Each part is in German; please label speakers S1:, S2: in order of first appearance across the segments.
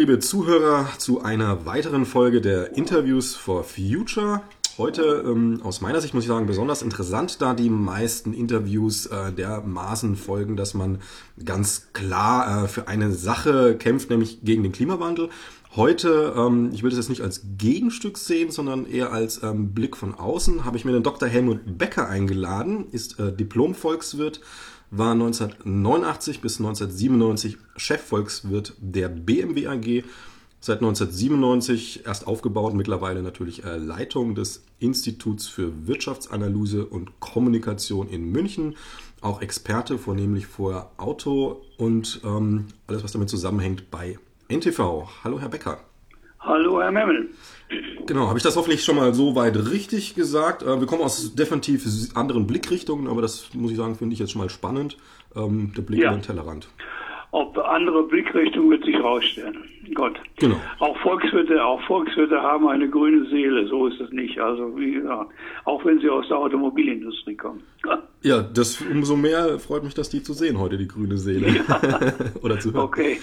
S1: Liebe Zuhörer, zu einer weiteren Folge der Interviews for Future. Heute ähm, aus meiner Sicht muss ich sagen besonders interessant, da die meisten Interviews äh, dermaßen folgen, dass man ganz klar äh, für eine Sache kämpft, nämlich gegen den Klimawandel. Heute, ähm, ich will das jetzt nicht als Gegenstück sehen, sondern eher als ähm, Blick von außen, habe ich mir den Dr. Helmut Becker eingeladen, ist äh, Diplom-Volkswirt, war 1989 bis 1997 Chefvolkswirt der BMW AG. Seit 1997 erst aufgebaut, mittlerweile natürlich äh, Leitung des Instituts für Wirtschaftsanalyse und Kommunikation in München. Auch Experte, vornehmlich vor Auto und ähm, alles, was damit zusammenhängt bei NTV. Hallo, Herr Becker.
S2: Hallo, Herr Memmel.
S1: Genau, habe ich das hoffentlich schon mal so weit richtig gesagt. Äh, wir kommen aus definitiv anderen Blickrichtungen, aber das muss ich sagen, finde ich jetzt schon mal spannend. Ähm, der Blick ja. über den Tellerrand.
S2: Ob andere Blickrichtung wird sich rausstellen. Gott.
S1: Genau.
S2: Auch Volkswirte, auch Volkswirte haben eine grüne Seele, so ist es nicht. Also wie gesagt, auch wenn sie aus der Automobilindustrie kommen.
S1: Ja, das umso mehr freut mich, dass die zu sehen heute, die grüne Seele. Ja. Oder zu hören.
S2: Okay.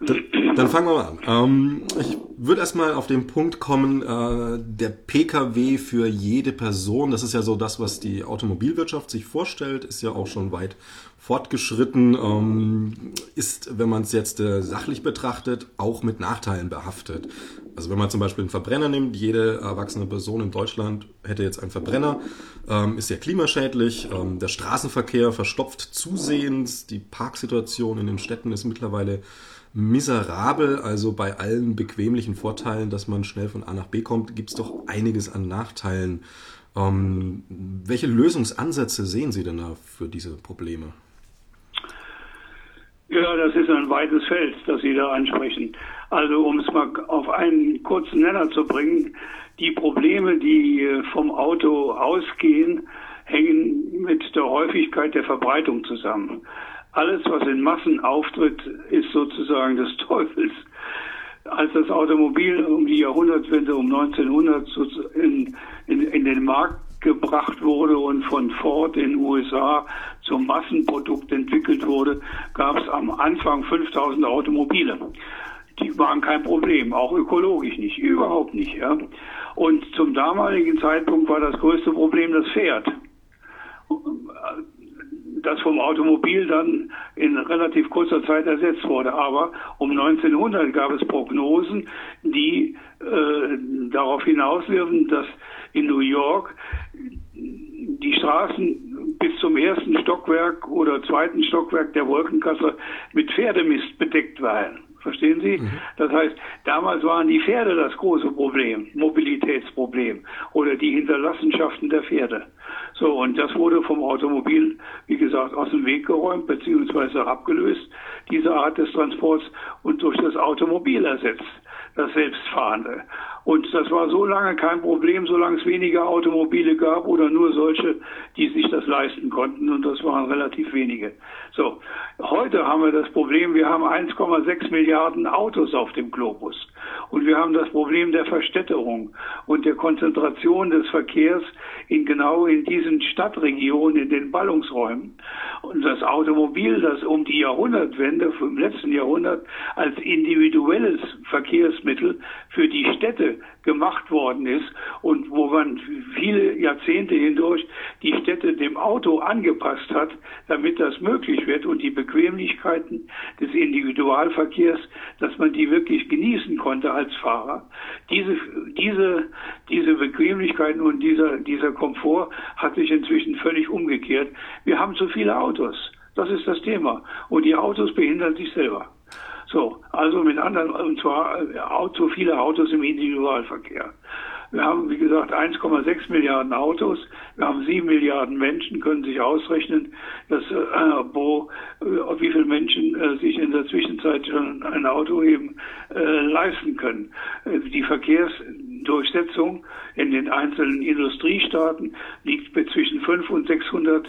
S1: Dann, dann fangen wir mal an. Ähm, ich würde erstmal auf den Punkt kommen, äh, der Pkw für jede Person, das ist ja so das, was die Automobilwirtschaft sich vorstellt, ist ja auch schon weit fortgeschritten, ähm, ist, wenn man es jetzt äh, sachlich betrachtet, auch mit Nachteilen behaftet. Also wenn man zum Beispiel einen Verbrenner nimmt, jede erwachsene Person in Deutschland hätte jetzt einen Verbrenner, ähm, ist ja klimaschädlich, ähm, der Straßenverkehr verstopft zusehends, die Parksituation in den Städten ist mittlerweile miserabel, also bei allen bequemlichen Vorteilen, dass man schnell von A nach B kommt, gibt es doch einiges an Nachteilen. Ähm, welche Lösungsansätze sehen Sie denn da für diese Probleme?
S2: Ja, das ist ein weites Feld, das Sie da ansprechen. Also um es mal auf einen kurzen Nenner zu bringen, die Probleme, die äh, vom Auto ausgehen, hängen mit der Häufigkeit der Verbreitung zusammen. Alles, was in Massen auftritt, ist sozusagen des Teufels. Als das Automobil um die Jahrhundertwende, um 1900 in, in, in den Markt gebracht wurde und von Ford in den USA zum Massenprodukt entwickelt wurde, gab es am Anfang 5000 Automobile. Die waren kein Problem, auch ökologisch nicht, überhaupt nicht. Ja. Und zum damaligen Zeitpunkt war das größte Problem das Pferd das vom Automobil dann in relativ kurzer Zeit ersetzt wurde. Aber um 1900 gab es Prognosen, die äh, darauf hinausliefen, dass in New York die Straßen bis zum ersten Stockwerk oder zweiten Stockwerk der Wolkenkasse mit Pferdemist bedeckt waren. Verstehen Sie? Mhm. Das heißt, damals waren die Pferde das große Problem, Mobilitätsproblem oder die Hinterlassenschaften der Pferde. So, und das wurde vom Automobil, wie gesagt, aus dem Weg geräumt beziehungsweise abgelöst, diese Art des Transports und durch das Automobil ersetzt, das Selbstfahrende. Und das war so lange kein Problem, solange es weniger Automobile gab oder nur solche, die sich das leisten konnten. Und das waren relativ wenige. So, heute haben wir das Problem, wir haben 1,6 Milliarden Autos auf dem Globus. Und wir haben das Problem der Verstädterung und der Konzentration des Verkehrs in genau in diesen Stadtregionen, in den Ballungsräumen. Und das Automobil, das um die Jahrhundertwende, im letzten Jahrhundert, als individuelles Verkehrsmittel für die Städte gemacht worden ist und wo man viele Jahrzehnte hindurch die Städte dem Auto angepasst hat, damit das möglich wird und die Bequemlichkeiten des Individualverkehrs, dass man die wirklich genießen konnte als Fahrer. Diese, diese, diese Bequemlichkeiten und dieser, dieser Komfort hat sich inzwischen völlig umgekehrt. Wir haben zu viele Autos. Das ist das Thema. Und die Autos behindern sich selber. So, also mit anderen, und zwar äh, viele Autos im Individualverkehr. Wir haben, wie gesagt, 1,6 Milliarden Autos. Wir haben 7 Milliarden Menschen, können sich ausrechnen, dass, äh, wo, äh, wie viele Menschen äh, sich in der Zwischenzeit schon ein Auto eben äh, leisten können. Äh, die Verkehrsdurchsetzung in den einzelnen Industriestaaten liegt zwischen 5 und 600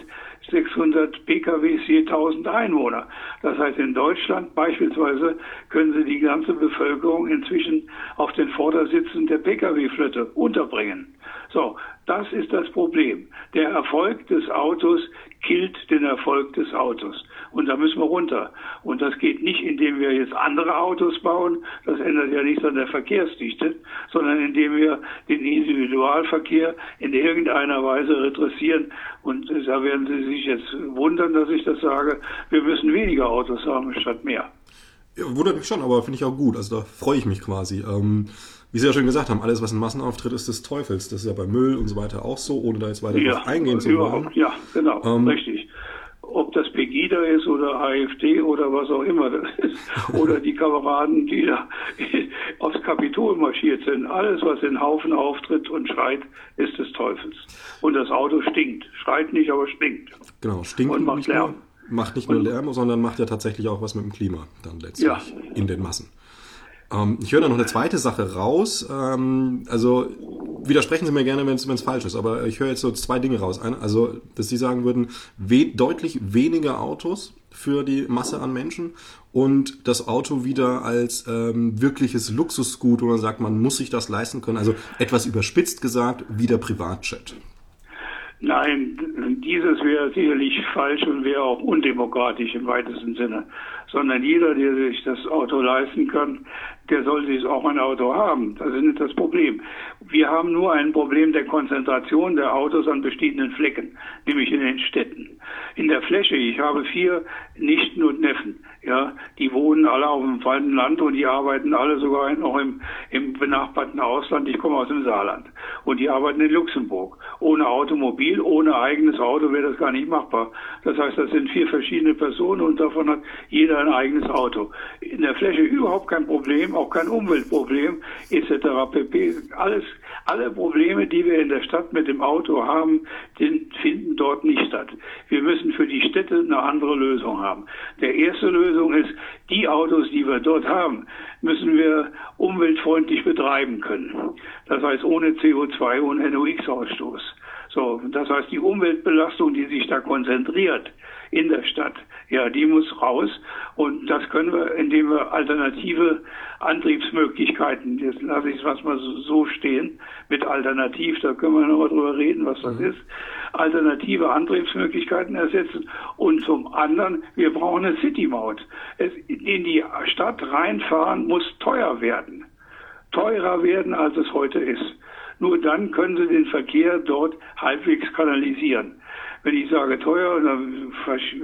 S2: 600 PKWs je 1000 Einwohner. Das heißt, in Deutschland beispielsweise können Sie die ganze Bevölkerung inzwischen auf den Vordersitzen der Pkw-Flotte unterbringen. So, das ist das Problem. Der Erfolg des Autos killt den Erfolg des Autos. Und da müssen wir runter. Und das geht nicht, indem wir jetzt andere Autos bauen. Das ändert ja nichts an der Verkehrsdichte, sondern indem wir den Individualverkehr in irgendeiner Weise redressieren. Und da werden Sie sich jetzt wundern, dass ich das sage. Wir müssen weniger Autos haben statt mehr.
S1: Ja, wundert mich schon, aber finde ich auch gut. Also da freue ich mich quasi. Ähm, wie Sie ja schon gesagt haben, alles, was ein Massenauftritt ist, des Teufels. Das ist ja bei Müll und so weiter auch so, ohne da jetzt weiter
S2: ja,
S1: drauf eingehen zu wollen.
S2: Ja, genau, ähm, richtig. Ob das Pegida ist oder AfD oder was auch immer das ist, oder die Kameraden, die da aufs Kapitol marschiert sind. Alles, was in Haufen auftritt und schreit, ist des Teufels. Und das Auto stinkt. Schreit nicht, aber stinkt.
S1: Genau, stinkt
S2: und macht Lärm.
S1: Nur, macht nicht nur Lärm, sondern macht ja tatsächlich auch was mit dem Klima dann letztlich
S2: ja.
S1: in den Massen. Ähm, ich höre da noch eine zweite Sache raus. Ähm, also widersprechen Sie mir gerne, wenn es falsch ist, aber ich höre jetzt so zwei Dinge raus. Eine, also, dass Sie sagen würden, we deutlich weniger Autos für die Masse an Menschen und das Auto wieder als ähm, wirkliches Luxusgut, wo man sagt, man muss sich das leisten können. Also etwas überspitzt gesagt, wieder Privatjet.
S2: Nein, dieses wäre sicherlich falsch und wäre auch undemokratisch im weitesten Sinne. Sondern jeder, der sich das Auto leisten kann, der soll sich auch ein Auto haben. Das ist nicht das Problem. Wir haben nur ein Problem der Konzentration der Autos an bestimmten Flecken, nämlich in den Städten. In der Fläche, ich habe vier Nichten und Neffen, ja, die wohnen alle auf dem falschen Land und die arbeiten alle sogar noch im, im benachbarten Ausland. Ich komme aus dem Saarland und die arbeiten in Luxemburg. Ohne Automobil, ohne eigenes Auto wäre das gar nicht machbar. Das heißt, das sind vier verschiedene Personen und davon hat jeder ein eigenes Auto. In der Fläche überhaupt kein Problem, auch kein Umweltproblem etc. pp. Alles, alle Probleme, die wir in der Stadt mit dem Auto haben, finden dort nicht statt. Wir müssen für die Städte eine andere Lösung haben. Der erste Lösung ist, die Autos, die wir dort haben, müssen wir umweltfreundlich betreiben können. Das heißt ohne CO2 und NOx-Ausstoß. So, das heißt die Umweltbelastung, die sich da konzentriert in der Stadt, ja, die muss raus. Und das können wir, indem wir alternative Antriebsmöglichkeiten, jetzt lasse ich es was mal so stehen, mit Alternativ, da können wir nochmal drüber reden, was das mhm. ist, alternative Antriebsmöglichkeiten ersetzen. Und zum anderen, wir brauchen eine City-Maut. In die Stadt reinfahren muss teuer werden. Teurer werden, als es heute ist. Nur dann können Sie den Verkehr dort halbwegs kanalisieren. Wenn ich sage teuer, dann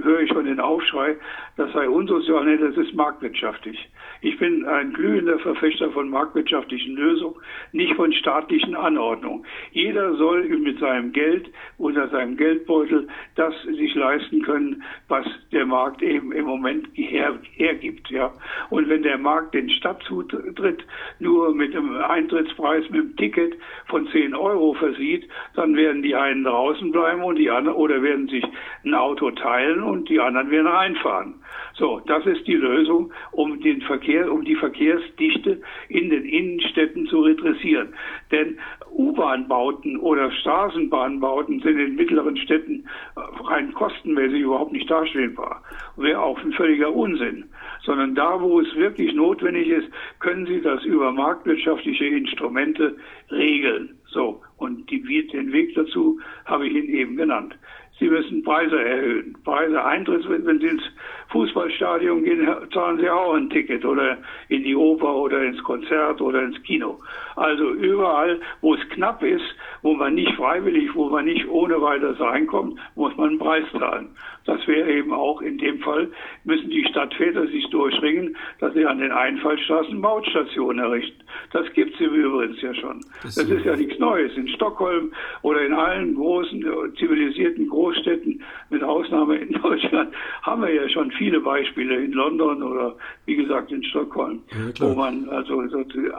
S2: höre ich schon den Aufschrei, das sei unsozial. Nee, das ist marktwirtschaftlich. Ich bin ein glühender Verfechter von marktwirtschaftlichen Lösungen, nicht von staatlichen Anordnungen. Jeder soll mit seinem Geld oder seinem Geldbeutel das sich leisten können, was der Markt eben im Moment her, hergibt. Ja. Und wenn der Markt den Stadtzutritt nur mit einem Eintrittspreis, mit einem Ticket von 10 Euro versieht, dann werden die einen draußen bleiben und die anderen oder werden sich ein Auto teilen und die anderen werden reinfahren. So, das ist die Lösung, um den Verkehr, um die Verkehrsdichte in den Innenstädten zu redressieren. Denn U-Bahn-Bauten oder Straßenbahnbauten sind in mittleren Städten äh, rein kostenmäßig überhaupt nicht darstellbar. Wäre auch ein völliger Unsinn. Sondern da, wo es wirklich notwendig ist, können Sie das über marktwirtschaftliche Instrumente regeln. So. Und die, den Weg dazu habe ich Ihnen eben genannt. Sie müssen Preise erhöhen. Preise Eintritt, wenn Sie ins Fußballstadion gehen, zahlen Sie auch ein Ticket oder in die Oper oder ins Konzert oder ins Kino. Also überall, wo es knapp ist, wo man nicht freiwillig, wo man nicht ohne weiteres reinkommt, muss man einen Preis zahlen. Das wäre eben auch in dem Fall, müssen die Stadtväter sich durchringen, dass sie an den Einfallstraßen Mautstationen errichten. Das gibt es übrigens ja schon. Das, das ist ja nichts Neues. In Stockholm oder in allen großen zivilisierten Großstädten, mit Ausnahme in Deutschland, haben wir ja schon viele Beispiele in London oder wie gesagt in Stockholm, ja, wo man also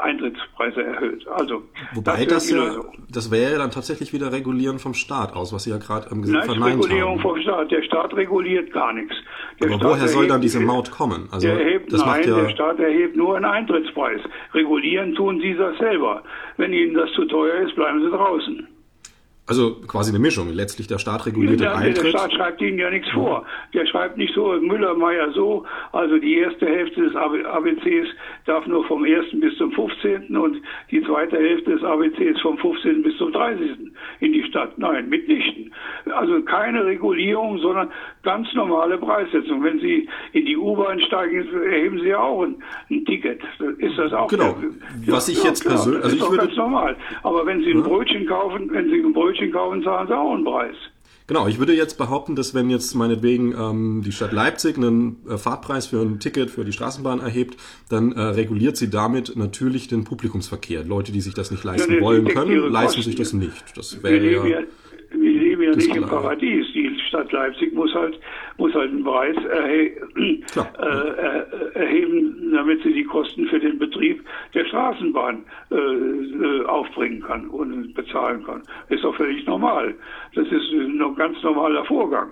S2: Eintrittspreise erhöht. Also
S1: Wobei das, das ja, das wäre dann tatsächlich wieder Regulieren vom Staat aus, was Sie ja gerade
S2: ähm, gesagt haben. Regulierung vom Staat. Der Staat reguliert gar nichts.
S1: Der Aber Staat woher soll dann diese Maut kommen?
S2: Also der erhebt, das nein, ja der Staat erhebt nur einen Eintrittspreis. Regulieren tun Sie das selber. Wenn Ihnen das zu teuer ist, bleiben Sie draußen.
S1: Also quasi eine Mischung. Letztlich der Staat reguliert ja, den Eintritt.
S2: Der Staat schreibt Ihnen ja nichts vor. Der schreibt nicht so, Müller, Meier so. Also die erste Hälfte des ABCs darf nur vom 1. bis zum 15. und die zweite Hälfte des ABCs vom 15. bis zum 30. in die Stadt? Nein, mitnichten. Also keine Regulierung, sondern ganz normale Preissetzung. Wenn Sie in die U-Bahn steigen, erheben Sie auch ein, ein, Ticket. Ist das auch
S1: genau? Der, Was ich ja, jetzt persönlich,
S2: also ich würde ganz normal. Aber wenn Sie ein Brötchen kaufen, wenn Sie ein Brötchen kaufen, zahlen Sie auch einen Preis.
S1: Genau, ich würde jetzt behaupten, dass wenn jetzt meinetwegen ähm, die Stadt Leipzig einen äh, Fahrtpreis für ein Ticket für die Straßenbahn erhebt, dann äh, reguliert sie damit natürlich den Publikumsverkehr. Leute, die sich das nicht leisten ja, wollen können, leisten sich das nicht. Das wäre
S2: ja wir leben ja nicht im Paradies. Die Stadt Leipzig muss halt, muss halt einen Preis erhe äh, erheben, damit sie die Kosten für den Betrieb der Straßenbahn äh, äh, aufbringen kann und bezahlen kann. Ist doch völlig normal. Das ist ein ganz normaler Vorgang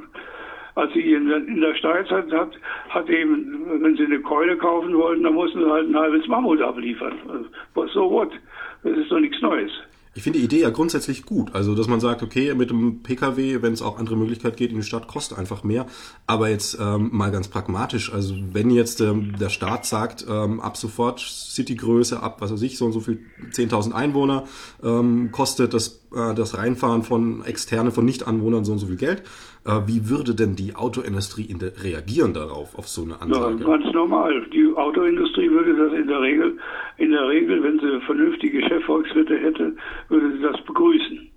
S2: als sie in der, in der Steinzeit hat, hat eben, wenn sie eine Keule kaufen wollten, dann mussten sie halt ein halbes Mammut abliefern. So what? Das ist doch nichts Neues.
S1: Ich finde die Idee ja grundsätzlich gut. Also, dass man sagt, okay, mit dem Pkw, wenn es auch andere Möglichkeiten geht in die Stadt, kostet einfach mehr. Aber jetzt ähm, mal ganz pragmatisch. Also, wenn jetzt ähm, der Staat sagt, ähm, ab sofort Citygröße, ab, was weiß ich, so und so viel, 10.000 Einwohner, ähm, kostet das, äh, das Reinfahren von Externe, von Nichtanwohnern so und so viel Geld. Äh, wie würde denn die Autoindustrie in der, reagieren darauf, auf so eine Ansage?
S2: Ja, ganz normal. Die Autoindustrie würde das in der Regel, in der Regel, wenn sie vernünftige Chefvolkswirte hätte, würde sie das begrüßen.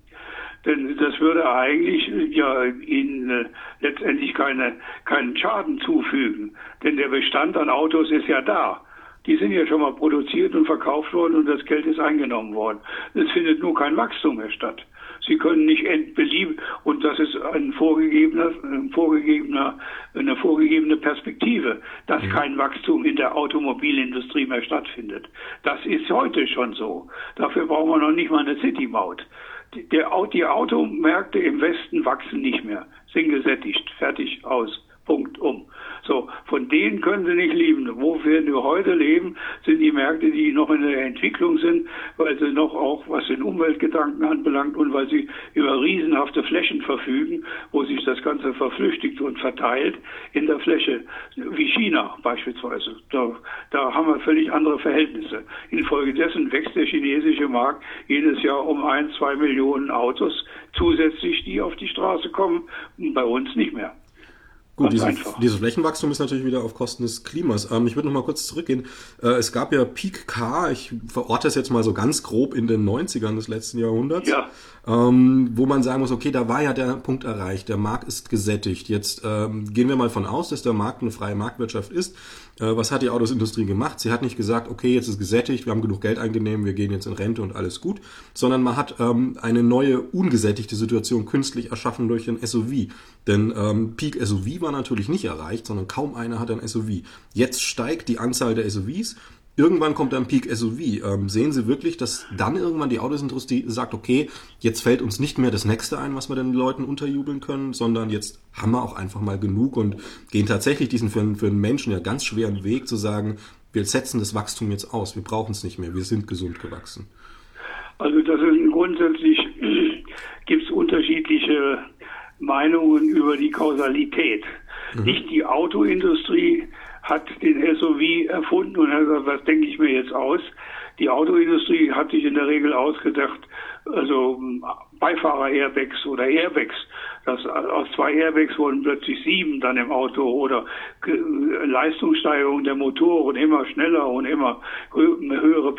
S2: Denn das würde eigentlich ja ihnen äh, letztendlich keine, keinen Schaden zufügen. Denn der Bestand an Autos ist ja da. Die sind ja schon mal produziert und verkauft worden und das Geld ist eingenommen worden. Es findet nur kein Wachstum mehr statt. Sie können nicht entbelieben, und das ist ein vorgegebener, ein vorgegebener, eine vorgegebene Perspektive, dass ja. kein Wachstum in der Automobilindustrie mehr stattfindet. Das ist heute schon so. Dafür brauchen wir noch nicht mal eine City-Maut. Die, die Automärkte im Westen wachsen nicht mehr, sind gesättigt, fertig, aus. Punkt um. So, von denen können sie nicht leben. Wo wir heute leben, sind die Märkte, die noch in der Entwicklung sind, weil sie noch auch, was den Umweltgedanken anbelangt und weil sie über riesenhafte Flächen verfügen, wo sich das Ganze verflüchtigt und verteilt in der Fläche, wie China beispielsweise. Da, da haben wir völlig andere Verhältnisse. Infolgedessen wächst der chinesische Markt jedes Jahr um ein, zwei Millionen Autos zusätzlich, die auf die Straße kommen, bei uns nicht mehr.
S1: Gut, diese, dieses Flächenwachstum ist natürlich wieder auf Kosten des Klimas. Ähm, ich würde noch mal kurz zurückgehen. Äh, es gab ja Peak Car, ich verorte es jetzt mal so ganz grob in den 90ern des letzten Jahrhunderts, ja. ähm, wo man sagen muss, okay, da war ja der Punkt erreicht, der Markt ist gesättigt. Jetzt ähm, gehen wir mal von aus, dass der Markt eine freie Marktwirtschaft ist. Äh, was hat die Autosindustrie gemacht? Sie hat nicht gesagt, okay, jetzt ist gesättigt, wir haben genug Geld eingenommen, wir gehen jetzt in Rente und alles gut, sondern man hat ähm, eine neue ungesättigte Situation künstlich erschaffen durch ein SUV. Denn ähm, Peak SUV war natürlich nicht erreicht, sondern kaum einer hat ein SUV. Jetzt steigt die Anzahl der SUVs. Irgendwann kommt ein Peak SUV. Ähm, sehen Sie wirklich, dass dann irgendwann die Autosindustrie sagt, okay, jetzt fällt uns nicht mehr das nächste ein, was wir den Leuten unterjubeln können, sondern jetzt haben wir auch einfach mal genug und gehen tatsächlich diesen für, für einen Menschen ja ganz schweren Weg zu sagen, wir setzen das Wachstum jetzt aus, wir brauchen es nicht mehr, wir sind gesund gewachsen.
S2: Also das ist grundsätzlich gibt es unterschiedliche Meinungen über die Kausalität. Mhm. Nicht die Autoindustrie hat den SUV erfunden und hat gesagt, was denke ich mir jetzt aus? Die Autoindustrie hat sich in der Regel ausgedacht, also Beifahrer-Airbags oder Airbags dass aus zwei Airbags wurden plötzlich sieben dann im Auto oder Leistungssteigerung der Motoren immer schneller und immer höhere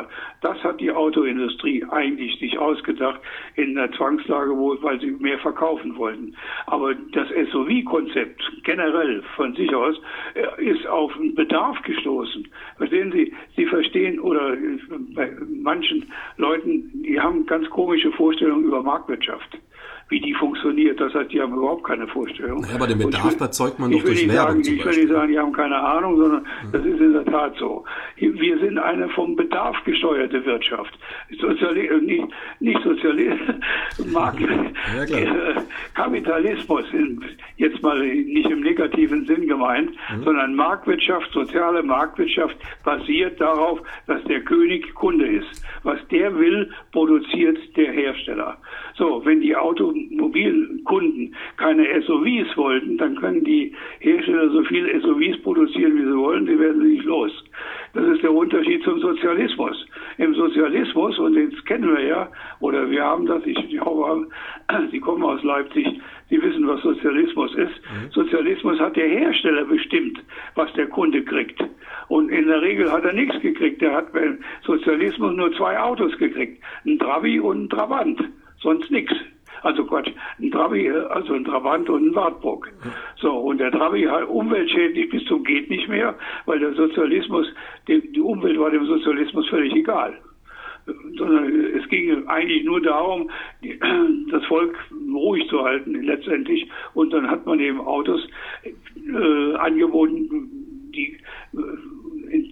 S2: PS-Zahl. Das hat die Autoindustrie eigentlich sich ausgedacht in der Zwangslage, wo, weil sie mehr verkaufen wollten. Aber das SUV-Konzept generell von sich aus äh, ist auf einen Bedarf gestoßen. Verstehen Sie? Sie verstehen oder äh, bei manchen Leuten, die haben ganz komische Vorstellungen über Marktwirtschaft wie die funktioniert. Das heißt, die haben überhaupt keine Vorstellung.
S1: Ja, aber den Bedarf will, erzeugt man doch durch
S2: Werbung. Sagen, ich will nicht sagen, die haben keine Ahnung, sondern ja. das ist in der Tat so. Wir sind eine vom Bedarf gesteuerte Wirtschaft. Soziali äh, nicht, nicht Sozialismus, ja, äh, Kapitalismus, jetzt mal nicht im negativen Sinn gemeint, mhm. sondern Marktwirtschaft, soziale Marktwirtschaft basiert darauf, dass der König Kunde ist. Was der will, produziert der Hersteller. So, wenn die Automobilkunden keine SUVs wollten, dann können die Hersteller so viele SUVs produzieren, wie sie wollen, die werden sie nicht los. Das ist der Unterschied zum Sozialismus. im Sozialismus, und den kennen wir ja, oder wir haben das, ich, ich hoffe, Sie kommen aus Leipzig, Sie wissen, was Sozialismus ist. Mhm. Sozialismus hat der Hersteller bestimmt, was der Kunde kriegt. Und in der Regel hat er nichts gekriegt. Der hat beim Sozialismus nur zwei Autos gekriegt. Ein Trabi und ein Trabant. Sonst nichts. Also Quatsch, ein Trabi, also ein Trabant und ein Wartburg. So, und der Trabi hat umweltschädlich bis zum geht nicht mehr, weil der Sozialismus, die, die Umwelt war dem Sozialismus völlig egal sondern es ging eigentlich nur darum, das Volk ruhig zu halten letztendlich. Und dann hat man eben Autos äh, angeboten, die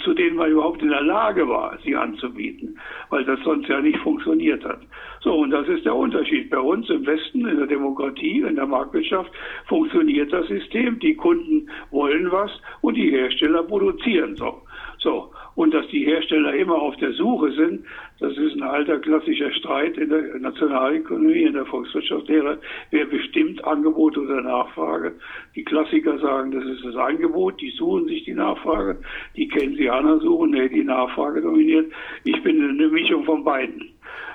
S2: zu denen man überhaupt in der Lage war, sie anzubieten, weil das sonst ja nicht funktioniert hat. So, und das ist der Unterschied. Bei uns im Westen, in der Demokratie, in der Marktwirtschaft funktioniert das System. Die Kunden wollen was und die Hersteller produzieren so. So. Und dass die Hersteller immer auf der Suche sind, das ist ein alter klassischer Streit in der Nationalökonomie, in der Volkswirtschaftslehre. Wer bestimmt Angebot oder Nachfrage? Die Klassiker sagen, das ist das Angebot, die suchen sich die Nachfrage. Die Keynesianer suchen, nee, die Nachfrage dominiert. Ich bin eine Mischung von beiden.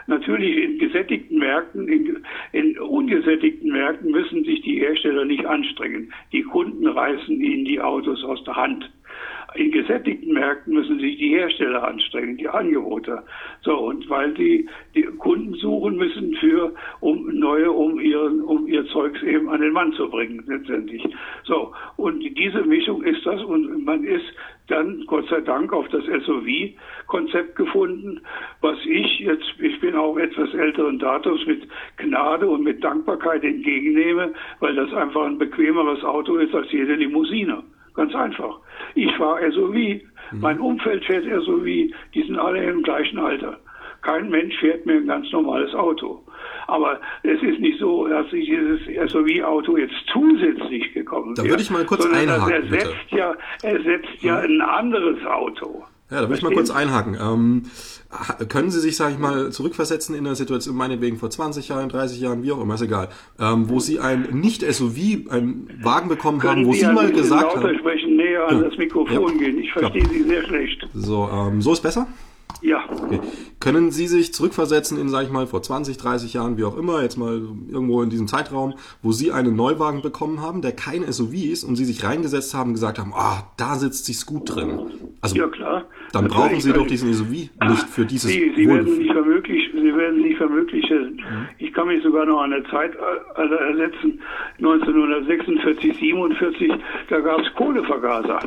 S2: Natürlich in gesättigten Märkten, in, in, ungesättigten Märkten müssen sich die Hersteller nicht anstrengen. Die Kunden reißen ihnen die Autos aus der Hand. In gesättigten Märkten müssen sich die Hersteller anstrengen, die Angebote. So, und weil sie die Kunden suchen müssen für, um neue, um ihren, um ihr Zeugs eben an den Mann zu bringen, letztendlich. So. Und diese Mischung ist das und man ist dann Gott sei Dank auf das SOV-Konzept gefunden, was ich jetzt, ich bin auch etwas älteren Datums mit Gnade und mit Dankbarkeit entgegennehme, weil das einfach ein bequemeres Auto ist als jede Limousine. Ganz einfach. Ich fahre SUV, mhm. mein Umfeld fährt SUV, die sind alle im gleichen Alter. Kein Mensch fährt mir ein ganz normales Auto. Aber es ist nicht so, dass sich dieses SUV-Auto jetzt zusätzlich gekommen
S1: ist. Da würde ich mal kurz einhaken,
S2: er setzt
S1: bitte.
S2: ja, ersetzt ja ein anderes Auto.
S1: Ja, da würde ich mal kurz einhaken. Ähm, können Sie sich, sage ich mal, zurückversetzen in der Situation, meinetwegen vor 20 Jahren, 30 Jahren, wie auch immer, ist egal, ähm, wo Sie ein Nicht-SUV, einen Wagen bekommen
S2: Können
S1: haben, wo
S2: Sie,
S1: Sie mal gesagt
S2: haben... sprechen, näher an ja. das Mikrofon ja. gehen. Ich verstehe ja. Sie sehr schlecht.
S1: So, ähm, so ist besser?
S2: Ja.
S1: Okay. Können Sie sich zurückversetzen in, sag ich mal, vor 20, 30 Jahren, wie auch immer, jetzt mal irgendwo in diesem Zeitraum, wo Sie einen Neuwagen bekommen haben, der kein SUV ist und Sie sich reingesetzt haben und gesagt haben, ah, da sitzt sich's gut drin.
S2: Also, ja, klar.
S1: Dann Natürlich, brauchen Sie doch diesen SUV nicht für dieses
S2: Sie, Sie werden nicht vermöglich, Sie werden nicht vermöglichen. Mhm. Ich kann mich sogar noch an eine Zeit äh, ersetzen, 1946, 47, da gab es Kohlevergaser.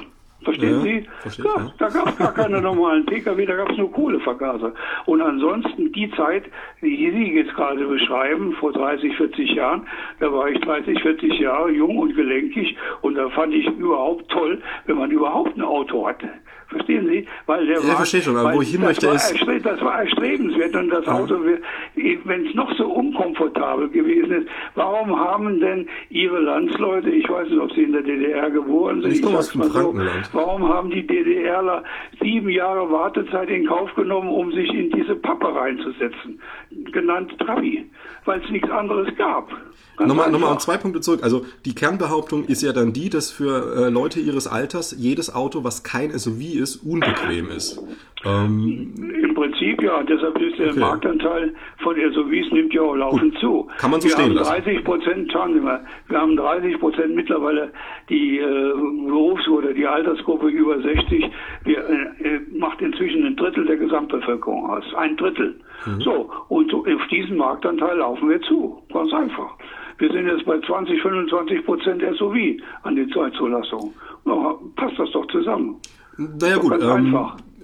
S2: Verstehen ja, Sie? Verstehe, ja, ja. Da gab es gar keine normalen Pkw, da gab es nur Kohlevergaser. Und ansonsten die Zeit, die Sie jetzt gerade beschreiben, vor 30, 40 Jahren, da war ich 30, 40 Jahre jung und gelenkig und da fand ich überhaupt toll, wenn man überhaupt ein Auto hatte. Verstehen Sie?
S1: Weil der ja, war, verstehe schon, aber wo ich hin möchte ist...
S2: Das war erstrebenswert und das Auto, wenn es noch so unkomfortabel gewesen ist, warum haben denn Ihre Landsleute, ich weiß nicht, ob sie in der DDR geboren sind,
S1: ich, ich sag's mal so,
S2: warum haben die DDRler sieben Jahre Wartezeit in Kauf genommen, um sich in diese Pappe reinzusetzen? Genannt Trabi, weil es nichts anderes gab.
S1: Nochmal, nochmal zwei Punkte zurück. Also die Kernbehauptung ist ja dann die, dass für äh, Leute ihres Alters jedes Auto, was kein SUV ist, unbequem ist.
S2: Ähm, Im Prinzip ja, deshalb ist der okay. Marktanteil von SUVs nimmt ja auch laufend Gut. zu.
S1: Kann man so
S2: wir
S1: stehen
S2: haben 30 Prozent, schauen Sie mal, wir haben 30 Prozent mittlerweile die äh, Berufs- oder die Altersgruppe über 60, wir, äh, macht inzwischen ein Drittel der Gesamtbevölkerung aus. Ein Drittel. Mhm. So, und so, auf diesen Marktanteil laufen wir zu. Ganz einfach. Wir sind jetzt bei 20, 25 Prozent SUV an die Zeitzulassung. Na, passt das doch zusammen.
S1: Naja gut, ähm,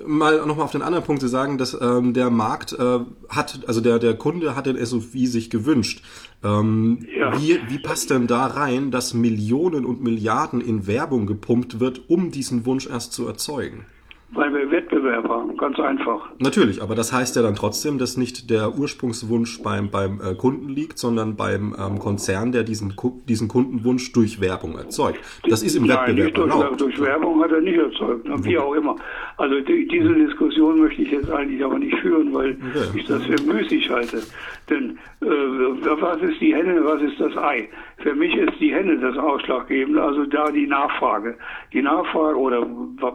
S1: mal nochmal auf den anderen Punkt zu sagen, dass ähm, der Markt äh, hat, also der, der Kunde hat den SUV sich gewünscht. Ähm, ja. wie, wie passt denn da rein, dass Millionen und Milliarden in Werbung gepumpt wird, um diesen Wunsch erst zu erzeugen?
S2: Weil wir Wettbewerb haben, ganz einfach.
S1: Natürlich, aber das heißt ja dann trotzdem, dass nicht der Ursprungswunsch beim, beim äh, Kunden liegt, sondern beim ähm, Konzern, der diesen, diesen Kundenwunsch durch Werbung erzeugt. Das ist im Nein, Wettbewerb
S2: nicht durch,
S1: erlaubt.
S2: durch Werbung hat er nicht erzeugt, wie auch immer. Also die, diese Diskussion möchte ich jetzt eigentlich aber nicht führen, weil okay. ich das für müßig halte. Denn äh, was ist die Henne, was ist das Ei? für mich ist die Henne das Ausschlaggebende, also da die Nachfrage. Die Nachfrage oder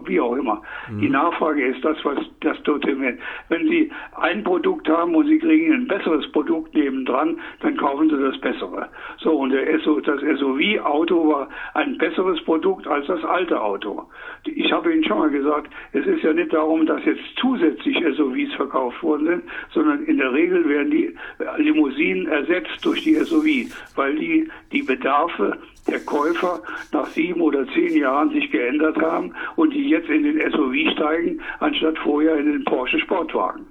S2: wie auch immer. Mhm. Die Nachfrage ist das, was das determiniert. Wenn Sie ein Produkt haben und Sie kriegen ein besseres Produkt nebendran, dann kaufen Sie das bessere. So, und SO, das SUV-Auto war ein besseres Produkt als das alte Auto. Ich habe Ihnen schon mal gesagt, es ist ja nicht darum, dass jetzt zusätzlich SUVs verkauft worden sind, sondern in der Regel werden die Limousinen ersetzt durch die SUV, weil die die Bedarfe der Käufer nach sieben oder zehn Jahren sich geändert haben und die jetzt in den SUV steigen, anstatt vorher in den Porsche Sportwagen.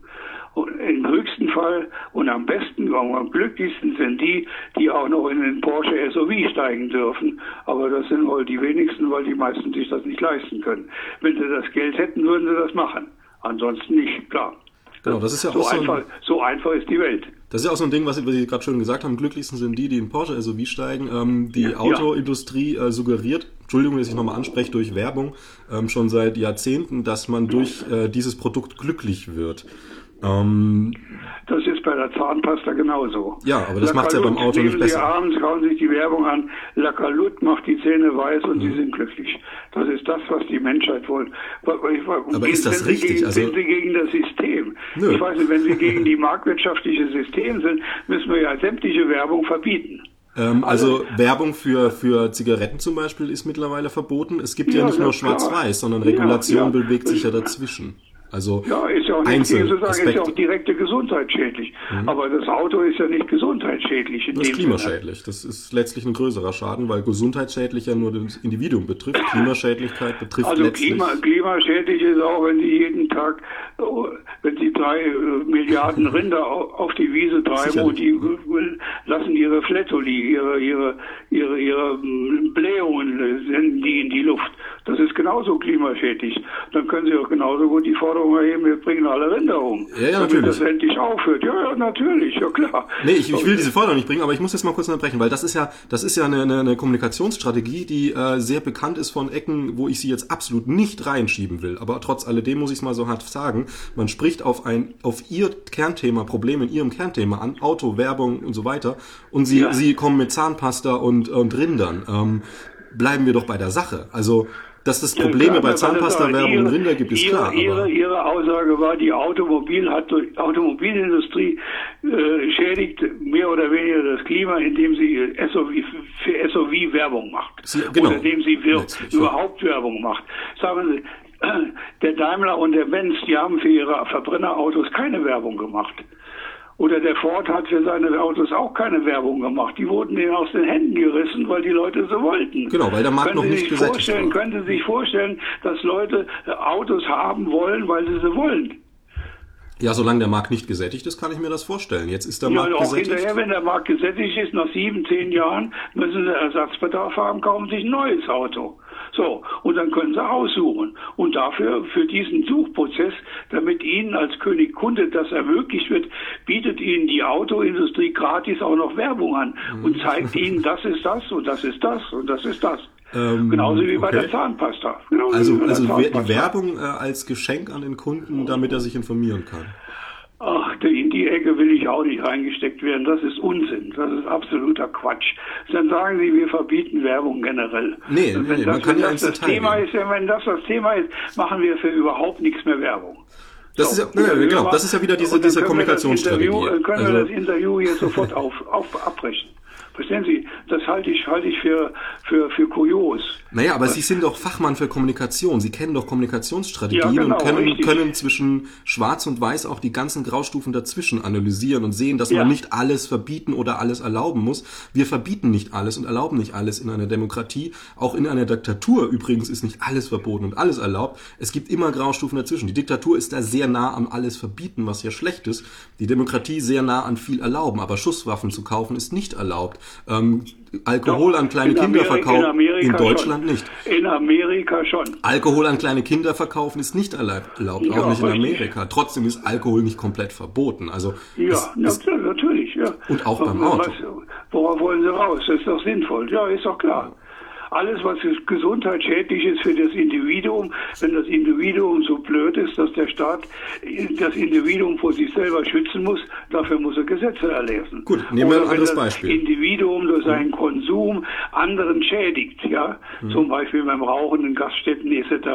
S2: Und Im höchsten Fall und am besten und am glücklichsten sind die, die auch noch in den Porsche SUV steigen dürfen. Aber das sind wohl die wenigsten, weil die meisten sich das nicht leisten können. Wenn sie das Geld hätten, würden sie das machen. Ansonsten nicht, klar.
S1: Genau, das ist ja
S2: so
S1: auch so
S2: einfach, so einfach ist die Welt.
S1: Das ist ja auch so ein Ding, was, was Sie gerade schon gesagt haben. Glücklichsten sind die, die in Porsche SUV steigen. Ähm, die ja, Autoindustrie äh, suggeriert, Entschuldigung, dass ich nochmal anspreche, durch Werbung ähm, schon seit Jahrzehnten, dass man durch äh, dieses Produkt glücklich wird.
S2: Ähm, das ist bei der Zahnpasta genauso.
S1: Ja, aber das macht ja beim Auto nicht besser.
S2: Sie abends schauen sich die Werbung an, Lakalut macht die Zähne weiß und mhm. sie sind glücklich. Das ist das, was die Menschheit wollte.
S1: Aber ist das richtig?
S2: Gegen, also, sind Sie gegen das System? Nö. Ich weiß nicht, wenn Sie gegen die marktwirtschaftliche System sind, müssen wir ja sämtliche Werbung verbieten.
S1: Ähm, also, also, Werbung für, für Zigaretten zum Beispiel ist mittlerweile verboten. Es gibt ja, ja nicht nur Schwarz-Weiß, sondern Regulation ja, ja. bewegt sich ja dazwischen. Also
S2: ja, ist ja auch nicht zu sagen, ist ja auch direkte gesundheitsschädlich. Mhm. Aber das Auto ist ja nicht gesundheitsschädlich.
S1: das ist klimaschädlich. Das ist letztlich ein größerer Schaden, weil gesundheitsschädlich ja nur das Individuum betrifft. Klimaschädlichkeit betrifft
S2: also
S1: letztlich...
S2: Klima, klimaschädlich ist auch, wenn Sie jeden Tag, wenn Sie drei äh, Milliarden Rinder auf die Wiese treiben und die lassen ihre Flettoli, ihre, ihre, ihre, ihre Blähungen senden die in die Luft. Das ist genauso klimaschädlich. Dann können Sie auch genauso gut die Forderung erheben, wir bringen alle Rinder um.
S1: Ja, ja, natürlich.
S2: Damit das endlich aufhört. Ja, ja, natürlich, ja klar.
S1: Nee, ich, ich will diese Forderung nicht bringen, aber ich muss jetzt mal kurz unterbrechen, weil das ist ja, das ist ja eine, eine, eine Kommunikationsstrategie, die äh, sehr bekannt ist von Ecken, wo ich sie jetzt absolut nicht reinschieben will. Aber trotz alledem muss ich es mal so hart sagen. Man spricht auf ein, auf ihr Kernthema, Probleme in ihrem Kernthema an, Auto, Werbung und so weiter. Und sie, ja. sie kommen mit Zahnpasta und, und Rindern. Ähm, bleiben wir doch bei der Sache. Also dass es Probleme bei Zahnpasta-Werbung und Rinder gibt, ist
S2: ihre,
S1: klar.
S2: Ihre, ihre Aussage war, die Automobil hat Automobilindustrie äh, schädigt mehr oder weniger das Klima, indem sie SOV, für SOV Werbung macht.
S1: Sie, genau.
S2: Oder indem sie wir, überhaupt Werbung macht. Sagen Sie, der Daimler und der Benz, die haben für ihre Verbrennerautos keine Werbung gemacht. Oder der Ford hat für seine Autos auch keine Werbung gemacht. Die wurden denen aus den Händen gerissen, weil die Leute so wollten.
S1: Genau, weil der Markt können noch nicht gesättigt
S2: vorstellen, war. Können Sie sich vorstellen, dass Leute äh, Autos haben wollen, weil sie sie wollen?
S1: Ja, solange der Markt nicht gesättigt ist, kann ich mir das vorstellen. Jetzt ist der
S2: ja,
S1: Markt
S2: auch
S1: gesättigt.
S2: hinterher, wenn der Markt gesättigt ist, nach sieben, zehn Jahren müssen sie Ersatzbedarf haben, kaufen sich ein neues Auto. So, und dann können Sie aussuchen. Und dafür, für diesen Suchprozess, damit Ihnen als König Kunde das ermöglicht wird, bietet Ihnen die Autoindustrie gratis auch noch Werbung an und mhm. zeigt Ihnen, das ist das und das ist das und das ist das. Ähm, Genauso wie bei der Zahnpasta. Genauso
S1: also also Zahnpasta. die Werbung äh, als Geschenk an den Kunden, damit er sich informieren kann.
S2: Ach, in die Ecke will ich auch nicht reingesteckt werden. Das ist Unsinn. Das ist absoluter Quatsch. Dann sagen Sie, wir verbieten Werbung generell.
S1: Nee, wenn nee, das, man kann ja
S2: das, das Thema ist, wenn das das Thema ist, machen wir für überhaupt nichts mehr Werbung.
S1: Das so, ist ja, nee, genau, das ist ja wieder diese, diese Kommunikationsstrategie.
S2: Wir können also, wir das Interview hier sofort auf, auf, abbrechen. Verstehen Sie? Das halte ich, halte ich für, für, für kurios.
S1: Naja, aber Sie sind doch Fachmann für Kommunikation. Sie kennen doch Kommunikationsstrategien ja, genau, und können, können zwischen Schwarz und Weiß auch die ganzen Graustufen dazwischen analysieren und sehen, dass ja. man nicht alles verbieten oder alles erlauben muss. Wir verbieten nicht alles und erlauben nicht alles in einer Demokratie. Auch in einer Diktatur übrigens ist nicht alles verboten und alles erlaubt. Es gibt immer Graustufen dazwischen. Die Diktatur ist da sehr nah am alles verbieten, was ja schlecht ist. Die Demokratie sehr nah an viel erlauben. Aber Schusswaffen zu kaufen ist nicht erlaubt. Ähm, Alkohol Doch, an kleine Kinder verkaufen. In, in Deutschland
S2: schon.
S1: nicht.
S2: In Amerika schon.
S1: Alkohol an kleine Kinder verkaufen ist nicht erlaubt, ja, auch nicht in Amerika. Richtig. Trotzdem ist Alkohol nicht komplett verboten. Also
S2: ja, es, es, natürlich, ja.
S1: Und auch beim Auto. Was,
S2: worauf wollen Sie raus? Das ist doch sinnvoll. Ja, ist doch klar. Alles, was gesundheitsschädlich ist für das Individuum, wenn das Individuum so blöd ist, dass der Staat das Individuum vor sich selber schützen muss, dafür muss er Gesetze erlesen.
S1: Gut, nehmen wir ein anderes Beispiel.
S2: Individuum durch seinen Konsum anderen schädigt, ja, mhm. zum Beispiel beim Rauchen in Gaststätten etc.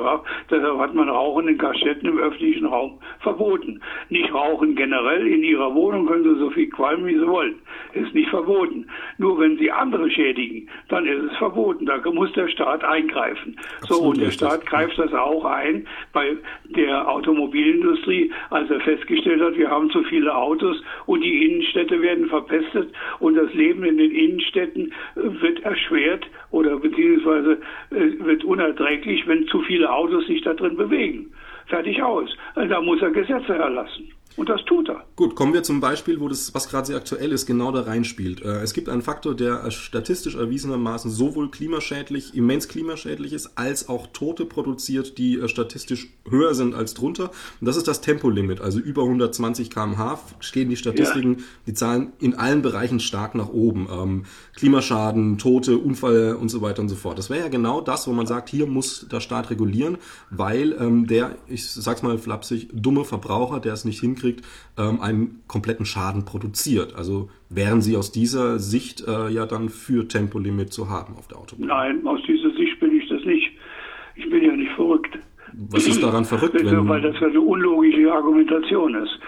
S2: Deshalb hat man Rauchen in Gaststätten im öffentlichen Raum verboten. Nicht Rauchen generell in ihrer Wohnung können sie so viel qualmen, wie sie wollen. Ist nicht verboten. Nur wenn sie andere schädigen, dann ist es verboten. Da muss der Staat eingreifen. Absolut so, und der. Staat greift das auch ein bei der Automobilindustrie, als er festgestellt hat, wir haben zu viele Autos und die Innenstädte werden verpestet und das Leben in den Innenstädten wird erschwert oder beziehungsweise äh, wird unerträglich, wenn zu viele Autos sich da drin bewegen. Fertig aus. Da muss er Gesetze erlassen. Und das tut er.
S1: Gut, kommen wir zum Beispiel, wo das, was gerade sehr aktuell ist, genau da reinspielt. Äh, es gibt einen Faktor, der statistisch erwiesenermaßen sowohl klimaschädlich, immens klimaschädlich ist, als auch Tote produziert, die äh, statistisch höher sind als drunter. Und das ist das Tempolimit. Also über 120 km/h stehen die Statistiken, ja. die Zahlen in allen Bereichen stark nach oben. Klimaschaden, Tote, Unfall und so weiter und so fort. Das wäre ja genau das, wo man sagt, hier muss der Staat regulieren, weil ähm, der, ich sag's mal flapsig, dumme Verbraucher, der es nicht hinkriegt, ähm, einen kompletten Schaden produziert. Also wären Sie aus dieser Sicht äh, ja dann für Tempolimit zu haben auf der Autobahn?
S2: Nein, aus dieser Sicht bin ich das nicht. Ich bin ja nicht verrückt.
S1: Was ist daran verrückt?
S2: Wenn weil das eine unlogische Argumentation ist.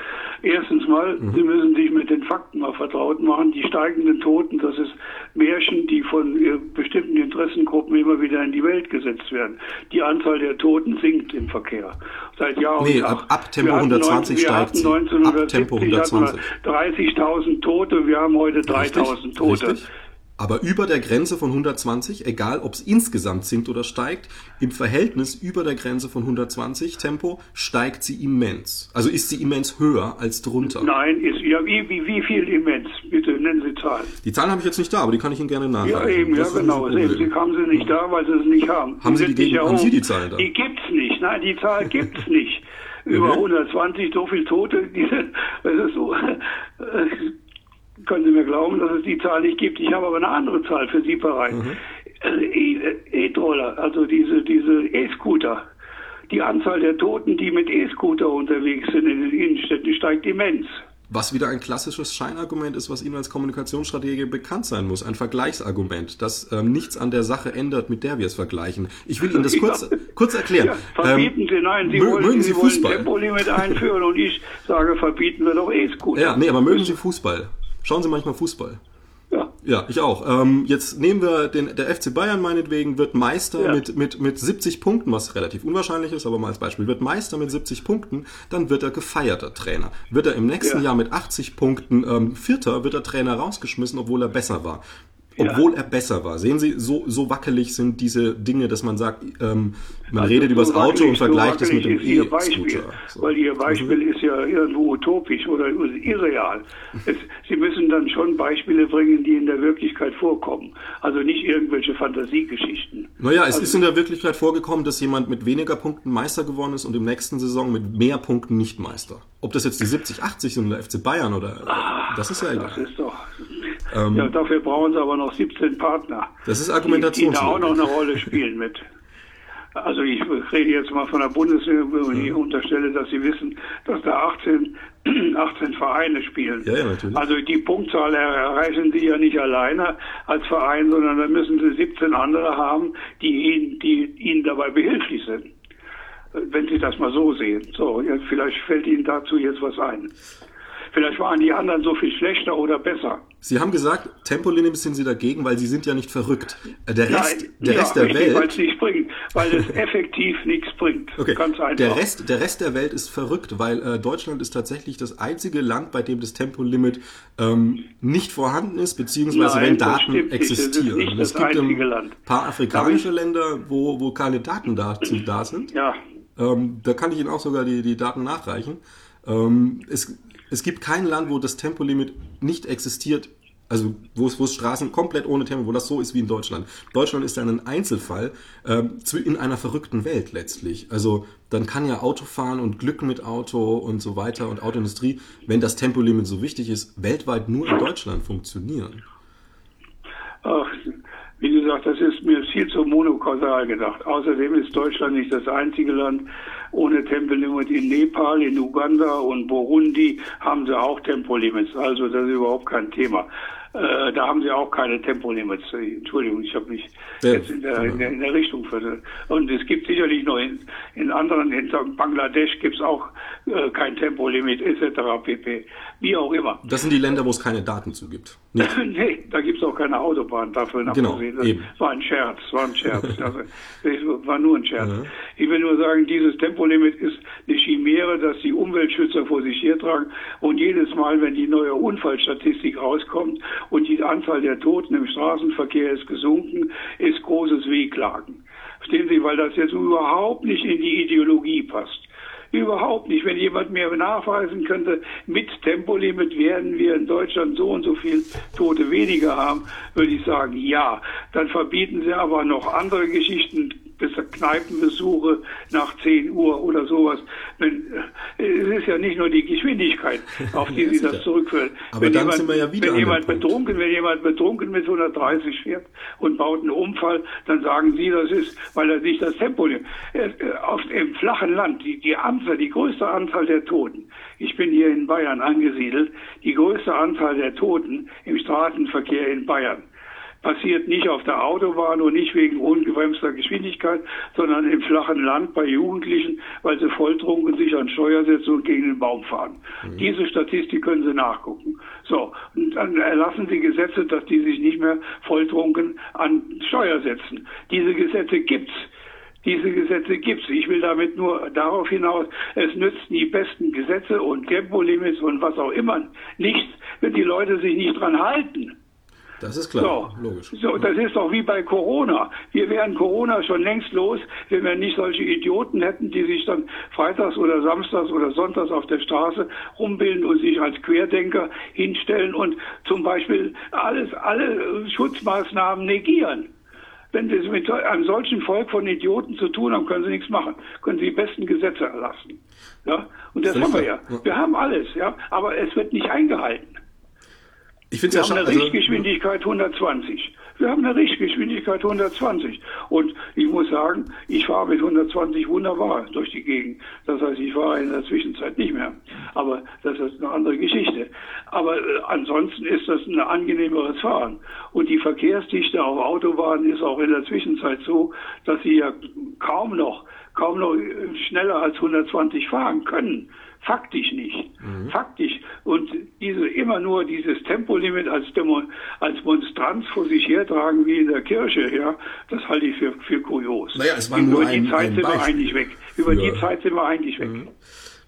S2: Erstens mal, mhm. Sie müssen sich mit den Fakten mal vertraut machen. Die steigenden Toten, das ist Märchen, die von äh, bestimmten Interessengruppen immer wieder in die Welt gesetzt werden. Die Anzahl der Toten sinkt im Verkehr. Seit Jahr und
S1: nee, ab, ab Tempo 120 steigt sie. Ab Tempo 120.
S2: 30.000 Tote, wir haben heute 3.000 Tote. Richtig?
S1: Aber über der Grenze von 120, egal ob es insgesamt sinkt oder steigt, im Verhältnis über der Grenze von 120 Tempo steigt sie immens. Also ist sie immens höher als drunter.
S2: Nein, ist ja wie, wie, wie viel immens? Bitte nennen Sie Zahlen.
S1: Die Zahlen habe ich jetzt nicht da, aber die kann ich Ihnen gerne nachreichen.
S2: Ja, eben,
S1: das
S2: ja genau. Sie, haben sie nicht da, weil Sie es nicht haben.
S1: Haben, Sie die, gegen, haben Sie die Zahlen da?
S2: Die gibt's nicht. Nein, die Zahl gibt's nicht. Über 120 so viele Tote, diese, das ist so, können Sie mir glauben, dass es die Zahl nicht gibt. Ich habe aber eine andere Zahl für Sie bereit. Mhm. Äh, E-Troller, also diese diese E-Scooter. Die Anzahl der Toten, die mit E-Scooter unterwegs sind in den Innenstädten, steigt immens.
S1: Was wieder ein klassisches Scheinargument ist, was Ihnen als Kommunikationsstrategie bekannt sein muss. Ein Vergleichsargument, das ähm, nichts an der Sache ändert, mit der wir es vergleichen. Ich will Ihnen das kurz, kurz erklären. Ja,
S2: verbieten ähm, Sie, nein, Sie wollen,
S1: mögen Sie,
S2: Sie
S1: Fußball?
S2: wollen Tempolimit einführen und ich sage, verbieten wir doch E-Scooter.
S1: Ja, nee, aber mögen Sie Fußball? Schauen Sie manchmal Fußball? Ja. Ja, ich auch. Ähm, jetzt nehmen wir den, der FC Bayern meinetwegen wird Meister ja. mit, mit, mit 70 Punkten, was relativ unwahrscheinlich ist, aber mal als Beispiel, wird Meister mit 70 Punkten, dann wird er gefeierter Trainer. Wird er im nächsten ja. Jahr mit 80 Punkten ähm, Vierter, wird der Trainer rausgeschmissen, obwohl er besser war obwohl ja. er besser war. Sehen Sie, so, so wackelig sind diese Dinge, dass man sagt, ähm, man also redet so über das Auto und vergleicht so es mit dem E-Scooter.
S2: So. Weil Ihr Beispiel mhm. ist ja irgendwo utopisch oder irreal. Es, Sie müssen dann schon Beispiele bringen, die in der Wirklichkeit vorkommen. Also nicht irgendwelche Fantasiegeschichten.
S1: Naja, es
S2: also,
S1: ist in der Wirklichkeit vorgekommen, dass jemand mit weniger Punkten Meister geworden ist und im nächsten Saison mit mehr Punkten nicht Meister. Ob das jetzt die 70, 80 sind oder FC Bayern oder,
S2: Ach, das ist ja egal.
S1: Das
S2: ist ähm, ja, dafür brauchen sie aber noch 17 Partner.
S1: Das ist Argumentation.
S2: Die, die da auch noch eine Rolle spielen mit. Also ich rede jetzt mal von der Bundeswehr und ich unterstelle, dass Sie wissen, dass da 18, 18 Vereine spielen.
S1: Ja, ja, natürlich.
S2: Also die Punktzahl erreichen Sie ja nicht alleine als Verein, sondern da müssen Sie 17 andere haben, die Ihnen, die Ihnen dabei behilflich sind. Wenn Sie das mal so sehen. So, vielleicht fällt Ihnen dazu jetzt was ein. Vielleicht waren die anderen so viel schlechter oder besser.
S1: Sie haben gesagt, Tempolimit sind Sie dagegen, weil Sie sind ja nicht verrückt. Äh, der Rest,
S2: Nein,
S1: der
S2: ja,
S1: Rest der
S2: richtig,
S1: Welt,
S2: weil es nichts bringt, weil es effektiv nichts bringt.
S1: Okay. Ganz einfach. Der Rest, der Rest der Welt ist verrückt, weil äh, Deutschland ist tatsächlich das einzige Land, bei dem das Tempolimit ähm, nicht vorhanden ist, beziehungsweise
S2: Nein,
S1: wenn Daten existieren.
S2: Nicht. Das nicht
S1: es
S2: gibt
S1: ein paar afrikanische Länder, wo, wo keine Daten dazu da sind.
S2: Ja.
S1: Ähm, da kann ich Ihnen auch sogar die, die Daten nachreichen. Ähm, es, es gibt kein Land, wo das Tempolimit nicht existiert. Also wo es, wo es Straßen komplett ohne Tempo, wo das so ist wie in Deutschland. Deutschland ist dann ein Einzelfall äh, in einer verrückten Welt letztlich. Also dann kann ja Autofahren und Glück mit Auto und so weiter und Autoindustrie, wenn das Tempolimit so wichtig ist, weltweit nur in Deutschland funktionieren.
S2: Ach, wie gesagt, das ist mir viel zu monokausal gedacht. Außerdem ist Deutschland nicht das einzige Land ohne Tempolimit. In Nepal, in Uganda und Burundi haben sie auch Tempolimits. Also das ist überhaupt kein Thema. Äh, da haben sie auch keine Tempolimits. Entschuldigung, ich habe mich ja, jetzt in der, in, der, in der Richtung versetzt. Und es gibt sicherlich noch in, in anderen, in Bangladesch gibt es auch äh, kein Tempolimit etc. pp. Wie auch immer.
S1: Das sind die Länder, wo es keine Daten zu gibt.
S2: nee, da gibt es auch keine Autobahn dafür
S1: genau, Das eben.
S2: war ein Scherz, war ein Scherz. das war nur ein Scherz. Ja. Ich will nur sagen, dieses Tempolimit ist eine Chimäre, dass die Umweltschützer vor sich hertragen und jedes Mal, wenn die neue Unfallstatistik rauskommt und die Anzahl der Toten im Straßenverkehr ist gesunken, ist großes Wehklagen. Verstehen Sie, weil das jetzt überhaupt nicht in die Ideologie passt. Überhaupt nicht. Wenn jemand mir nachweisen könnte, mit Tempolimit werden wir in Deutschland so und so viel Tote weniger haben, würde ich sagen, ja. Dann verbieten sie aber noch andere Geschichten, Kneipenbesuche nach 10 Uhr oder sowas. Wenn, äh, es ist ja nicht nur die Geschwindigkeit, auf die sie das zurückführen.
S1: Aber wenn dann jemand, sind wir ja wieder
S2: wenn jemand betrunken, wenn jemand betrunken mit 130 fährt und baut einen Unfall, dann sagen sie, das ist, weil er nicht das Tempo nimmt. Äh, auf dem flachen Land, die, die Anzahl, die größte Anzahl der Toten. Ich bin hier in Bayern angesiedelt. Die größte Anzahl der Toten im Straßenverkehr in Bayern passiert nicht auf der Autobahn und nicht wegen ungebremster Geschwindigkeit, sondern im flachen Land bei Jugendlichen, weil sie volltrunken sich an Steuer setzen und gegen den Baum fahren. Mhm. Diese Statistik können Sie nachgucken. So, und dann erlassen Sie Gesetze, dass die sich nicht mehr volltrunken an Steuer setzen. Diese Gesetze gibt's. Diese Gesetze gibt's. Ich will damit nur darauf hinaus, es nützen die besten Gesetze und Tempolimits und was auch immer nichts, wenn die Leute sich nicht dran halten.
S1: Das ist klar, so, logisch.
S2: So, das ist doch wie bei Corona. Wir wären Corona schon längst los, wenn wir nicht solche Idioten hätten, die sich dann freitags oder samstags oder sonntags auf der Straße rumbilden und sich als Querdenker hinstellen und zum Beispiel alles, alle Schutzmaßnahmen negieren. Wenn Sie es mit einem solchen Volk von Idioten zu tun haben, können Sie nichts machen. Können Sie die besten Gesetze erlassen. Ja? Und das haben wir ja. Wir haben alles, ja. Aber es wird nicht eingehalten.
S1: Ich finde ja
S2: schon. Wir haben eine also, Richtgeschwindigkeit 120. Wir haben eine Richtgeschwindigkeit 120. Und ich muss sagen, ich fahre mit 120 wunderbar durch die Gegend. Das heißt, ich fahre in der Zwischenzeit nicht mehr. Aber das ist eine andere Geschichte. Aber äh, ansonsten ist das ein angenehmeres Fahren. Und die Verkehrsdichte auf Autobahnen ist auch in der Zwischenzeit so, dass sie ja kaum noch, kaum noch schneller als 120 fahren können. Faktisch nicht. Mhm. Faktisch. Und diese, immer nur dieses Tempolimit als, Demo, als Monstranz vor sich hertragen wie in der Kirche, ja, das halte ich für, für kurios.
S1: Naja, es war nur
S2: Über
S1: ein,
S2: die Zeit
S1: ein
S2: sind wir eigentlich weg. Über die Zeit sind wir eigentlich weg. Mhm.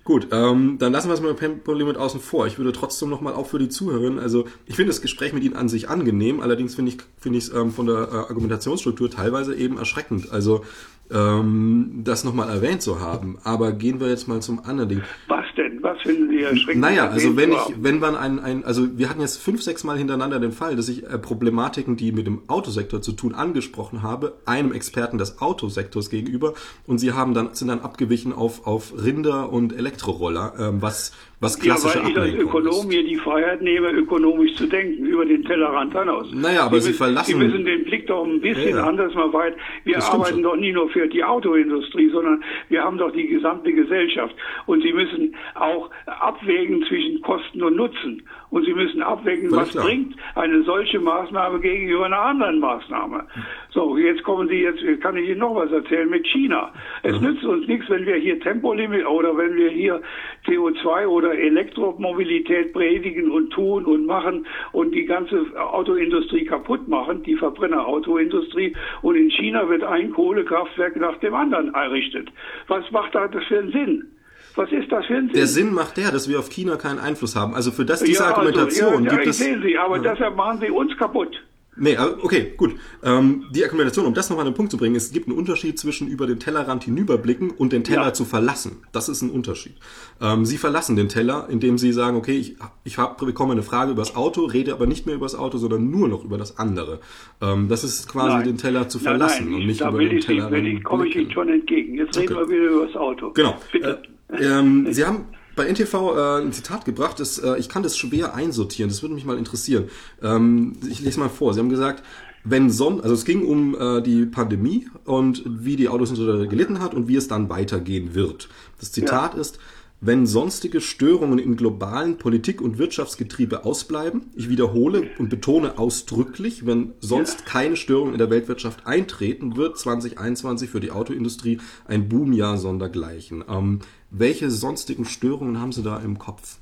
S1: Gut, ähm, dann lassen wir es mal mit Tempolimit außen vor. Ich würde trotzdem nochmal auch für die Zuhörerin, also ich finde das Gespräch mit Ihnen an sich angenehm, allerdings finde ich finde ich es ähm, von der äh, Argumentationsstruktur teilweise eben erschreckend. Also ähm, das nochmal erwähnt zu haben. Aber gehen wir jetzt mal zum anderen Ding.
S2: Was denn? Was finden Sie erschreckend?
S1: Naja, also wenn ich, wenn man ein, ein, also wir hatten jetzt fünf, sechs Mal hintereinander den Fall, dass ich äh, Problematiken, die mit dem Autosektor zu tun, angesprochen habe, einem Experten des Autosektors gegenüber und sie haben dann, sind dann abgewichen auf, auf Rinder und Elektroroller, ähm, was was klassische
S2: ja, weil ich als Ökonom mir die Freiheit nehme, ökonomisch zu denken, über den Tellerrand hinaus.
S1: Naja, aber Sie,
S2: Sie
S1: verlassen...
S2: Sie müssen den Blick doch ein bisschen ja, ja. anders mal weit. Wir das arbeiten doch nie nur für die Autoindustrie, sondern wir haben doch die gesamte Gesellschaft. Und Sie müssen auch abwägen zwischen Kosten und Nutzen. Und Sie müssen abwägen, was klar. bringt eine solche Maßnahme gegenüber einer anderen Maßnahme. So, jetzt kommen Sie, jetzt kann ich Ihnen noch was erzählen mit China. Es mhm. nützt uns nichts, wenn wir hier Tempolimit oder wenn wir hier CO2 oder Elektromobilität predigen und tun und machen und die ganze Autoindustrie kaputt machen, die Verbrennerautoindustrie. Und in China wird ein Kohlekraftwerk nach dem anderen errichtet. Was macht da das für einen Sinn? Was ist das für ein Sinn?
S1: Der Sinn macht der, dass wir auf China keinen Einfluss haben. Also für das diese ja, Argumentation also, ja,
S2: ja, gibt es. Sehen Sie, aber deshalb machen Sie uns kaputt.
S1: Nee, okay, gut. Ähm, die Argumentation, um das nochmal an den Punkt zu bringen, es gibt einen Unterschied zwischen über den Tellerrand hinüberblicken und den Teller ja. zu verlassen. Das ist ein Unterschied. Ähm, sie verlassen den Teller, indem sie sagen, okay, ich, ich hab, bekomme eine Frage über das Auto, rede aber nicht mehr über das Auto, sondern nur noch über das andere. Ähm, das ist quasi nein. den Teller zu verlassen nein, nein, und nicht über den Teller.
S2: Da komme ich Ihnen schon entgegen. Jetzt okay. reden wir wieder über das Auto.
S1: Genau. Bitte. Äh, ähm, sie haben bei NTV äh, ein Zitat gebracht, das, äh, ich kann das schwer einsortieren, das würde mich mal interessieren. Ähm, ich lese mal vor. Sie haben gesagt, wenn son also es ging um äh, die Pandemie und wie die Autosindustrie gelitten hat und wie es dann weitergehen wird. Das Zitat ja. ist, wenn sonstige Störungen im globalen Politik- und Wirtschaftsgetriebe ausbleiben, ich wiederhole und betone ausdrücklich, wenn sonst keine Störungen in der Weltwirtschaft eintreten, wird 2021 für die Autoindustrie ein Boomjahr sondergleichen. Ähm, welche sonstigen Störungen haben Sie da im Kopf?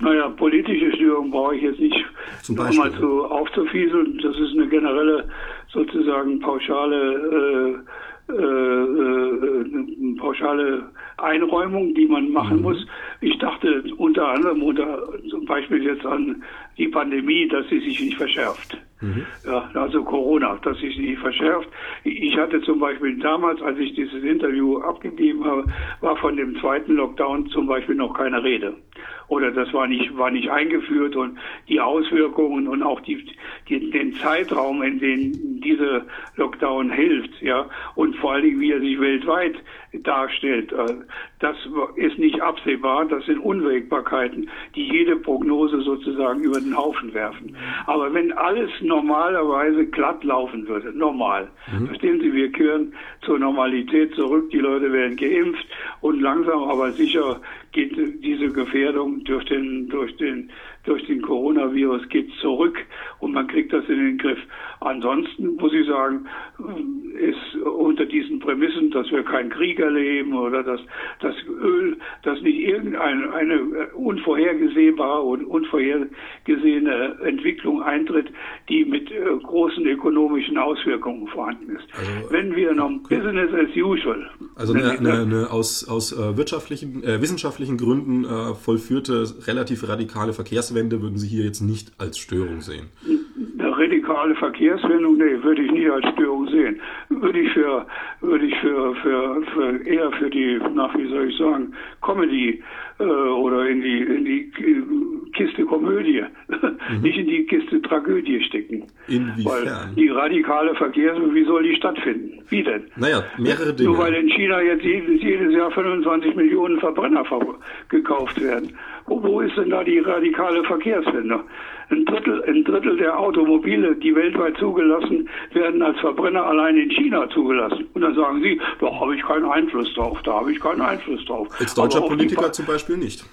S2: Naja, politische Störungen brauche ich jetzt nicht nochmal zu aufzufieseln. Das ist eine generelle, sozusagen pauschale, äh, äh, äh, pauschale Einräumung, die man machen mhm. muss. Ich dachte unter anderem unter zum Beispiel jetzt an die Pandemie, dass sie sich nicht verschärft. Mhm. Ja, also Corona, dass sich nicht verschärft. Ich hatte zum Beispiel damals, als ich dieses Interview abgegeben habe, war von dem zweiten Lockdown zum Beispiel noch keine Rede oder das war nicht, war nicht eingeführt und die Auswirkungen und auch die, die, den Zeitraum, in dem dieser Lockdown hilft, ja, und vor allen Dingen, wie er sich weltweit darstellt, äh, das ist nicht absehbar, das sind Unwägbarkeiten, die jede Prognose sozusagen über den Haufen werfen. Aber wenn alles normalerweise glatt laufen würde, normal, mhm. verstehen Sie, wir kehren zur Normalität zurück, die Leute werden geimpft und langsam aber sicher geht diese Gefährdung durch den, durch den, durch den Coronavirus geht zurück und man kriegt das in den Griff. Ansonsten muss ich sagen, ist unter diesen Prämissen, dass wir keinen Krieg erleben oder dass das Öl, dass nicht irgendeine eine unvorhergesehbare und unvorhergesehene Entwicklung eintritt, die mit äh, großen ökonomischen Auswirkungen vorhanden ist. Also, Wenn wir noch Business as usual.
S1: Also eine, eine, eine aus, aus äh, wirtschaftlichen, äh, wissenschaftlichen Gründen äh, vollführte relativ radikale Verkehrswende würden Sie hier jetzt nicht als Störung sehen.
S2: Eine radikale Verkehrswendung, nee, würde ich nie als Störung sehen. Würde ich für, würde ich für, für, für eher für die, nach wie soll ich sagen, Comedy äh, oder in die, in die Kiste Komödie, mhm. nicht in die Kiste Tragödie stecken.
S1: Inwiefern?
S2: Weil die radikale Verkehrswende, wie soll die stattfinden? Wie denn?
S1: Naja, mehrere Dinge.
S2: Nur weil in China jetzt jedes, jedes Jahr 25 Millionen Verbrenner gekauft werden. Wo, wo ist denn da die radikale Verkehrswende? Ein Drittel, ein Drittel der Automobile, die weltweit zugelassen werden, als Verbrenner allein in China zugelassen. Und dann sagen Sie, da habe ich keinen Einfluss drauf, da habe ich keinen Einfluss drauf.
S1: Als deutscher Politiker zum Beispiel nicht.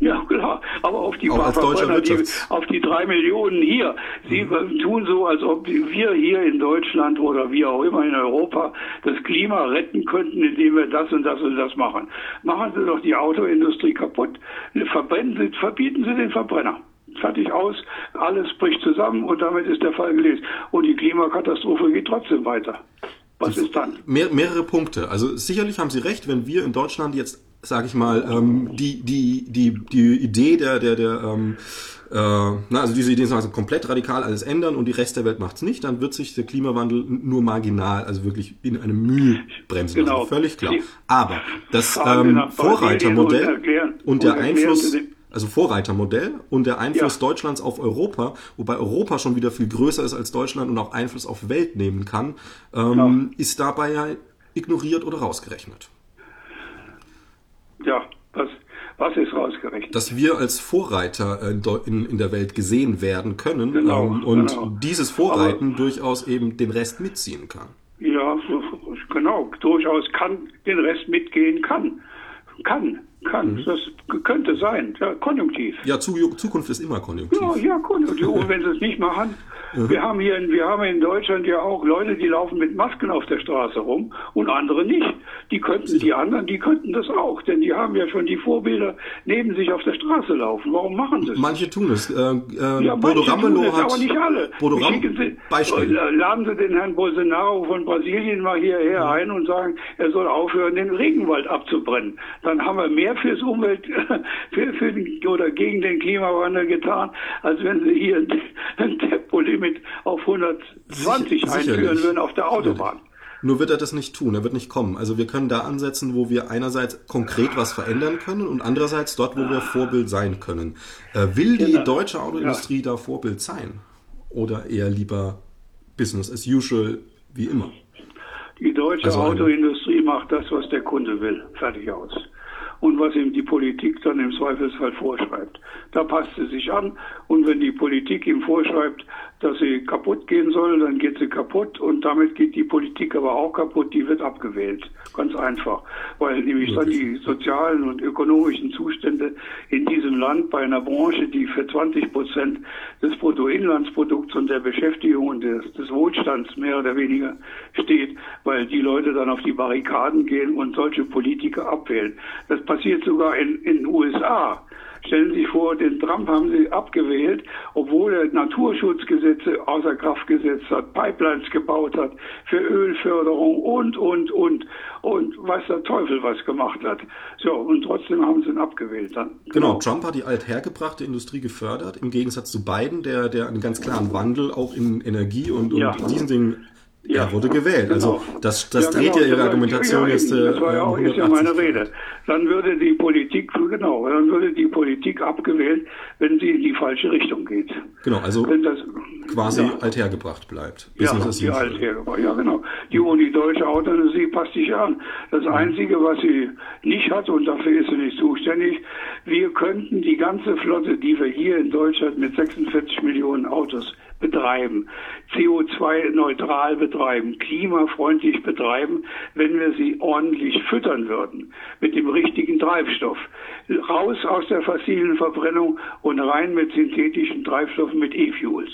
S2: Ja, klar. Aber auf die paar Verbrenner, die, auf die drei Millionen hier. Sie mhm. tun so, als ob wir hier in Deutschland oder wie auch immer in Europa das Klima retten könnten, indem wir das und das und das machen. Machen Sie doch die Autoindustrie kaputt. Verbrennen Sie, verbieten Sie den Verbrenner fertig aus, alles bricht zusammen und damit ist der Fall gelesen. Und die Klimakatastrophe geht trotzdem weiter. Was ist dann?
S1: Mehr, mehrere Punkte. Also sicherlich haben Sie recht, wenn wir in Deutschland jetzt, sage ich mal, ähm, die, die, die, die Idee der, der, der ähm, äh, na, also diese Idee also komplett radikal alles ändern und die Rest der Welt macht's nicht, dann wird sich der Klimawandel nur marginal, also wirklich in einem Mühe bremsen. Genau. Also völlig klar. Aber das ähm, Vorreitermodell und der Einfluss also Vorreitermodell und der Einfluss ja. Deutschlands auf Europa, wobei Europa schon wieder viel größer ist als Deutschland und auch Einfluss auf Welt nehmen kann, ähm, ja. ist dabei ja ignoriert oder rausgerechnet.
S2: Ja, was, was ist rausgerechnet?
S1: Dass wir als Vorreiter in, in der Welt gesehen werden können genau, ähm, und genau. dieses Vorreiten Aber, durchaus eben den Rest mitziehen kann.
S2: Ja, genau, durchaus kann den Rest mitgehen kann. Kann. Kann, mhm. das könnte sein, ja, konjunktiv.
S1: Ja, Zukunft ist immer konjunktiv.
S2: Ja, ja konjunktiv. Und wenn sie es nicht machen, mhm. wir haben hier in, wir haben in Deutschland ja auch Leute, die laufen mit Masken auf der Straße rum und andere nicht. Die könnten, die anderen, die könnten das auch, denn die haben ja schon die Vorbilder neben sich auf der Straße laufen. Warum machen sie es?
S1: Manche tun es. Äh,
S2: äh, ja, Bodo Ramelow hat, aber nicht alle.
S1: Bodo Ram
S2: sie, Beispiel. Laden Sie den Herrn Bolsonaro von Brasilien mal hierher mhm. ein und sagen, er soll aufhören, den Regenwald abzubrennen. Dann haben wir mehr fürs Umwelt, für, für den, oder gegen den Klimawandel getan, als wenn sie hier ein Tempolimit auf 120 Sicher, einführen würden auf der Autobahn.
S1: Nur wird er das nicht tun, er wird nicht kommen. Also wir können da ansetzen, wo wir einerseits konkret was verändern können und andererseits dort, wo wir Vorbild sein können. Äh, will die genau. deutsche Autoindustrie ja. da Vorbild sein? Oder eher lieber Business as usual wie immer?
S2: Die deutsche also Autoindustrie macht das, was der Kunde will. Fertig aus. Und was ihm die Politik dann im Zweifelsfall vorschreibt. Da passt sie sich an und wenn die Politik ihm vorschreibt, dass sie kaputt gehen soll, dann geht sie kaputt und damit geht die Politik aber auch kaputt, die wird abgewählt. Ganz einfach. Weil nämlich dann die sozialen und ökonomischen Zustände in diesem Land bei einer Branche, die für 20 Prozent des Bruttoinlandsprodukts und der Beschäftigung und des, des Wohlstands mehr oder weniger steht, weil die Leute dann auf die Barrikaden gehen und solche Politiker abwählen. Das passiert sogar in, in den USA. Stellen Sie sich vor, den Trump haben Sie abgewählt, obwohl er Naturschutzgesetze außer Kraft gesetzt hat, Pipelines gebaut hat für Ölförderung und, und, und. Und weiß der Teufel, was gemacht hat. So, und trotzdem haben sie ihn abgewählt dann.
S1: Genau, genau Trump hat die althergebrachte Industrie gefördert, im Gegensatz zu Biden, der, der einen ganz klaren Wandel auch in Energie und, und ja. diesen Dingen ja, er wurde gewählt. Also genau. das, das ja, dreht genau. ja Ihre Argumentation jetzt.
S2: Äh, das war ja auch ist ja meine Rede. Dann würde die Politik, genau, dann würde die Politik abgewählt, wenn sie in die falsche Richtung geht.
S1: Genau, also das, quasi ja. althergebracht bleibt.
S2: Ja, die althergebracht, ja genau. Die, und die deutsche Autoindustrie passt sich an. Das. Einzige, was sie nicht hat, und dafür ist sie nicht zuständig, wir könnten die ganze Flotte, die wir hier in Deutschland mit 46 Millionen Autos betreiben, CO2-neutral betreiben, klimafreundlich betreiben, wenn wir sie ordentlich füttern würden mit dem richtigen Treibstoff. Raus aus der fossilen Verbrennung und rein mit synthetischen Treibstoffen, mit E-Fuels.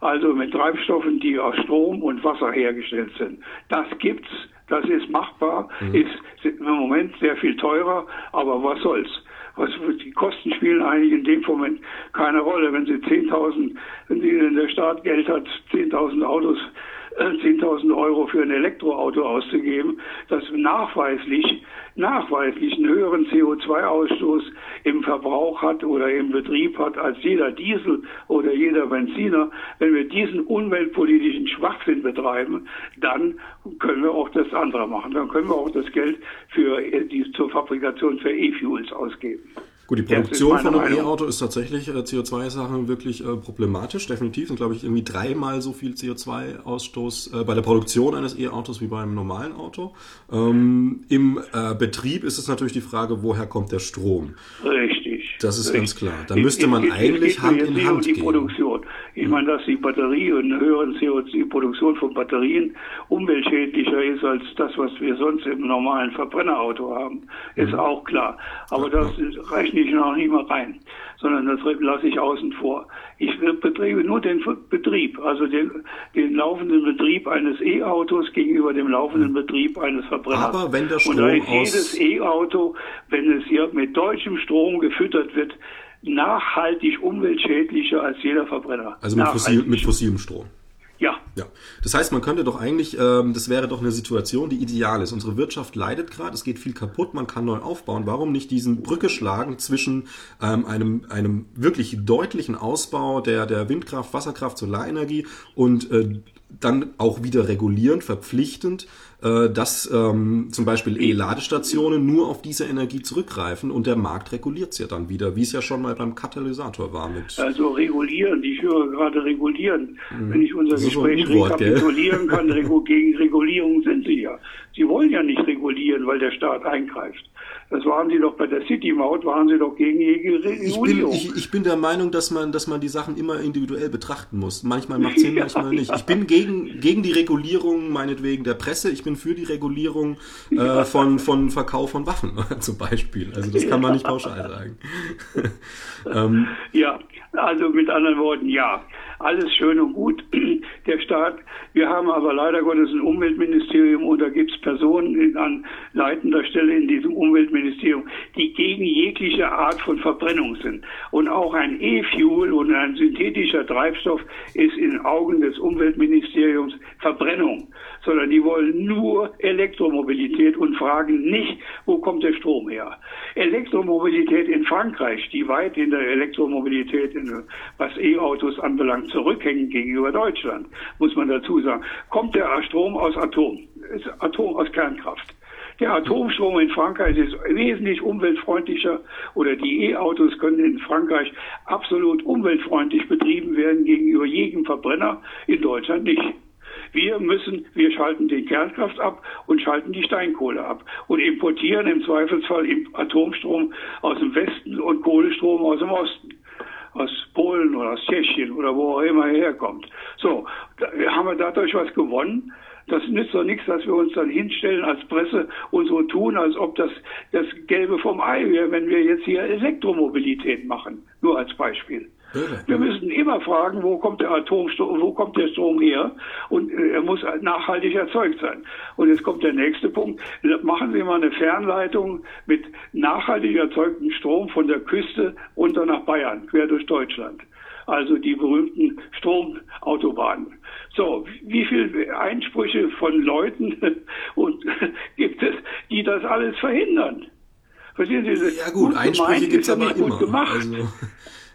S2: Also mit Treibstoffen, die aus Strom und Wasser hergestellt sind. Das gibt's, das ist machbar, mhm. ist im Moment sehr viel teurer, aber was soll's? Was die Kosten spielen eigentlich in dem Moment keine Rolle. Wenn Sie 10.000, wenn in der Staat Geld hat, 10.000 Autos 10.000 Euro für ein Elektroauto auszugeben, das nachweislich, nachweislich einen höheren CO2-Ausstoß im Verbrauch hat oder im Betrieb hat als jeder Diesel oder jeder Benziner. Wenn wir diesen umweltpolitischen Schwachsinn betreiben, dann können wir auch das andere machen. Dann können wir auch das Geld für die, zur Fabrikation für E-Fuels ausgeben.
S1: Gut, die Produktion von einem E-Auto ist tatsächlich äh, CO2-Sachen wirklich äh, problematisch, definitiv. Sind, glaube ich, irgendwie dreimal so viel CO2-Ausstoß äh, bei der Produktion eines E-Autos wie bei einem normalen Auto. Ähm, Im äh, Betrieb ist es natürlich die Frage, woher kommt der Strom?
S2: Richtig.
S1: Das ist richtig. ganz klar. Da müsste man es, eigentlich es Hand in Hand um die gehen.
S2: Produktion. Ich meine, dass die Batterie und eine höhere CO2-Produktion von Batterien umweltschädlicher ist als das, was wir sonst im normalen Verbrennerauto haben, ist mhm. auch klar. Aber das rechne ich noch nicht mal rein, sondern das lasse ich außen vor. Ich betriebe nur den Betrieb, also den, den laufenden Betrieb eines E-Autos gegenüber dem laufenden Betrieb eines Verbrenners.
S1: Aber wenn der Strom
S2: Und da ist jedes E-Auto, wenn es hier mit deutschem Strom gefüttert wird, nachhaltig umweltschädlicher als jeder Verbrenner.
S1: Also mit, fossil, mit fossilem Strom.
S2: Ja.
S1: ja. Das heißt, man könnte doch eigentlich, ähm, das wäre doch eine Situation, die ideal ist. Unsere Wirtschaft leidet gerade, es geht viel kaputt, man kann neu aufbauen. Warum nicht diesen Brücke schlagen zwischen ähm, einem, einem wirklich deutlichen Ausbau der, der Windkraft, Wasserkraft, Solarenergie und äh, dann auch wieder regulierend, verpflichtend, äh, dass ähm, zum Beispiel E-Ladestationen nur auf diese Energie zurückgreifen und der Markt reguliert es ja dann wieder, wie es ja schon mal beim Katalysator war. Mit
S2: also regulieren, ich höre gerade regulieren. Mhm. Wenn ich unser Gespräch rekapitulieren kann, gegen Regulierung sind sie ja. Sie wollen ja nicht regulieren, weil der Staat eingreift. Das waren Sie doch bei der City-Maut, waren Sie doch gegen jede
S1: Regulierung. Ich bin, ich, ich bin der Meinung, dass man, dass man die Sachen immer individuell betrachten muss. Manchmal macht es Sinn, ja, manchmal nicht. Ich bin gegen, gegen die Regulierung, meinetwegen, der Presse. Ich bin für die Regulierung äh, von, von Verkauf von Waffen zum Beispiel. Also das kann man nicht pauschal sagen.
S2: ähm, ja, also mit anderen Worten, ja alles schön und gut, der Staat. Wir haben aber leider Gottes ein Umweltministerium und da gibt es Personen an leitender Stelle in diesem Umweltministerium, die gegen jegliche Art von Verbrennung sind. Und auch ein E-Fuel und ein synthetischer Treibstoff ist in Augen des Umweltministeriums Verbrennung, sondern die wollen nur Elektromobilität und fragen nicht, wo kommt der Strom her. Elektromobilität in Frankreich, die weit in der Elektromobilität, was E-Autos anbelangt, zurückhängen gegenüber Deutschland, muss man dazu sagen. Kommt der Strom aus Atom, Atom aus Kernkraft. Der Atomstrom in Frankreich ist wesentlich umweltfreundlicher oder die E-Autos können in Frankreich absolut umweltfreundlich betrieben werden gegenüber jedem Verbrenner, in Deutschland nicht. Wir müssen, wir schalten den Kernkraft ab und schalten die Steinkohle ab und importieren im Zweifelsfall Atomstrom aus dem Westen und Kohlestrom aus dem Osten aus Polen oder aus Tschechien oder wo auch immer er herkommt. So, haben wir dadurch was gewonnen? Das nützt doch nichts, dass wir uns dann hinstellen als Presse und so tun, als ob das das Gelbe vom Ei wäre, wenn wir jetzt hier Elektromobilität machen. Nur als Beispiel. Wir müssen immer fragen, wo kommt der Atomstrom, wo kommt der Strom her? Und äh, er muss nachhaltig erzeugt sein. Und jetzt kommt der nächste Punkt. Machen Sie mal eine Fernleitung mit nachhaltig erzeugtem Strom von der Küste runter nach Bayern, quer durch Deutschland. Also die berühmten Stromautobahnen. So, wie viele Einsprüche von Leuten und gibt es, die das alles verhindern?
S1: Verstehen Sie? Ja gut, Einsprüche gibt es aber immer.
S2: Gemacht. Also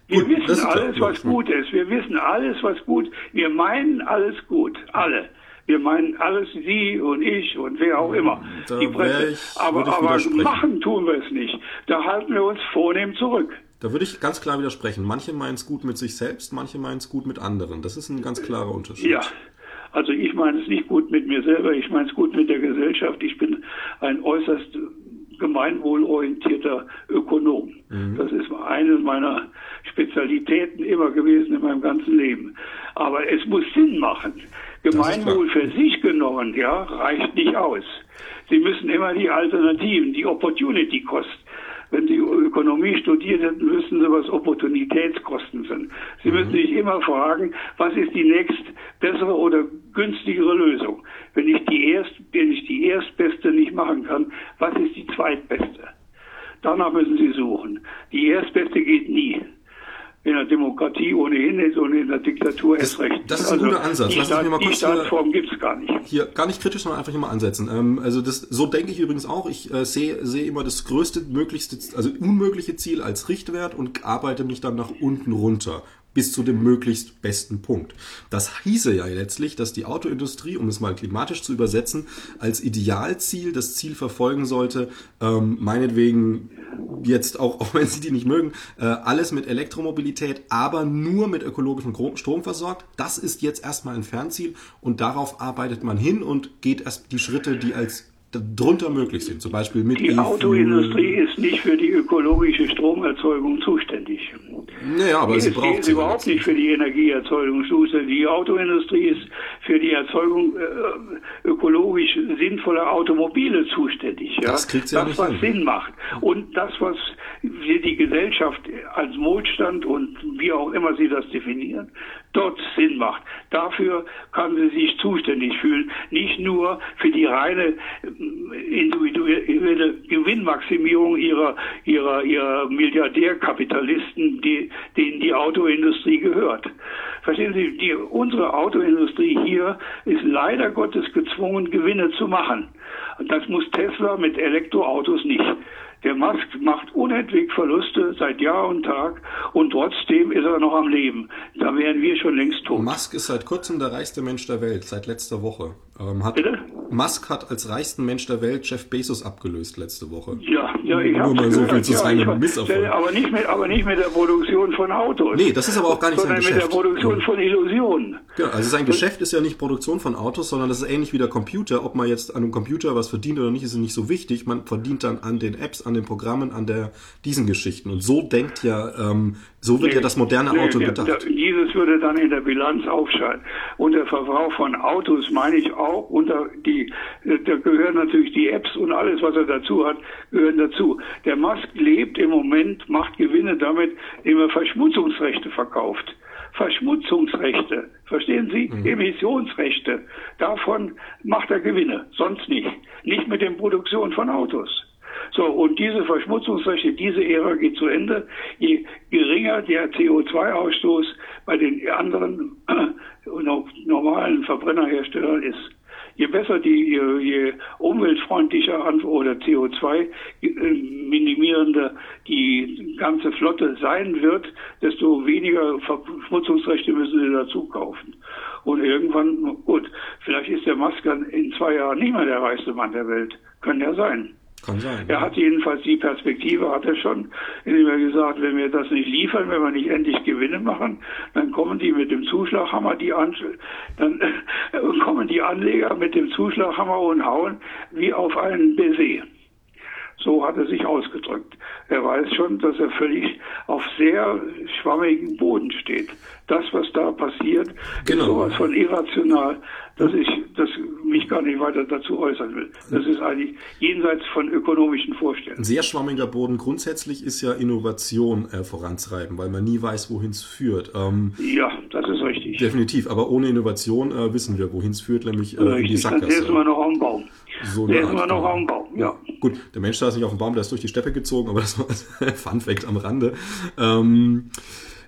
S2: wir gut, wissen alles, was gut ist. Wir wissen alles, was gut. Wir meinen alles gut. Alle. Wir meinen alles Sie und ich und wer auch immer.
S1: Da die Presse. Ich,
S2: aber aber machen tun wir es nicht. Da halten wir uns vornehm zurück.
S1: Da würde ich ganz klar widersprechen. Manche meinen es gut mit sich selbst, manche meinen es gut mit anderen. Das ist ein ganz klarer Unterschied.
S2: Ja. Also ich meine es nicht gut mit mir selber, ich meine es gut mit der Gesellschaft. Ich bin ein äußerst gemeinwohlorientierter Ökonom. Mhm. Das ist eine meiner Spezialitäten immer gewesen in meinem ganzen Leben. Aber es muss Sinn machen. Gemeinwohl für sich genommen, ja, reicht nicht aus. Sie müssen immer die Alternativen, die Opportunity Cost. Wenn Sie Ökonomie studiert hätten, wüssten Sie, was Opportunitätskosten sind. Sie mhm. müssen sich immer fragen, was ist die nächst bessere oder günstigere Lösung? Wenn ich die erst, wenn ich die erstbeste nicht machen kann, was ist die zweitbeste? Danach müssen Sie suchen. Die erstbeste geht nie in der Demokratie ohnehin ist und in der Diktatur
S1: das,
S2: erst recht.
S1: Das ist ein also guter Ansatz.
S2: Lass mich mal kurz die Staatsform gibt es gar nicht.
S1: Hier gar nicht kritisch, sondern einfach hier mal ansetzen. Ähm, also das, so denke ich übrigens auch. Ich äh, sehe sehe immer das größte, möglichste, also unmögliche Ziel als Richtwert und arbeite mich dann nach unten runter bis zu dem möglichst besten Punkt. Das hieße ja letztlich, dass die Autoindustrie, um es mal klimatisch zu übersetzen, als Idealziel das Ziel verfolgen sollte, ähm, meinetwegen jetzt auch, auch wenn sie die nicht mögen, äh, alles mit Elektromobilität, aber nur mit ökologischem Strom versorgt. Das ist jetzt erstmal ein Fernziel und darauf arbeitet man hin und geht erst die Schritte, die als drunter möglich sind, zum Beispiel mit
S2: Die Autoindustrie ist nicht für die ökologische Stromerzeugung zuständig.
S1: Naja, aber
S2: die
S1: sie braucht
S2: ist überhaupt nicht für die Energieerzeugung. Die Autoindustrie ist für die Erzeugung äh, ökologisch sinnvoller Automobile zuständig. Ja?
S1: Das kriegt sie das,
S2: ja was hin. Sinn macht. Und das, was wir die Gesellschaft als Wohlstand und wie auch immer sie das definieren, dort Sinn macht. Dafür kann sie sich zuständig fühlen. Nicht nur für die reine individuelle Gewinnmaximierung ihrer, ihrer, ihrer Milliardärkapitalisten, die, denen die Autoindustrie gehört. Verstehen Sie, die, unsere Autoindustrie hier ist leider Gottes gezwungen, Gewinne zu machen. Und das muss Tesla mit Elektroautos nicht. Der Musk macht unentwegt Verluste seit Jahr und Tag und trotzdem ist er noch am Leben. Da wären wir schon längst tot.
S1: Musk ist seit kurzem der reichste Mensch der Welt, seit letzter Woche. Ähm, hat,
S2: Bitte?
S1: Musk hat als reichsten Mensch der Welt Jeff Bezos abgelöst letzte Woche.
S2: Ja, ja, ich
S1: habe Nur mal so viel zu seinem ja,
S2: Misserfolg. Aber nicht, mit, aber nicht mit der Produktion von Autos.
S1: Nee, das ist aber auch gar nicht sein Geschäft.
S2: Sondern mit der Produktion von Illusionen.
S1: Ja, also sein Geschäft ist ja nicht Produktion von Autos, sondern das ist ähnlich wie der Computer. Ob man jetzt an einem Computer was verdient oder nicht, ist nicht so wichtig. Man verdient dann an den Apps, an den Programmen, an der diesen Geschichten. Und so denkt ja, ähm, so wird nee, ja das moderne nee, Auto gedacht. Der,
S2: dieses würde dann in der Bilanz aufscheinen. Und der Verbrauch von Autos meine ich auch unter die, da gehören natürlich die Apps und alles, was er dazu hat, gehören dazu. Der Musk lebt im Moment, macht Gewinne damit, indem er Verschmutzungsrechte verkauft. Verschmutzungsrechte, verstehen Sie? Mhm. Emissionsrechte. Davon macht er Gewinne, sonst nicht. Nicht mit der Produktion von Autos. So, und diese Verschmutzungsrechte, diese Ära geht zu Ende. Je geringer der CO2-Ausstoß bei den anderen äh, normalen Verbrennerherstellern ist, je besser die, je, je umweltfreundlicher oder CO2 äh, minimierender die ganze Flotte sein wird, desto weniger Verschmutzungsrechte müssen sie dazu kaufen. Und irgendwann, gut, vielleicht ist der Masker in zwei Jahren nicht mehr der reichste Mann der Welt. Kann ja sein.
S1: Kann sein.
S2: Er hat jedenfalls die Perspektive, hat er schon, indem er gesagt, wenn wir das nicht liefern, wenn wir nicht endlich Gewinne machen, dann kommen die mit dem Zuschlaghammer, die An dann kommen die Anleger mit dem Zuschlaghammer und hauen wie auf einen Baiser. So hat er sich ausgedrückt. Er weiß schon, dass er völlig auf sehr schwammigen Boden steht. Das, was da passiert, genau. ist sowas von irrational, dass ich das mich gar nicht weiter dazu äußern will. Das ist eigentlich jenseits von ökonomischen Vorstellungen.
S1: Ein sehr schwammiger Boden grundsätzlich ist ja Innovation äh, voranzutreiben, weil man nie weiß, wohin es führt.
S2: Ähm, ja, das ist richtig.
S1: Definitiv, aber ohne Innovation äh, wissen wir, wohin es führt, nämlich äh, in die Sackgasse.
S2: Dann ist man noch am Baum. So der ist immer noch am Baum, ja.
S1: Gut, der Mensch da ist nicht auf dem Baum, der ist durch die Steppe gezogen, aber das war Fun Fact am Rande. Ähm,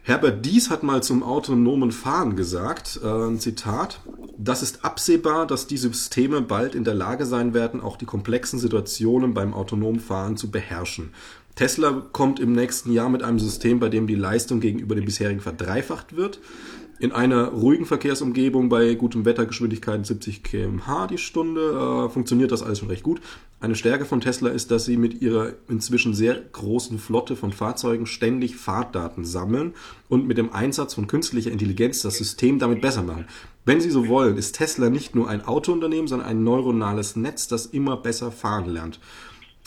S1: Herbert Dies hat mal zum autonomen Fahren gesagt, äh, ein Zitat, das ist absehbar, dass die Systeme bald in der Lage sein werden, auch die komplexen Situationen beim autonomen Fahren zu beherrschen. Tesla kommt im nächsten Jahr mit einem System, bei dem die Leistung gegenüber dem bisherigen verdreifacht wird. In einer ruhigen Verkehrsumgebung bei gutem Wetter, Geschwindigkeiten 70 km/h die Stunde, äh, funktioniert das alles schon recht gut. Eine Stärke von Tesla ist, dass sie mit ihrer inzwischen sehr großen Flotte von Fahrzeugen ständig Fahrtdaten sammeln und mit dem Einsatz von künstlicher Intelligenz das System damit besser machen. Wenn Sie so wollen, ist Tesla nicht nur ein Autounternehmen, sondern ein neuronales Netz, das immer besser fahren lernt.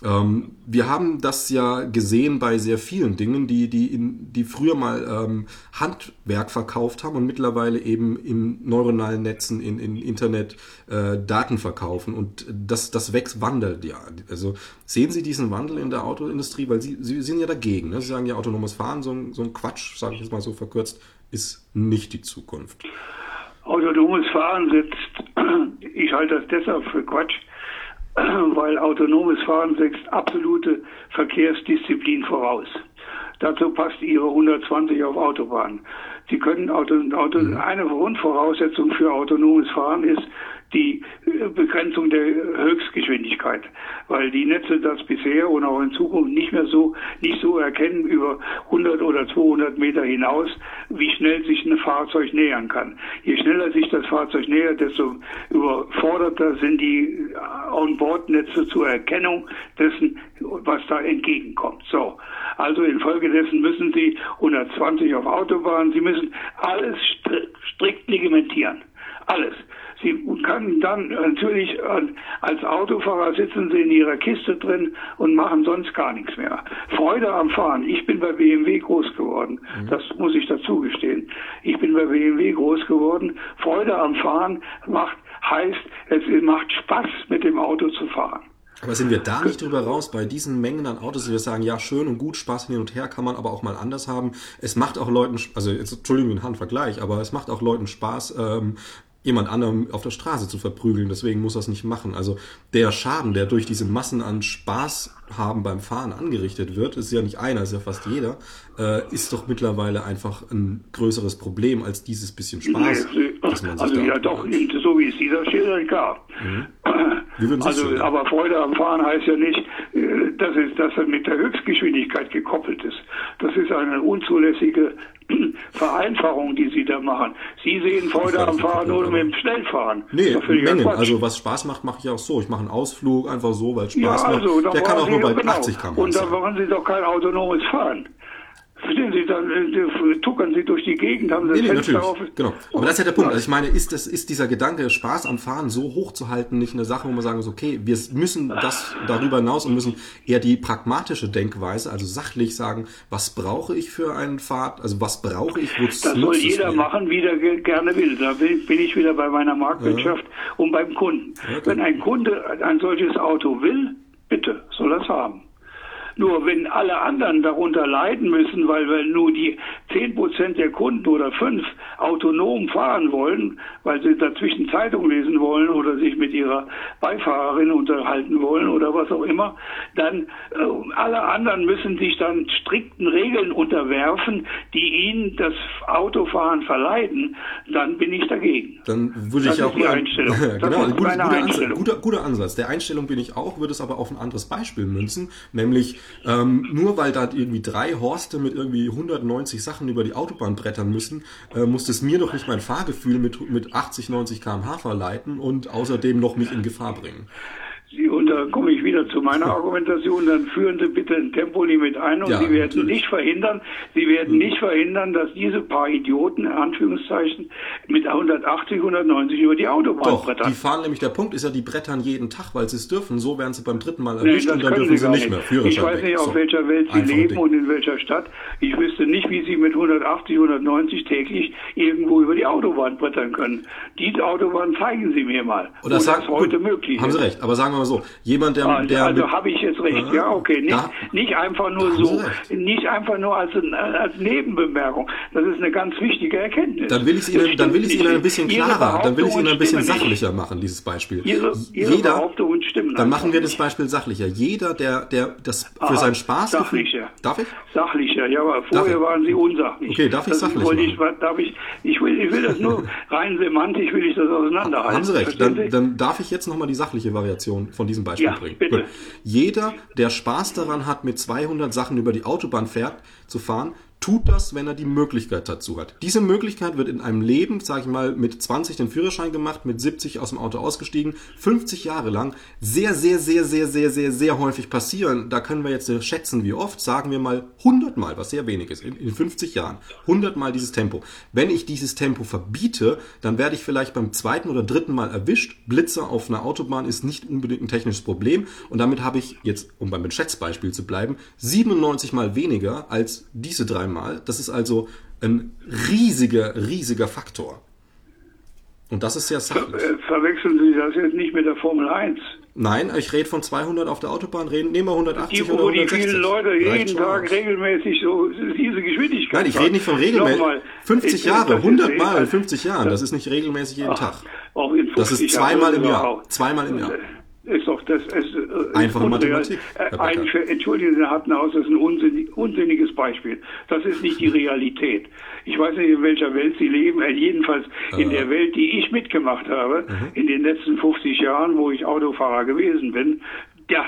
S1: Ähm, wir haben das ja gesehen bei sehr vielen Dingen, die, die, in, die früher mal ähm, Handwerk verkauft haben und mittlerweile eben in neuronalen Netzen, in, in Internet äh, Daten verkaufen. Und das, das wächst, wandelt ja. Also sehen Sie diesen Wandel in der Autoindustrie, weil Sie, Sie sind ja dagegen. Ne? Sie sagen ja, autonomes Fahren, so ein, so ein Quatsch, sage ich jetzt mal so verkürzt, ist nicht die Zukunft.
S2: Autonomes Fahren setzt, ich halte das deshalb für Quatsch, weil autonomes Fahren setzt absolute Verkehrsdisziplin voraus. Dazu passt Ihre 120 auf Autobahn. Sie können Auto, Auto, mhm. eine Grundvoraussetzung für autonomes Fahren ist, die äh, Begrenzung der Höchstgeschwindigkeit, weil die Netze das bisher und auch in Zukunft nicht mehr so, nicht so erkennen über 100 oder 200 Meter hinaus, wie schnell sich ein Fahrzeug nähern kann. Je schneller sich das Fahrzeug nähert, desto überforderter sind die äh, On-Board-Netze zur Erkennung dessen, was da entgegenkommt. So. Also infolgedessen müssen Sie 120 auf Autobahn, Sie müssen alles strikt legimentieren. Alles. Sie können dann natürlich als Autofahrer sitzen Sie in Ihrer Kiste drin und machen sonst gar nichts mehr. Freude am Fahren. Ich bin bei BMW groß geworden. Mhm. Das muss ich dazu gestehen. Ich bin bei BMW groß geworden. Freude am Fahren macht, heißt, es macht Spaß, mit dem Auto zu fahren.
S1: Aber sind wir da nicht drüber raus, bei diesen Mengen an Autos, die wir sagen, ja, schön und gut, Spaß hin und her kann man aber auch mal anders haben. Es macht auch Leuten, also jetzt, Entschuldigung, ein Handvergleich, aber es macht auch Leuten Spaß, ähm, jemand anderem auf der Straße zu verprügeln. Deswegen muss er es nicht machen. Also der Schaden, der durch diese Massen an Spaß haben beim Fahren angerichtet wird, ist ja nicht einer, ist ja fast jeder, äh, ist doch mittlerweile einfach ein größeres Problem als dieses bisschen Spaß.
S2: Nee, also ja doch, so wie es dieser Schilder gab. Mhm. Also, aber Freude am Fahren heißt ja nicht, äh, dass es, dass er mit der Höchstgeschwindigkeit gekoppelt ist. Das ist eine unzulässige Vereinfachung, die Sie da machen. Sie sehen Freude am Fahren nur mit dem Schnellfahren.
S1: Nee, Mengen. Also was Spaß macht, mache ich auch so. Ich mache einen Ausflug einfach so, weil Spaß ja, also, macht. Der kann auch nur bei genau. 80 km.
S2: Und da machen Sie doch kein autonomes Fahren. Verstehen Sie, dann äh, tuckern Sie durch die Gegend, haben Sie nee,
S1: das nee, Fenster auf. Genau. Aber das ist ja der Punkt. Also ich meine, ist, das, ist dieser Gedanke, Spaß am Fahren so hoch zu halten, nicht eine Sache, wo man sagen muss, okay, wir müssen das darüber hinaus und müssen eher die pragmatische Denkweise, also sachlich sagen, was brauche ich für einen Fahrt, also was brauche ich,
S2: wozu Das soll jeder machen, wie er gerne will. Da bin ich wieder bei meiner Marktwirtschaft ja. und beim Kunden. Okay. Wenn ein Kunde ein solches Auto will, bitte, soll er es haben. Nur wenn alle anderen darunter leiden müssen, weil wir nur die 10 Prozent der Kunden oder fünf autonom fahren wollen, weil sie dazwischen Zeitung lesen wollen oder sich mit ihrer Beifahrerin unterhalten wollen oder was auch immer, dann äh, alle anderen müssen sich dann strikten Regeln unterwerfen, die ihnen das Autofahren verleiden, dann bin ich dagegen.
S1: Dann würde
S2: das
S1: ich auch
S2: die Einstellung.
S1: genau, ein guter, guter, Einstellung. Guter, guter Ansatz. Der Einstellung bin ich auch, würde es aber auf ein anderes Beispiel münzen, nämlich ähm, nur weil da irgendwie drei Horste mit irgendwie 190 Sachen über die Autobahn brettern müssen, äh, muss das mir doch nicht mein Fahrgefühl mit, mit 80, 90 km/h verleiten und außerdem noch mich in Gefahr bringen.
S2: Sie, und da komme ich wieder zu meiner Argumentation, dann führen Sie bitte ein Tempolimit ein und
S1: Ja,
S2: Sie werden
S1: natürlich.
S2: nicht verhindern, Sie werden nicht verhindern, dass diese paar Idioten, in Anführungszeichen, mit 180, 190 über die Autobahn
S1: Doch,
S2: brettern.
S1: die fahren nämlich, der Punkt ist ja, die brettern jeden Tag, weil sie es dürfen. So werden sie beim dritten Mal
S2: Nee,
S1: erwischt
S2: das
S1: und dann dürfen
S2: Sie
S1: nicht mehr. Führerschein
S2: ich weiß nicht, auf
S1: So.
S2: welcher Welt Sie
S1: Einfache
S2: leben und in welcher Stadt. Ich wüsste nicht, wie Sie mit 180, 190 täglich irgendwo über die Autobahn brettern können. Die Autobahn zeigen Sie mir mal,
S1: Oder
S2: wo
S1: sagen,
S2: das heute
S1: gut,
S2: möglich
S1: haben. Sie recht, aber sagen wir mal so, jemand, der,
S2: Also,
S1: der
S2: also habe ich jetzt recht, ja, okay. Nicht,
S1: Da-
S2: nicht einfach nur so, nicht einfach nur als, als Nebenbemerkung. Das ist eine ganz wichtige Erkenntnis.
S1: Dann will ich es Ihnen, dann will ich es Ihnen ein bisschen klarer, dann will ich es Ihnen ein bisschen sachlicher machen, dieses Beispiel.
S2: Ihre, Ihre
S1: Jeder, dann machen wir das. Beispiel sachlicher. Jeder, der, der das für
S2: Aha,
S1: seinen Spaß
S2: sachlicher.
S1: Darf ich?
S2: Sachlicher, ja, aber vorher waren Sie unsachlich.
S1: Okay, darf ich
S2: das
S1: sachlich
S2: ich, darf ich, ich will, ich will das nur rein semantisch will ich das auseinanderhalten.
S1: Haben Sie recht. Dann, dann darf ich jetzt nochmal die sachliche Variation von diesem Beispiel
S2: Ja,
S1: bringen. Jeder, der Spaß daran hat, mit 200 Sachen über die Autobahn fährt, zu fahren, tut das, wenn er die Möglichkeit dazu hat. Diese Möglichkeit wird in einem Leben, sage ich mal, mit 20 den Führerschein gemacht, mit 70 aus dem Auto ausgestiegen, 50 Jahre lang, sehr, sehr, sehr, sehr, sehr, sehr, sehr häufig passieren. Da können wir jetzt schätzen, wie oft, sagen wir mal 100 Mal, was sehr wenig ist, in, in 50 Jahren, 100 Mal dieses Tempo. Wenn ich dieses Tempo verbiete, dann werde ich vielleicht beim zweiten oder dritten Mal erwischt. Blitzer auf einer Autobahn ist nicht unbedingt ein technisches Problem und damit habe ich jetzt, um beim Schätzbeispiel zu bleiben, 97 Mal weniger als diese dreimal. Das ist also ein riesiger, riesiger Faktor. Und das ist sehr sachlich.
S2: Äh, Verwechseln Sie das jetzt nicht mit der Formel 1.
S1: Nein, ich rede von 200 auf der Autobahn, reden, nehmen wir 180
S2: Die,
S1: oder
S2: wo die
S1: 160.
S2: vielen Leute jeden Tag
S1: aus.
S2: regelmäßig so diese Geschwindigkeit
S1: Nein, ich rede nicht von regelmäßig.
S2: Nochmal,
S1: 50
S2: ich-
S1: Jahre,
S2: das ist
S1: 100
S2: eh-
S1: Mal in 50 Jahren, das ist nicht regelmäßig jeden Tag.
S2: Auch in 50
S1: Das ist
S2: Jahren
S1: zweimal im
S2: oder
S1: Jahr.
S2: auch.
S1: Zweimal im Jahr.
S2: Ist doch das ist, äh,
S1: Einfache
S2: unreal.
S1: Mathematik,
S2: Äh, Ein. Entschuldigen Sie, Herr Hattenhaus, das ist ein unsinnig, unsinniges Beispiel. Das ist nicht die Realität. Ich weiß nicht, in welcher Welt Sie leben. Äh, jedenfalls in der Welt, die ich mitgemacht habe,
S1: Mhm.
S2: in den letzten 50 Jahren, wo ich Autofahrer gewesen bin, das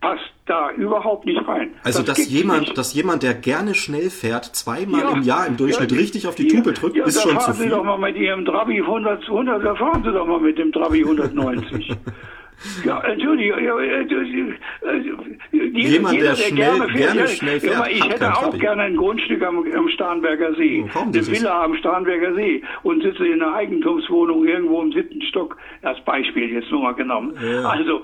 S2: passt da überhaupt nicht rein.
S1: Also,
S2: das
S1: dass jemand,
S2: nicht.
S1: dass jemand, der gerne schnell fährt, zweimal
S2: Ja,
S1: im Jahr im Durchschnitt
S2: ja,
S1: richtig auf die
S2: ja,
S1: Tube drückt,
S2: ja,
S1: ist schon zu
S2: fahren Sie
S1: viel.
S2: doch mal mit Ihrem Trabi 100, 100, da fahren Sie doch mal mit dem Trabi 190. Ja, Entschuldigung. Ja, äh,
S1: Jemand,
S2: jeder,
S1: der schnell- gerne
S2: ja,
S1: schnell
S2: ja,
S1: fährt,
S2: ich
S1: hat
S2: hätte auch gerne ein Grundstück am, am Starnberger See. Eine Villa am Starnberger See und sitze in einer Eigentumswohnung irgendwo im siebten Stock. Das Beispiel jetzt nur mal genommen.
S1: Ja.
S2: Also,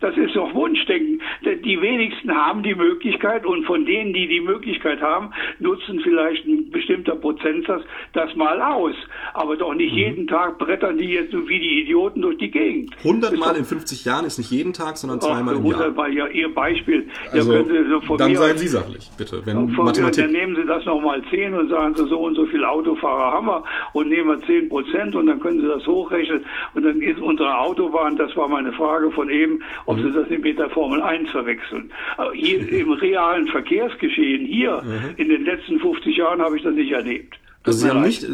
S2: das ist doch Wunschdenken. Die wenigsten haben die Möglichkeit und von denen, die die Möglichkeit haben, nutzen vielleicht ein bestimmter Prozentsatz das mal aus. Aber doch
S1: Mhm.
S2: nicht jeden Tag brettern die jetzt so wie die Idioten durch die Gegend.
S1: 100
S2: Ist
S1: Mal
S2: doch-
S1: in 50 Jahren ist nicht jeden Tag, sondern
S2: Ach,
S1: zweimal im Jahr.
S2: wunderbar, ja, Ihr Beispiel.
S1: Also,
S2: ja, so
S1: dann seien Sie sachlich, bitte. Wenn Mathematik.
S2: dann nehmen Sie das nochmal 10 und sagen Sie, so und so viele Autofahrer haben wir und nehmen wir 10 Prozent und dann können Sie das hochrechnen und dann ist unsere Autobahn, das war meine Frage von eben, ob
S1: Mhm.
S2: Sie das nicht mit der Formel 1 verwechseln. Hier im realen Verkehrsgeschehen, hier in den letzten 50 Jahren habe ich das nicht erlebt.
S1: Mhm. Also Sie haben nicht.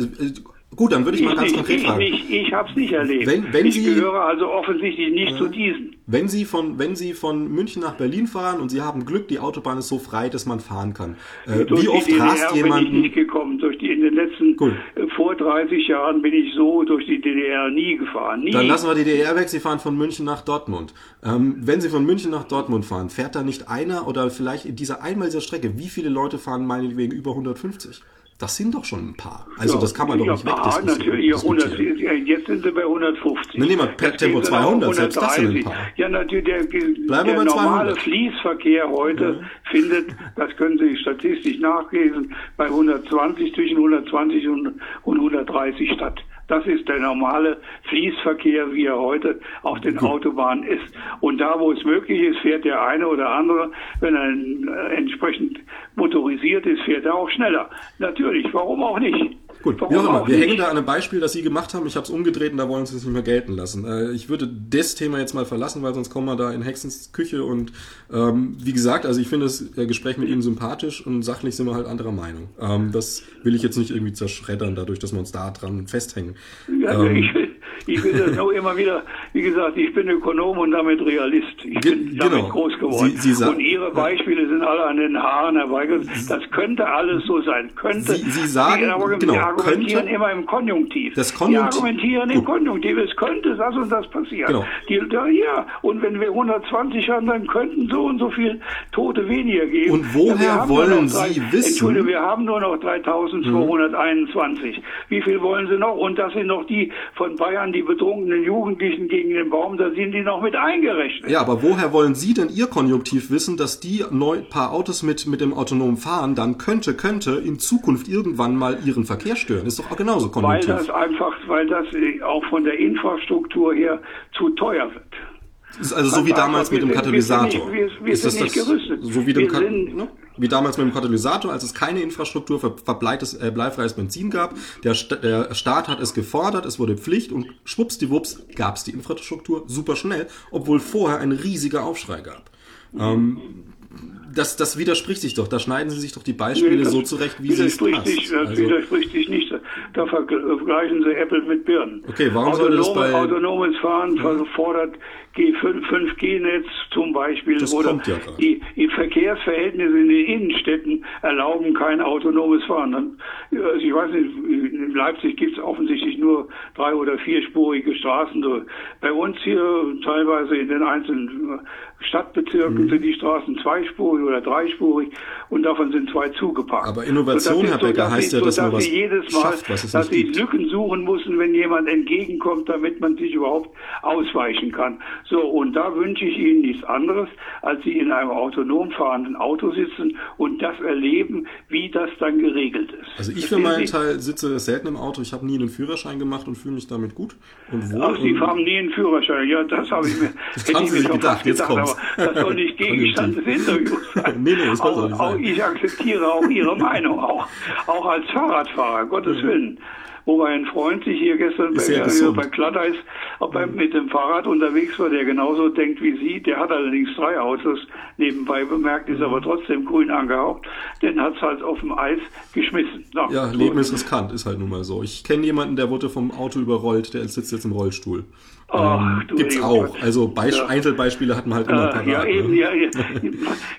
S1: Äh, Gut, dann würde ich,
S2: Ich
S1: mal ganz
S2: nicht,
S1: konkret
S2: ich
S1: fragen.
S2: nicht, ich habe es nicht erlebt.
S1: Wenn- wenn
S2: ich
S1: Sie-
S2: gehöre also offensichtlich nicht zu diesen.
S1: Wenn Sie von, wenn Sie von München nach Berlin fahren und Sie haben Glück, die Autobahn ist so frei, dass man fahren kann. Äh, wie oft
S2: DDR
S1: rast
S2: bin ich
S1: jemanden?
S2: nicht gekommen. Durch die, in den letzten,
S1: Gut.
S2: äh, vor 30 Jahren bin ich so durch die DDR nie gefahren. Nie.
S1: Dann lassen wir die DDR weg, Sie fahren von München nach Dortmund. Ähm, wenn Sie von München nach Dortmund fahren, fährt da nicht einer oder vielleicht in dieser einmal dieser Strecke, wie viele Leute fahren meinetwegen über 150? Das sind doch schon ein paar. Also
S2: Ja,
S1: das kann man doch
S2: ja,
S1: nicht
S2: ah,
S1: wegdiskutieren.
S2: natürlich, ja, 100,
S1: diskutieren.
S2: ja, jetzt sind sie bei 150.
S1: Dann nehmen wir per Tempo
S2: gehen sie nach
S1: 200, selbst das sind ein
S2: 130.
S1: paar.
S2: Ja, natürlich, der,
S1: Bleiben wir
S2: der normale
S1: 200.
S2: Fließverkehr heute findet, das können Sie statistisch nachlesen, bei 120, zwischen 120 und, und 130 statt. Das ist der normale Fließverkehr, wie er heute auf den Autobahnen ist. Und da, wo es möglich ist, fährt der eine oder andere, wenn er äh, entsprechend motorisiert ist, fährt er auch schneller. Natürlich, warum auch nicht?
S1: Gut,
S2: warum
S1: wie auch immer. Wir hängen da an einem Beispiel, das Sie gemacht haben. Ich habe es umgedreht und da wollen Sie es nicht mehr gelten lassen. Äh, ich würde das Thema jetzt mal verlassen, weil sonst kommen wir da in Hexens Küche. Und ähm, wie gesagt, also ich finde das äh, Gespräch mit Ihnen sympathisch und sachlich sind wir halt anderer Meinung. Ähm, das will ich jetzt nicht irgendwie zerschreddern, dadurch, dass wir uns da dran festhängen.
S2: Ja,
S1: Ähm,
S2: ich, will, Ich will das nur immer wieder, wie gesagt, ich bin Ökonom und damit Realist. Ich
S1: Ge
S2: bin damit
S1: genau.
S2: groß geworden.
S1: Sie- Sie
S2: und Ihre Beispiele sind alle an den Haaren herbeigezogen. Das könnte alles so sein. Könnte.
S1: Sie- Sie sagen,
S2: Sie,
S1: genau,
S2: argumentieren
S1: könnte-
S2: immer im Konjunktiv.
S1: Das Konjunktiv-
S2: Sie argumentieren im. Konjunktiv. Es könnte das und das passieren.
S1: Genau.
S2: Die, da, ja, und wenn wir 120 haben, dann könnten so und so viel Tote weniger geben.
S1: Und woher wollen
S2: drei,
S1: Sie wissen-
S2: Entschuldigung, wir haben nur noch 3221. Wie viel wollen Sie noch? Und das sind noch die von Bayern, die betrunkenen Jugendlichen gegen den Baum, da sind die noch mit eingerechnet.
S1: Ja, aber woher wollen Sie denn Ihr Konjunktiv wissen, dass die neu paar Autos mit, mit dem autonomen Fahren dann könnte, könnte in Zukunft irgendwann mal ihren Verkehr stören? Ist doch auch genauso
S2: Weil
S1: Konjunktiv.
S2: das einfach, weil das auch von der Infrastruktur her zu teuer wird.
S1: Ist also so wie damals mit dem Katalysator.
S2: nicht-
S1: ist das
S2: nicht
S1: das, so wie dem
S2: Wir
S1: Ka-
S2: sind-
S1: ne? wie damals mit dem Katalysator, als es keine Infrastruktur für verbleites, äh, bleifreies Benzin gab. Der, Sta der Staat hat es gefordert, es wurde Pflicht und schwuppsdiwupps gab es die Infrastruktur super schnell, obwohl vorher ein riesiger Aufschrei gab. Ähm, das, das widerspricht sich doch. Da schneiden Sie sich doch die Beispiele
S2: Nee, das
S1: so zurecht, wie Sie es passt.
S2: sich, Das
S1: Also-
S2: widerspricht sich nicht. Da vergleichen Sie Äpfel mit Birnen.
S1: Okay, warum soll das
S2: Autonome,
S1: bei-
S2: Autonomes Fahren fordert G5, 5G-Netz zum Beispiel.
S1: Das
S2: oder
S1: kommt ja
S2: die, die Verkehrsverhältnisse in den Innenstädten erlauben kein autonomes Fahren. Also ich weiß nicht, in Leipzig gibt es offensichtlich nur drei- oder vierspurige Straßen. So, Bei uns hier teilweise in den einzelnen Stadtbezirken
S1: Mhm.
S2: sind die Straßen zweispurig oder dreispurig und davon sind zwei zugeparkt.
S1: Aber Innovation, Herr Becker,
S2: sodass
S1: heißt ja, dass man was
S2: sie jedes Mal,
S1: schafft, was es
S2: dass sie. Lücken suchen müssen, wenn jemand entgegenkommt, damit man sich überhaupt ausweichen kann. So, und da wünsche ich Ihnen nichts anderes, als Sie in einem autonom fahrenden Auto sitzen und das erleben, wie das dann geregelt ist.
S1: Also ich für meinen? Teil sitze selten im Auto. Ich habe nie einen Führerschein gemacht und fühle mich damit gut und wohl.
S2: Ach, Sie haben nie einen Führerschein. Ja, das habe ich mir,
S1: Das
S2: hätte
S1: haben
S2: ich
S1: Sie
S2: mir
S1: sich gedacht, jetzt
S2: gedacht,
S1: kommt's.
S2: aber das soll nicht Gegenstand des Interviews sein.
S1: Nee, nee, das
S2: auch,
S1: auch nicht
S2: auch
S1: sein.
S2: Ich akzeptiere auch Ihre Meinung, auch, auch als Fahrradfahrer, Gottes Willen. Wobei ein Freund sich hier gestern bei,
S1: gesund.
S2: bei Glatteis beim, mit dem Fahrrad unterwegs war, der genauso denkt wie Sie. Der hat allerdings drei Autos nebenbei bemerkt, ist aber trotzdem grün angehaucht. Den hat's halt auf dem Eis geschmissen. Na,
S1: Ja, Leben ist riskant, ist halt nun mal so. Ich kenne jemanden, der wurde vom Auto überrollt, der sitzt jetzt im Rollstuhl.
S2: Ach,
S1: ähm,
S2: du
S1: gibt's auch.
S2: Gott.
S1: Also Beisp
S2: Ja.
S1: Einzelbeispiele hat man halt immer
S2: Äh, ja, eben,
S1: ne?
S2: ja, ja.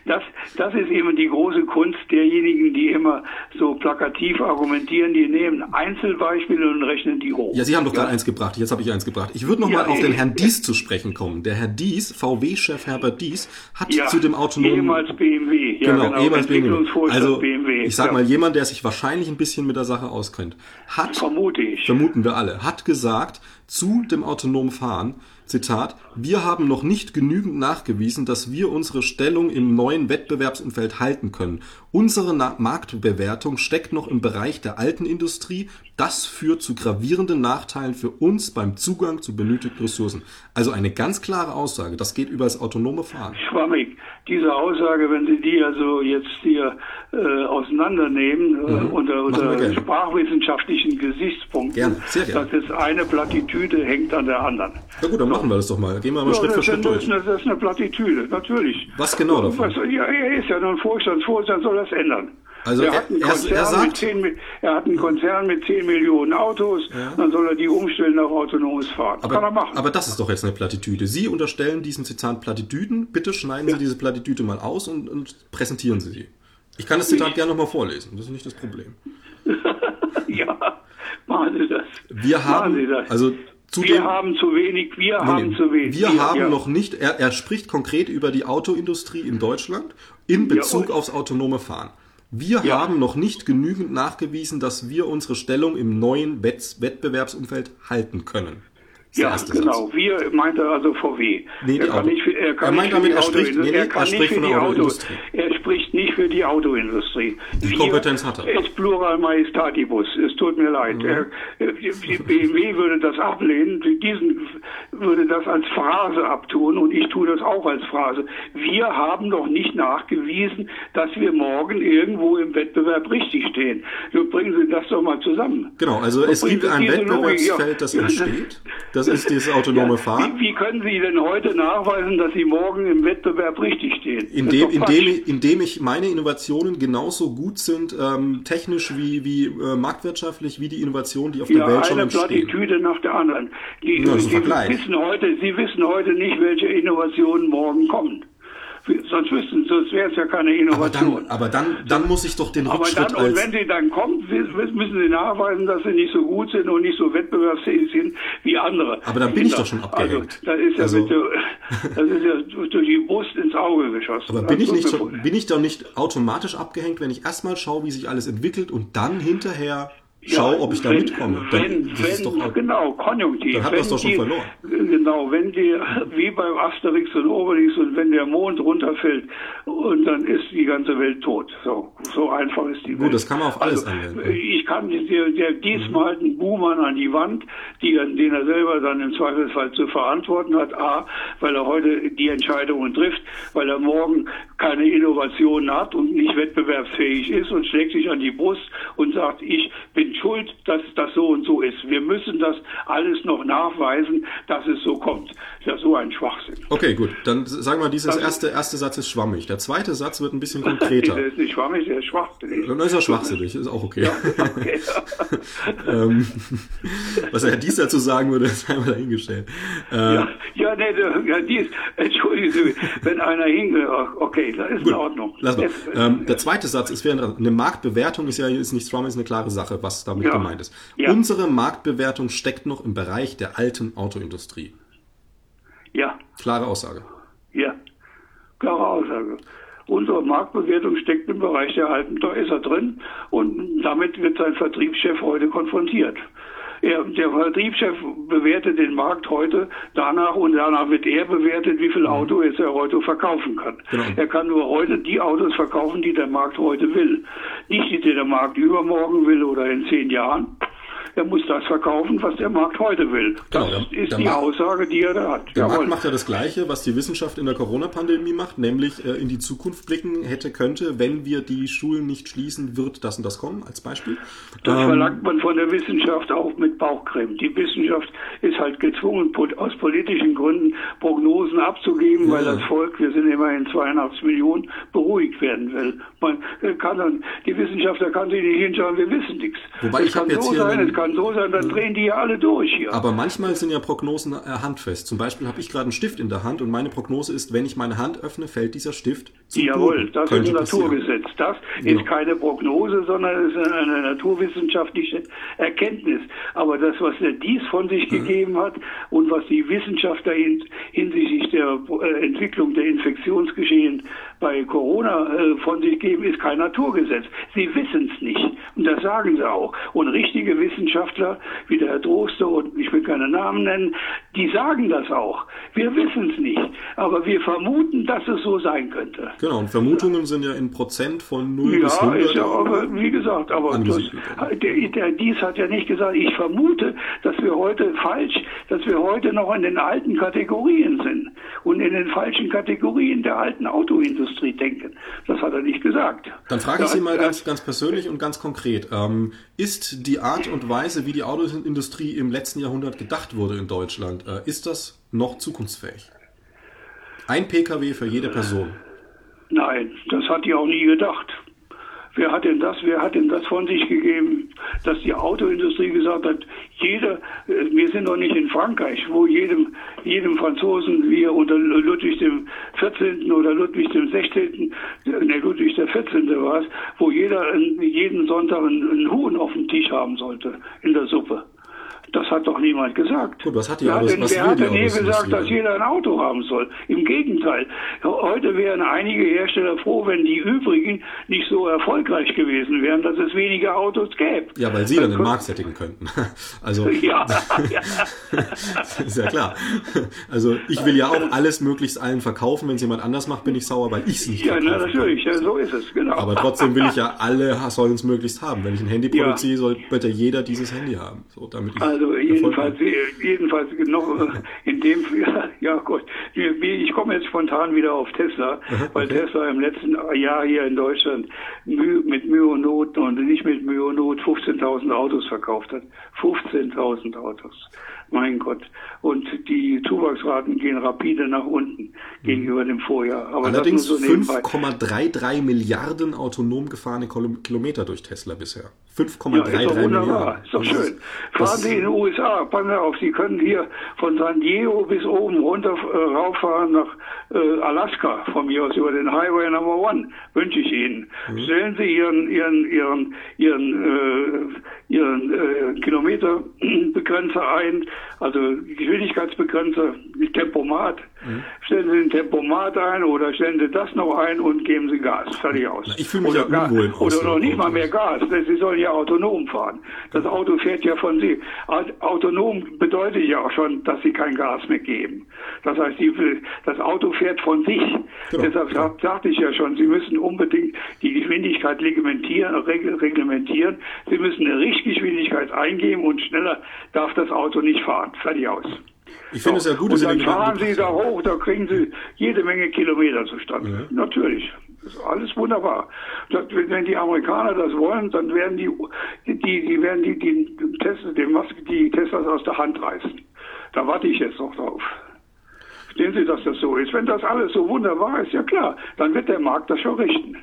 S2: Das, das ist eben die große Kunst derjenigen, die immer so plakativ argumentieren. Die nehmen Einzelbeispiele und rechnen die hoch.
S1: Ja, Sie haben doch gerade eins gebracht. Jetzt habe ich eins gebracht. Ich würde noch
S2: Ja,
S1: mal auf den. Herrn Dies zu sprechen kommen. Der Herr Dies, VW-Chef Herbert Dies, hat
S2: Ja,
S1: zu dem autonomen
S2: ehemals BMW. Ja,
S1: genau,
S2: genau,
S1: ehemals BMW. Also
S2: BMW.
S1: ich sag
S2: ja,
S1: mal, jemand, der sich wahrscheinlich ein bisschen mit der Sache auskennt, hat
S2: Vermute ich.
S1: vermuten wir alle, hat gesagt zu dem autonomen Fahren, Zitat, wir haben noch nicht genügend nachgewiesen, dass wir unsere Stellung im neuen Wettbewerbsumfeld halten können. Unsere Marktbewertung steckt noch im Bereich der alten Industrie. Das führt zu gravierenden Nachteilen für uns beim Zugang zu benötigten Ressourcen. Also eine ganz klare Aussage. Das geht über das autonome Fahren.
S2: schwammig. Diese Aussage, wenn Sie die also jetzt hier äh, auseinandernehmen äh, unter,
S1: Mhm.
S2: Unter
S1: gerne.
S2: sprachwissenschaftlichen Gesichtspunkten,
S1: Gerne, sehr gerne.
S2: das ist eine Plattitüde hängt an der anderen.
S1: Na gut, dann machen wir das doch mal. Gehen wir mal
S2: Ja,
S1: Schritt
S2: das,
S1: für
S2: ist
S1: Schritt
S2: eine,
S1: durch.
S2: das ist eine Plattitüde, natürlich.
S1: Was genau davon?
S2: Was, ja, er ist ja nun Vorstand, Vorstand soll das ändern.
S1: Also
S2: er,
S1: er-
S2: hat einen
S1: er-
S2: Konzern
S1: er sagt-
S2: mit 10, Mi- er hat einen Konzern mit 10 Millionen Autos, dann soll er die umstellen auf autonomes Fahren. Kann er
S1: Aber,
S2: machen.
S1: aber das ist doch jetzt eine Plattitüde. Sie unterstellen diesen Zitat Plattitüden. Bitte schneiden Sie diese Plattitüde mal aus und, und präsentieren Sie sie. Ich kann das Zitat gerne nochmal vorlesen. Das ist nicht das Problem.
S2: ja, machen Sie das.
S1: Wir haben,
S2: machen Sie das.
S1: also zu
S2: wir haben zu wenig, wir
S1: Nee,
S2: haben zu wenig.
S1: Wir haben
S2: ja.
S1: noch nicht, er, er spricht konkret über die Autoindustrie in Deutschland in Bezug
S2: und-
S1: aufs autonome Fahren. Wir
S2: Ja.
S1: haben noch nicht genügend nachgewiesen, dass wir unsere Stellung im neuen Wett Wettbewerbsumfeld halten können.
S2: Ja, genau.
S1: Satz.
S2: Wir meint er also VW.
S1: Nee,
S2: er kann nicht für, er kann
S1: Er meint
S2: nicht für
S1: damit, er spricht- nee, nee,
S2: er kann
S1: er
S2: nicht
S1: spricht
S2: für
S1: von
S2: die
S1: der
S2: Auto.
S1: Autoindustrie.
S2: Er spricht nicht für die Autoindustrie.
S1: Die Kompetenz hat er. Mhm.
S2: Es Plural Majestatibus. Es tut mir leid. Er, äh, die- die BMW würde das ablehnen. Diesen würde das als Phrase abtun und ich tue das auch als Phrase. Wir haben noch nicht nachgewiesen, dass wir morgen irgendwo im Wettbewerb richtig stehen. So bringen Sie das doch mal zusammen.
S1: Genau, also es gibt ein Wettbewerbsfeld, das entsteht. Das ist dieses autonome
S2: Ja,
S1: Fahren.
S2: Wie, wie können Sie denn heute nachweisen, dass Sie morgen im Wettbewerb richtig stehen?
S1: Indem,
S2: ist
S1: indem, indem indem ich meine Innovationen genauso gut sind, ähm, technisch wie, wie äh, marktwirtschaftlich, wie die Innovationen, die auf
S2: ja,
S1: der Welt schon
S2: eine
S1: entstehen.
S2: Plattitüde nach der anderen. Die,
S1: Ja,
S2: die wissen heute, sie wissen heute nicht, welche Innovationen morgen kommen. Sonst wüssten, sonst wäre es ja keine
S1: Aber
S2: Innovation.
S1: dann, aber dann, dann muss ich doch den
S2: Aber
S1: Rückschritt
S2: dann, und wenn sie dann kommt, müssen sie nachweisen, dass sie nicht so gut sind und nicht so wettbewerbsfähig sind wie andere.
S1: Aber dann bin ich doch schon abgehängt.
S2: Also, das ist ja,
S1: Also-
S2: mit, der- das ist ja durch die Brust ins Auge geschossen.
S1: Aber bin ich,
S2: Also,
S1: nicht schon, bin ich doch nicht automatisch abgehängt, wenn ich erstmal schaue, wie sich alles entwickelt und dann hinterher schaue,
S2: Ja,
S1: ob ich da
S2: wenn,
S1: mitkomme? Dann,
S2: Wenn,
S1: das ist
S2: wenn,
S1: doch,
S2: genau, Konjunktiv.
S1: Dann hat man's doch schon
S2: die,
S1: verloren.
S2: Genau, wenn die, wie beim Asterix und Obelix und wenn der Mond runterfällt und dann ist die ganze Welt tot. So, so einfach ist die Welt.
S1: das kann man auf alles
S2: also,
S1: anwenden.
S2: Ich kann dir, der
S1: Mhm.
S2: diesmal einen Buhmann an die Wand, die, den er selber dann im Zweifelsfall zu verantworten hat. A, weil er heute die Entscheidungen trifft, weil er morgen keine Innovationen hat und nicht wettbewerbsfähig ist und schlägt sich an die Brust und sagt, ich bin schuld, dass das so und so ist. Wir müssen das alles noch nachweisen, dass es so kommt. Ja, so ein Schwachsinn.
S1: okay, gut. Dann sagen wir, dieses
S2: Das-
S1: erste, erste Satz ist schwammig. Der zweite Satz wird ein bisschen
S2: Der
S1: konkreter.
S2: ist nicht schwammig, der ist schwachsinnig.
S1: Dann ist er schwachsinnig, ist auch okay.
S2: Okay.
S1: ähm, was er dies dazu sagen würde, ist einmal dahingestellt. Äh,
S2: Ja, ja, nee, der- ja, dies, entschuldigen Sie, wenn einer hingeht, okay, das ist in Ordnung.
S1: Lass mal.
S2: Jetzt,
S1: Ähm, der zweite Satz ist, eine Marktbewertung ist ja ist nicht Strum, ist eine klare Sache, was damit
S2: Ja.
S1: gemeint ist.
S2: Ja.
S1: Unsere Marktbewertung steckt noch im Bereich der alten Autoindustrie.
S2: ja,
S1: Klare Aussage.
S2: ja, klare Aussage. Unsere Marktbewertung steckt im Bereich der alten, da ist er drin und damit wird sein Vertriebschef heute konfrontiert. Er, der Vertriebschef bewertet den Markt heute danach und danach wird er bewertet, wie viel Auto es er heute verkaufen kann.
S1: Genau.
S2: Er kann nur heute die Autos verkaufen, die der Markt heute will. Nicht die, die der Markt übermorgen will oder in zehn Jahren. Er muss das verkaufen, was der Markt heute will. Das
S1: Genau, der-
S2: ist
S1: der
S2: die
S1: Markt-
S2: Aussage, die er da hat.
S1: Der
S2: Jawohl.
S1: Markt macht ja das Gleiche, was die Wissenschaft in der Corona-Pandemie macht, nämlich äh, in die Zukunft blicken hätte, könnte, wenn wir die Schulen nicht schließen, wird das und das kommen, als Beispiel.
S2: Das
S1: Ähm,
S2: verlangt man von der Wissenschaft auch mit Bauchcreme. Die Wissenschaft ist halt gezwungen, aus politischen Gründen Prognosen abzugeben, weil
S1: Ja.
S2: das Volk, wir sind immerhin 82 Millionen, beruhigt werden will. Man äh, kann dann, die Wissenschaftler kann sich nicht hinschauen, wir wissen nichts.
S1: Wobei
S2: es
S1: ich
S2: kann
S1: jetzt
S2: so sein, es kann so sein, dann drehen die ja alle durch hier.
S1: Aber manchmal sind ja Prognosen äh, handfest. Zum Beispiel habe ich gerade einen Stift in der Hand und meine Prognose ist, wenn ich meine Hand öffne, fällt dieser Stift zum
S2: Jawohl,
S1: Boden.
S2: das
S1: Könnte
S2: ist ein. Naturgesetz. Das
S1: Ja.
S2: ist keine Prognose, sondern es ist eine naturwissenschaftliche Erkenntnis. Aber das, was der Dies von
S1: Mhm.
S2: sich gegeben hat und was die Wissenschaftler hin, hinsichtlich der äh, Entwicklung der Infektionsgeschehen bei Corona äh, von sich geben, ist kein Naturgesetz. Sie wissen es nicht. Und das sagen sie auch. Und richtige Wissenschaftler, wie der Herr Droste und ich will keine Namen nennen, die sagen das auch. Wir wissen es nicht. Aber wir vermuten, dass es so sein könnte.
S1: Genau, und Vermutungen sind ja in Prozent von 0 bis
S2: Ja,
S1: 100.
S2: ist ja aber, wie gesagt, aber das, der, der Dies hat ja nicht gesagt, ich vermute, dass wir heute falsch, dass wir heute noch in den alten Kategorien sind und in den falschen Kategorien der alten Autoindustrie denken. Das hat er nicht gesagt.
S1: Dann frage ich Sie mal ganz, ganz persönlich und ganz konkret. Ähm, ist die Art und Weise, wie die Autoindustrie im letzten Jahrhundert gedacht wurde in Deutschland, äh, ist das noch zukunftsfähig? Ein Pkw für jede Person.
S2: Nein, das hat die auch nie gedacht. Wer hat denn das, wer hat denn das von sich gegeben, dass die Autoindustrie gesagt hat, jeder, äh, wir sind doch nicht in Frankreich, wo jedem, jedem Franzosen, wie unter Ludwig dem 14. oder Ludwig dem 16., ne, Ludwig der 14. war es, wo jeder jeden Sonntag einen Huhn auf dem Tisch haben sollte, in der Suppe. Das hat doch niemand gesagt.
S1: Gut, was hat die
S2: wer hat denn,
S1: was
S2: wer hat denn
S1: Autoindustrie
S2: gesagt, dass jeder ein Auto haben soll? Im Gegenteil. Heute wären einige Hersteller froh, wenn die übrigen nicht so erfolgreich gewesen wären, dass es weniger Autos gäbe.
S1: Ja, weil Sie dann den Markt sättigen könnten. Also,
S2: Ja, ja.
S1: ist ja klar. Also, ich will ja auch alles möglichst allen verkaufen. Wenn es jemand anders macht, bin ich sauer, weil ich es nicht
S2: ja na, natürlich, ja, so ist es, genau.
S1: Aber trotzdem will ich ja alle sollen es möglichst haben. Wenn ich ein Handy produziere, soll bitte jeder dieses Handy haben. So, damit ich
S2: Also Also jedenfalls, jedenfalls noch in dem, ja, gut, ich komme jetzt spontan wieder auf Tesla, weil Tesla im letzten Jahr hier in Deutschland mit Mühe und Not und nicht mit Mühe und Not 15.000 Autos verkauft hat. 15.000 Autos. Mein Gott. Und die Zuwachsraten gehen rapide nach unten gegenüber dem Vorjahr.
S1: Aber Allerdings so 5,33 Milliarden autonom gefahrene Kilometer durch Tesla bisher. 5,33 ja, Milliarden.
S2: Ist doch schön. Fahren Sie in den USA, passen auf, Sie können hier von San Diego bis oben runter äh, rauffahren nach äh, Alaska, von mir aus über den Highway Number One, wünsche ich Ihnen. Mhm. Stellen Sie Ihren, Ihren, Ihren, Ihren, äh, Ihren äh, Kilometerbegrenzer ein, also Geschwindigkeitsbegrenzer, Tempomat. Mhm. Stellen Sie den Tempomat ein oder stellen Sie das noch ein und geben Sie Gas. Fertig aus.
S1: Ich fühle mich oder ja unwohl.
S2: Oder noch nicht mal mehr Gas. Sie sollen ja autonom fahren. Das Auto fährt ja von Sie. Autonom bedeutet ja auch schon, dass Sie kein Gas mehr geben. Das heißt, das Auto fährt von sich. Genau. Deshalb ja. sagte ich ja schon, Sie müssen unbedingt die Geschwindigkeit reglementieren, reglementieren. Sie müssen eine Richtgeschwindigkeit eingeben und schneller darf das Auto nicht fahren. Fertig aus.
S1: Ich finde es ja gut, dass
S2: Sie dann fahren Sie da hoch, da kriegen Sie jede Menge Kilometer zustande. Ja. Natürlich. Das ist alles wunderbar. wenn die Amerikaner das wollen, dann werden die, die, die werden die, die, Tesla, die Teslas aus der Hand reißen. Da warte ich jetzt noch drauf. Sehen Sie, dass das so ist. Wenn das alles so wunderbar ist, ja klar, dann wird der Markt das schon richten.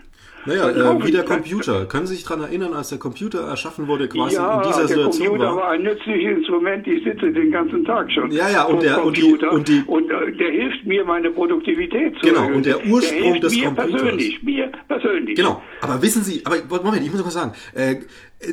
S1: Naja, äh, wie der Computer. Können Sie sich daran erinnern, als der Computer erschaffen wurde, quasi ja, in dieser Situation
S2: der Computer war? war ein nützliches Instrument. Ich sitze den ganzen Tag schon.
S1: Ja, ja, und der,
S2: und, die, und, die, und äh, der hilft mir, meine Produktivität
S1: zu Genau, und der Ursprung der des
S2: mir
S1: Computers.
S2: Persönlich, mir persönlich.
S1: Genau, aber wissen Sie, aber Moment, ich muss noch was sagen. Äh,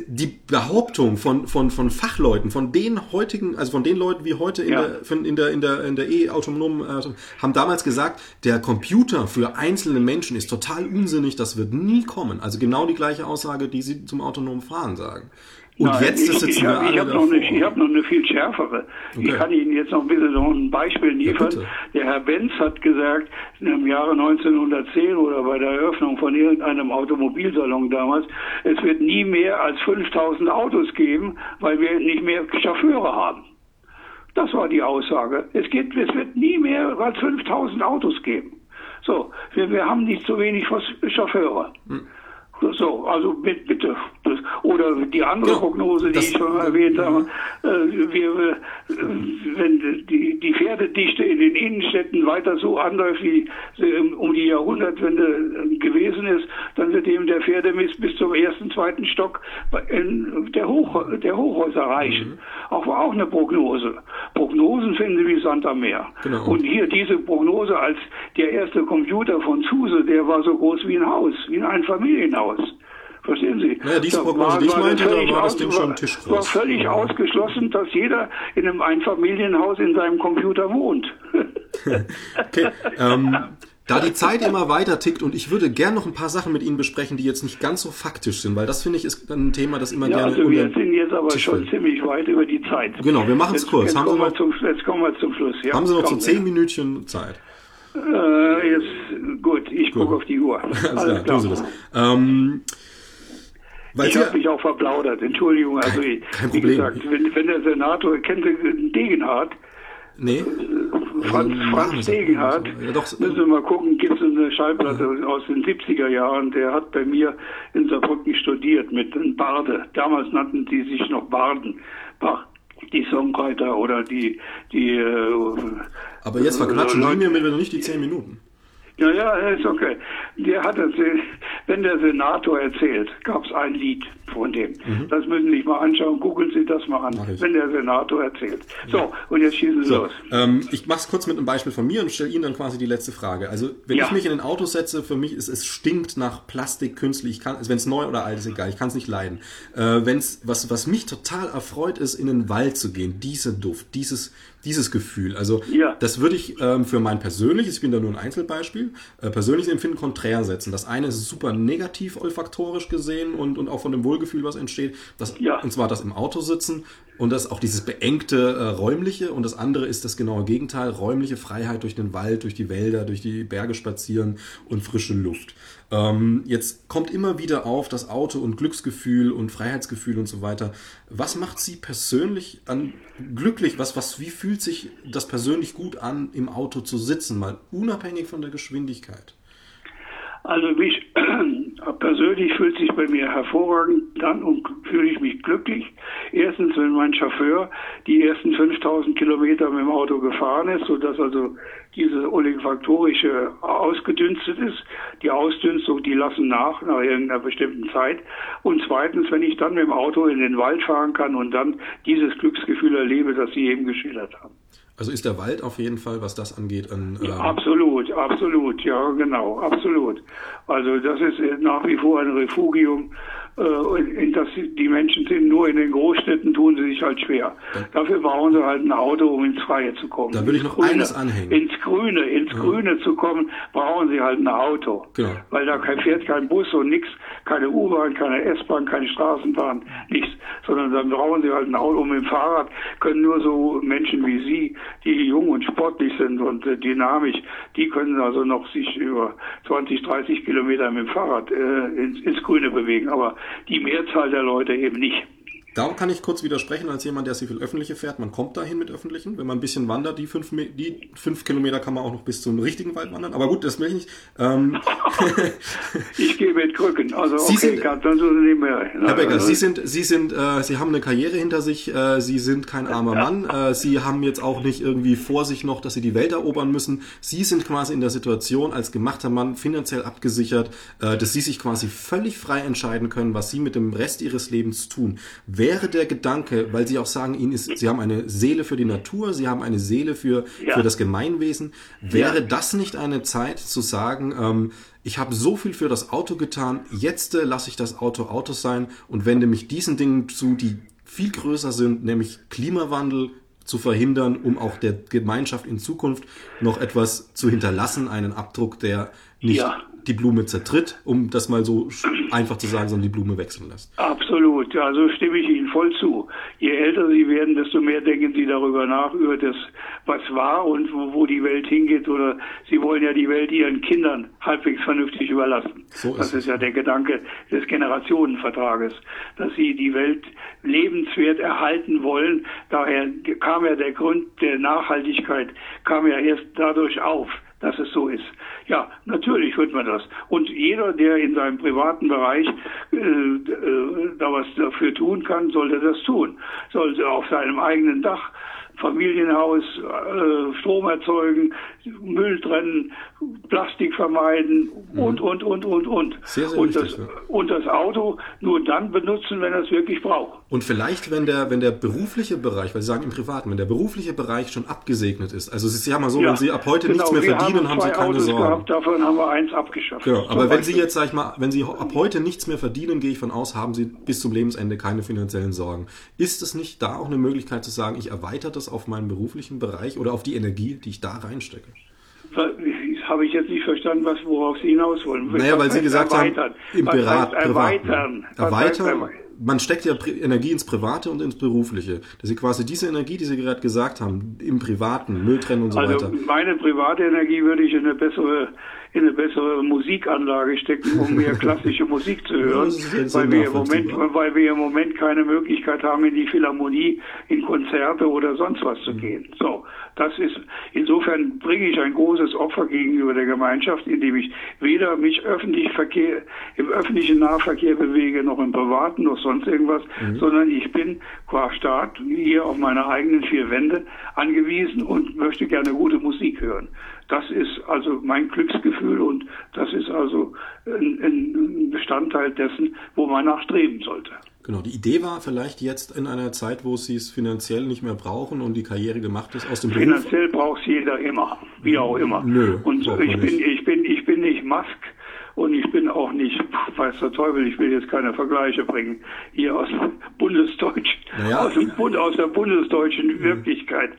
S1: die Behauptung von, von, von Fachleuten, von den heutigen, also von den Leuten wie heute in ja. der, in der, in der, in der E-autonomen, äh, haben damals gesagt, der Computer für einzelne Menschen ist total unsinnig, das wird nie kommen. Also genau die gleiche Aussage, die sie zum autonomen Fahren sagen.
S2: Und Nein, jetzt ich, ich, habe noch, eine, hab noch eine viel schärfere. Okay. Ich kann Ihnen jetzt noch ein bisschen so ein Beispiel liefern. Ja, der Herr Benz hat gesagt, im Jahre 1910 oder bei der Eröffnung von irgendeinem Automobilsalon damals, es wird nie mehr als 5000 Autos geben, weil wir nicht mehr Chauffeure haben. Das war die Aussage. Es, geht, es wird nie mehr als 5000 Autos geben. So, wir, wir haben nicht so wenig Chauffeure. Hm. So, also bitte. Das, oder die andere ja, Prognose, die ich schon erwähnt habe, äh, wir, äh, wenn die, die Pferdedichte in den Innenstädten weiter so anläuft, wie sie um die Jahrhundertwende gewesen ist, dann wird eben der Pferdemist bis zum ersten, zweiten Stock in der, Hoch, der Hochhäuser reichen. Mhm. Auch war auch eine Prognose. Prognosen finden Sie wie Sand am Meer. Genau. Und hier diese Prognose als der erste Computer von Zuse, der war so groß wie ein Haus, wie ein Familienhaus. Verstehen Sie?
S1: Naja, diese Prognose, die ich meinte, da war das Ding schon Tischgroß.
S2: war völlig ja. ausgeschlossen, dass jeder in einem Einfamilienhaus in seinem Computer wohnt.
S1: okay. Ähm, da die Zeit immer weiter tickt und ich würde gern noch ein paar Sachen mit Ihnen besprechen, die jetzt nicht ganz so faktisch sind, weil das finde ich ist ein Thema, das immer ja, gerne.
S2: Also wir sind jetzt aber Tisch schon will. ziemlich weit über die Zeit.
S1: Genau, wir machen es kurz.
S2: Jetzt, haben kommen Sie noch, zum, jetzt kommen wir zum Schluss.
S1: Ja, haben Sie noch so zehn Minütchen Zeit?
S2: Äh, jetzt gut, ich gucke auf die Uhr. Alles,
S1: Alles klar, tun Sie das. Ähm,
S2: weil ich habe mich auch verplaudert, Entschuldigung. Also,
S1: kein, kein
S2: wie
S1: Problem.
S2: gesagt, wenn, wenn der Senator, kennt Sie Degenhardt?
S1: Nee.
S2: Äh, Franz, also, Franz Degenhardt, ja, doch, müssen wir mal gucken, gibt es eine Schallplatte ja. aus den 70er Jahren, der hat bei mir in Saarbrücken studiert mit Barde. Damals nannten die sich noch Barden. Die Songwriter oder die, die äh,
S1: Aber jetzt verquatschen Sie mir wieder nicht die zehn Minuten.
S2: Ja, ja, ist okay. Der hat erzählt, wenn der Senator erzählt, gab es ein Lied von dem. Mhm. Das müssen Sie sich mal anschauen, googeln Sie das mal an, wenn der Senator erzählt. So, ja. und jetzt schießen Sie so, los.
S1: Ähm, ich mache es kurz mit einem Beispiel von mir und stelle Ihnen dann quasi die letzte Frage. Also, wenn ja. ich mich in ein Auto setze, für mich ist es stinkt nach Plastik, künstlich, also wenn es neu oder alt ist, egal, ich kann es nicht leiden. Äh, wenn's, was, was mich total erfreut ist, in den Wald zu gehen, dieser Duft, dieses, dieses Gefühl. Also ja. das würde ich ähm, für mein persönliches, ich bin da nur ein Einzelbeispiel, äh, persönliches Empfinden konträr setzen. Das eine ist super negativ olfaktorisch gesehen und, und auch von dem Wohlgefühl Wohlgefühl, was entsteht. Das, ja. Und zwar das im Auto sitzen und das auch dieses beengte äh, räumliche und das andere ist das genaue Gegenteil, räumliche Freiheit durch den Wald, durch die Wälder, durch die Berge spazieren und frische Luft. Ähm, jetzt kommt immer wieder auf das Auto und Glücksgefühl und Freiheitsgefühl und so weiter. Was macht Sie persönlich an glücklich? Was, was, wie fühlt sich das persönlich gut an, im Auto zu sitzen, mal unabhängig von der Geschwindigkeit?
S2: Also mich persönlich fühlt sich bei mir hervorragend dann und fühle ich mich glücklich. Erstens, wenn mein Chauffeur die ersten 5000 Kilometer mit dem Auto gefahren ist, sodass also diese olifaktorische ausgedünstet ist. Die Ausdünstung, die lassen nach, nach irgendeiner bestimmten Zeit. Und zweitens, wenn ich dann mit dem Auto in den Wald fahren kann und dann dieses Glücksgefühl erlebe, das Sie eben geschildert haben.
S1: Also ist der Wald auf jeden Fall, was das angeht,
S2: ein. Ähm absolut, absolut, ja, genau, absolut. Also das ist nach wie vor ein Refugium dass die Menschen sind, nur in den Großstädten tun sie sich halt schwer. Ja. Dafür brauchen sie halt ein Auto, um ins Freie zu kommen.
S1: Da würde ich noch Grüne, eines anhängen.
S2: Ins Grüne, ins ja. Grüne zu kommen, brauchen sie halt ein Auto. Genau. Weil da fährt kein Bus und nichts, keine U-Bahn, keine S-Bahn, keine Straßenbahn, nichts. Sondern dann brauchen sie halt ein Auto. Und mit dem Fahrrad können nur so Menschen wie Sie, die jung und sportlich sind und äh, dynamisch, die können also noch sich über 20, 30 Kilometer mit dem Fahrrad äh, ins, ins Grüne bewegen. Aber die Mehrzahl der Leute eben nicht.
S1: Da kann ich kurz widersprechen als jemand, der sehr viel öffentliche fährt. Man kommt dahin mit öffentlichen. Wenn man ein bisschen wandert, die fünf, die fünf Kilometer kann man auch noch bis zum richtigen Wald wandern. Aber gut, das will ich nicht. Ähm
S2: ich gehe mit Krücken. Also
S1: Sie okay, sind, kann, dann so nicht mehr. Herr Becker, Sie sind, Sie sind, äh, Sie haben eine Karriere hinter sich. Äh, Sie sind kein armer Mann. Äh, Sie haben jetzt auch nicht irgendwie vor sich noch, dass Sie die Welt erobern müssen. Sie sind quasi in der Situation als gemachter Mann finanziell abgesichert, äh, dass Sie sich quasi völlig frei entscheiden können, was Sie mit dem Rest Ihres Lebens tun. Wer wäre der Gedanke, weil Sie auch sagen, Ihnen ist, Sie haben eine Seele für die Natur, Sie haben eine Seele für, ja. für das Gemeinwesen, wäre ja. das nicht eine Zeit zu sagen, ähm, ich habe so viel für das Auto getan, jetzt äh, lasse ich das Auto Auto sein und wende mich diesen Dingen zu, die viel größer sind, nämlich Klimawandel zu verhindern, um auch der Gemeinschaft in Zukunft noch etwas zu hinterlassen, einen Abdruck, der nicht ja. Die Blume zertritt, um das mal so einfach zu sagen, sondern die Blume wechseln lässt.
S2: Absolut, ja, so stimme ich Ihnen voll zu. Je älter Sie werden, desto mehr denken Sie darüber nach, über das, was war und wo, wo die Welt hingeht. Oder Sie wollen ja die Welt Ihren Kindern halbwegs vernünftig überlassen. So ist das ist ja der Gedanke des Generationenvertrages, dass Sie die Welt lebenswert erhalten wollen. Daher kam ja der Grund der Nachhaltigkeit, kam ja erst dadurch auf dass es so ist. Ja, natürlich wird man das. Und jeder, der in seinem privaten Bereich äh, äh, da was dafür tun kann, sollte das tun. Sollte auf seinem eigenen Dach Familienhaus, äh, Strom erzeugen, Müll trennen, Plastik vermeiden und, mhm. und, und, und, und. Sehr, sehr und, wichtig, das, ja. und das Auto nur dann benutzen, wenn er es wirklich braucht.
S1: Und vielleicht, wenn der, wenn der berufliche Bereich, weil Sie sagen im Privaten, wenn der berufliche Bereich schon abgesegnet ist, also Sie sagen mal so, ja, wenn Sie ab heute genau, nichts mehr verdienen, haben, haben Sie keine Autos Sorgen. Gehabt,
S2: davon haben wir eins abgeschafft.
S1: Genau, aber wenn Sie jetzt, sag ich mal, wenn Sie ab heute nichts mehr verdienen, gehe ich von aus, haben Sie bis zum Lebensende keine finanziellen Sorgen. Ist es nicht da auch eine Möglichkeit zu sagen, ich erweitere das auf meinen beruflichen Bereich oder auf die Energie, die ich da reinstecke?
S2: Habe ich jetzt nicht verstanden, was, worauf Sie hinaus wollen.
S1: Naja, weil Sie gesagt erweitern? haben, im Privat,
S2: erweitern.
S1: Erweitern. Man steckt ja Energie ins Private und ins Berufliche. Dass Sie quasi diese Energie, die Sie gerade gesagt haben, im Privaten, Müll trennen und so also weiter.
S2: Meine private Energie würde ich in eine bessere in eine bessere Musikanlage stecken, um mehr klassische Musik zu hören, weil wir, im Moment, weil wir im Moment keine Möglichkeit haben, in die Philharmonie, in Konzerte oder sonst was zu mhm. gehen. So, das ist, insofern bringe ich ein großes Opfer gegenüber der Gemeinschaft, indem ich weder mich öffentlich Verkehr, im öffentlichen Nahverkehr bewege, noch im privaten, noch sonst irgendwas, mhm. sondern ich bin qua Staat hier auf meine eigenen vier Wände angewiesen und möchte gerne gute Musik hören. Das ist also mein Glücksgefühl und das ist also ein, ein Bestandteil dessen, wo man nachstreben sollte.
S1: Genau, die Idee war vielleicht jetzt in einer Zeit, wo sie es finanziell nicht mehr brauchen und die Karriere gemacht ist aus dem
S2: Finanziell braucht es jeder immer, wie auch immer. Nö, und ich bin, ich bin, ich bin nicht Musk und ich bin auch nicht, weiß der Teufel, ich will jetzt keine Vergleiche bringen, hier aus Bundesdeutsch, naja. aus, dem Bund, aus der bundesdeutschen mhm. Wirklichkeit,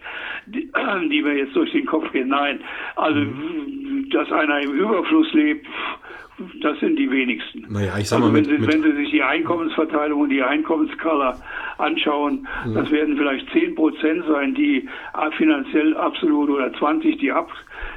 S2: die, die, mir jetzt durch den Kopf gehen. Nein, also, mhm. dass einer im Überfluss lebt, das sind die wenigsten.
S1: Naja, ich sag
S2: also
S1: mal,
S2: wenn,
S1: mit,
S2: Sie,
S1: mit,
S2: wenn Sie sich die Einkommensverteilung und die Einkommensskala anschauen,
S1: Mhm.
S2: das werden vielleicht 10 Prozent sein, die finanziell absolut oder 20, die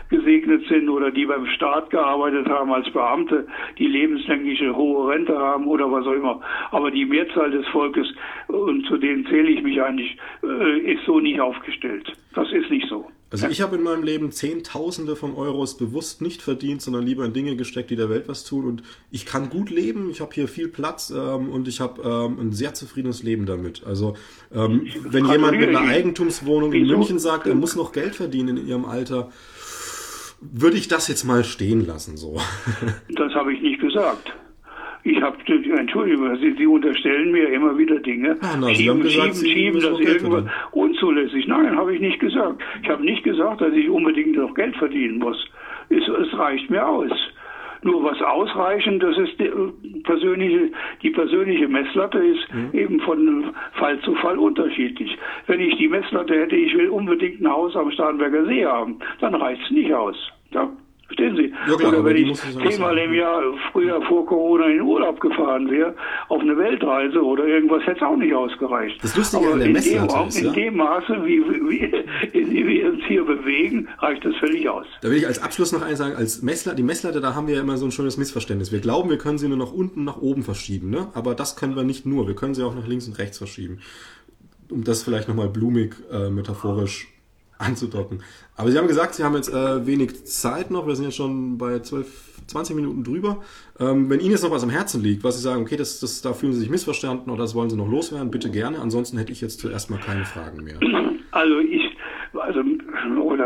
S2: abgesegnet sind oder die beim Staat gearbeitet haben als Beamte, die lebenslängliche hohe Rente haben oder was auch immer. Aber die Mehrzahl des Volkes, und zu denen zähle ich mich eigentlich, äh, ist so nicht aufgestellt. Das ist nicht so.
S1: also ich habe in meinem Leben Zehntausende von Euros bewusst nicht verdient, sondern lieber in Dinge gesteckt, die der Welt was tun. Und ich kann gut leben, ich habe hier viel Platz ähm, und ich habe ähm, ein sehr zufriedenes Leben damit. Also ähm, wenn jemand mit einer Eigentumswohnung in? München sagt, er muss noch Geld verdienen in ihrem Alter, würde ich das jetzt mal stehen lassen. So.
S2: Das habe ich nicht gesagt. Ich habe, Entschuldigung, Sie, Sie unterstellen mir immer wieder Dinge.
S1: Ah, na,
S2: schieben,
S1: gesagt,
S2: schieben, schieben,
S1: müssen
S2: das
S1: noch Geld
S2: irgendwas unzulässig. Nein, habe ich nicht gesagt. Ich habe nicht gesagt, dass ich unbedingt noch Geld verdienen muss. Es, es reicht mir aus. Nur was ausreichend, das ist die äh, persönliche, die persönliche Messlatte ist
S1: Mhm.
S2: eben von Fall zu Fall unterschiedlich. Wenn ich die Messlatte hätte, ich will unbedingt ein Haus am Starnberger See haben, dann reicht es nicht aus. Ja? Verstehen Sie?
S1: Ja, klar,
S2: Oder wenn ich zehnmal im Jahr früher vor Corona in Urlaub gefahren wäre, auf eine Weltreise oder irgendwas, hätte es auch nicht ausgereicht.
S1: Das Lustige
S2: Aber
S1: an der
S2: in, dem,
S1: ist,
S2: in
S1: ja?
S2: dem Maße, wie, wie, in dem wir uns hier bewegen, reicht das völlig aus.
S1: Da will ich als Abschluss noch eins sagen, als Messlatte, die Messlatte, da haben wir ja immer so ein schönes Missverständnis. Wir glauben, wir können sie nur nach unten, nach oben verschieben, ne? Aber das können wir nicht nur. Wir können sie auch nach links und rechts verschieben. Um das vielleicht nochmal blumig, äh, metaphorisch anzudocken. Aber Sie haben gesagt, Sie haben jetzt äh, wenig Zeit noch. Wir sind jetzt schon bei 12, 20 Minuten drüber. Ähm, wenn Ihnen jetzt noch was am Herzen liegt, was Sie sagen, okay, das, das, da fühlen Sie sich missverstanden oder das wollen Sie noch loswerden, bitte gerne. Ansonsten hätte ich jetzt zuerst mal keine Fragen mehr.
S2: Also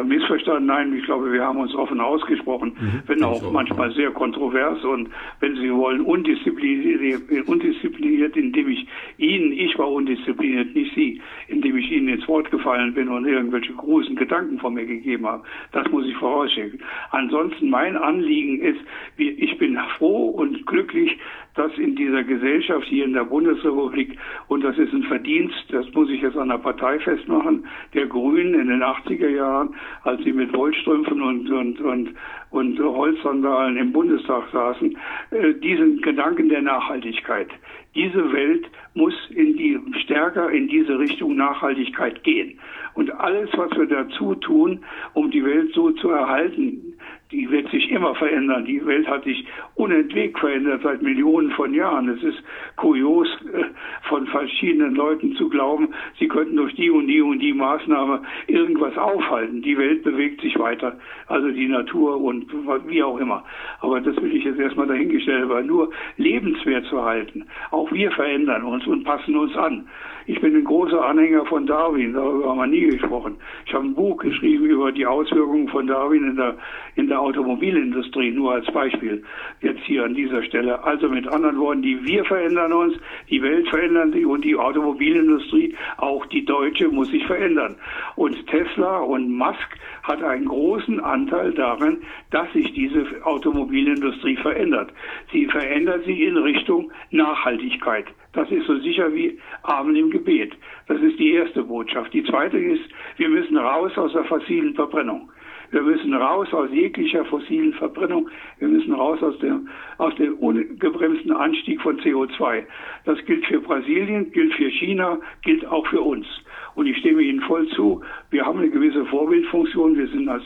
S2: oder missverstanden, nein, ich glaube, wir haben uns offen ausgesprochen, wenn
S1: denke
S2: auch manchmal sehr kontrovers und wenn Sie wollen undiszipliniert, undiszipliniert, indem ich Ihnen, ich war undiszipliniert, nicht Sie, indem ich Ihnen ins Wort gefallen bin und irgendwelche großen Gedanken von mir gegeben habe. Das muss ich vorausschicken. Ansonsten mein Anliegen ist, ich bin froh und glücklich, dass in dieser Gesellschaft hier in der Bundesrepublik, und das ist ein Verdienst, das muss ich jetzt an der Partei festmachen, der Grünen in den 80er Jahren, als sie mit Wollstrümpfen und, und, und, und Holzsandalen im Bundestag saßen, äh, diesen Gedanken der Nachhaltigkeit. Diese Welt muss in die, stärker in diese Richtung Nachhaltigkeit gehen. Und alles, was wir dazu tun, um die Welt so zu erhalten, die wird sich immer verändern. Die Welt hat sich unentwegt verändert seit Millionen von Jahren. Es ist kurios äh, von verschiedenen Leuten zu glauben, sie könnten durch die und die und die Maßnahme irgendwas aufhalten. Die Welt bewegt sich weiter, also die Natur und wie auch immer. Aber das will ich jetzt erstmal dahingestellt, aber nur lebenswert zu halten. Auch wir verändern uns und passen uns an. Ich bin ein großer Anhänger von Darwin, darüber haben wir nie gesprochen. Ich habe ein Buch geschrieben über die Auswirkungen von Darwin in der, in der Automobilindustrie, nur als Beispiel, jetzt hier an dieser Stelle. Also mit anderen Worten, die wir verändern uns, die Welt verändert sich und die Automobilindustrie, auch die deutsche, muss sich verändern. Und Tesla und Musk hat einen großen Anteil daran, dass sich diese Automobilindustrie verändert. Sie verändert sich in Richtung Nachhaltigkeit. Das ist so sicher wie Amen im Gebet. Das ist die erste Botschaft. Die zweite ist, wir müssen raus aus der fossilen Verbrennung. Wir müssen raus aus jeglicher fossilen Verbrennung. Wir müssen raus aus dem, aus dem ungebremsten Anstieg von CO2. Das gilt für Brasilien, gilt für China, gilt auch für uns. Und ich stimme Ihnen voll zu. Wir haben eine gewisse Vorbildfunktion. Wir sind als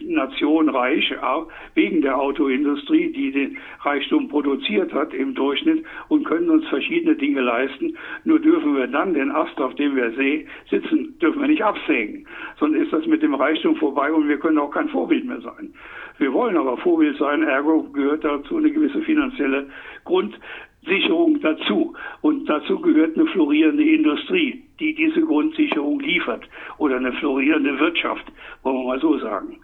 S2: Nation reich, wegen der Autoindustrie, die den Reichtum produziert hat im Durchschnitt und können uns verschiedene Dinge leisten. Nur dürfen wir dann den Ast, auf dem wir sitzen, dürfen wir nicht absägen. Sonst ist das mit dem Reichtum vorbei und wir können auch kein Vorbild mehr sein. Wir wollen aber Vorbild sein, ergo gehört dazu eine gewisse finanzielle Grundsicherung dazu. Und dazu gehört eine florierende Industrie, die diese Grundsicherung liefert. Oder eine florierende Wirtschaft, wollen wir mal so sagen.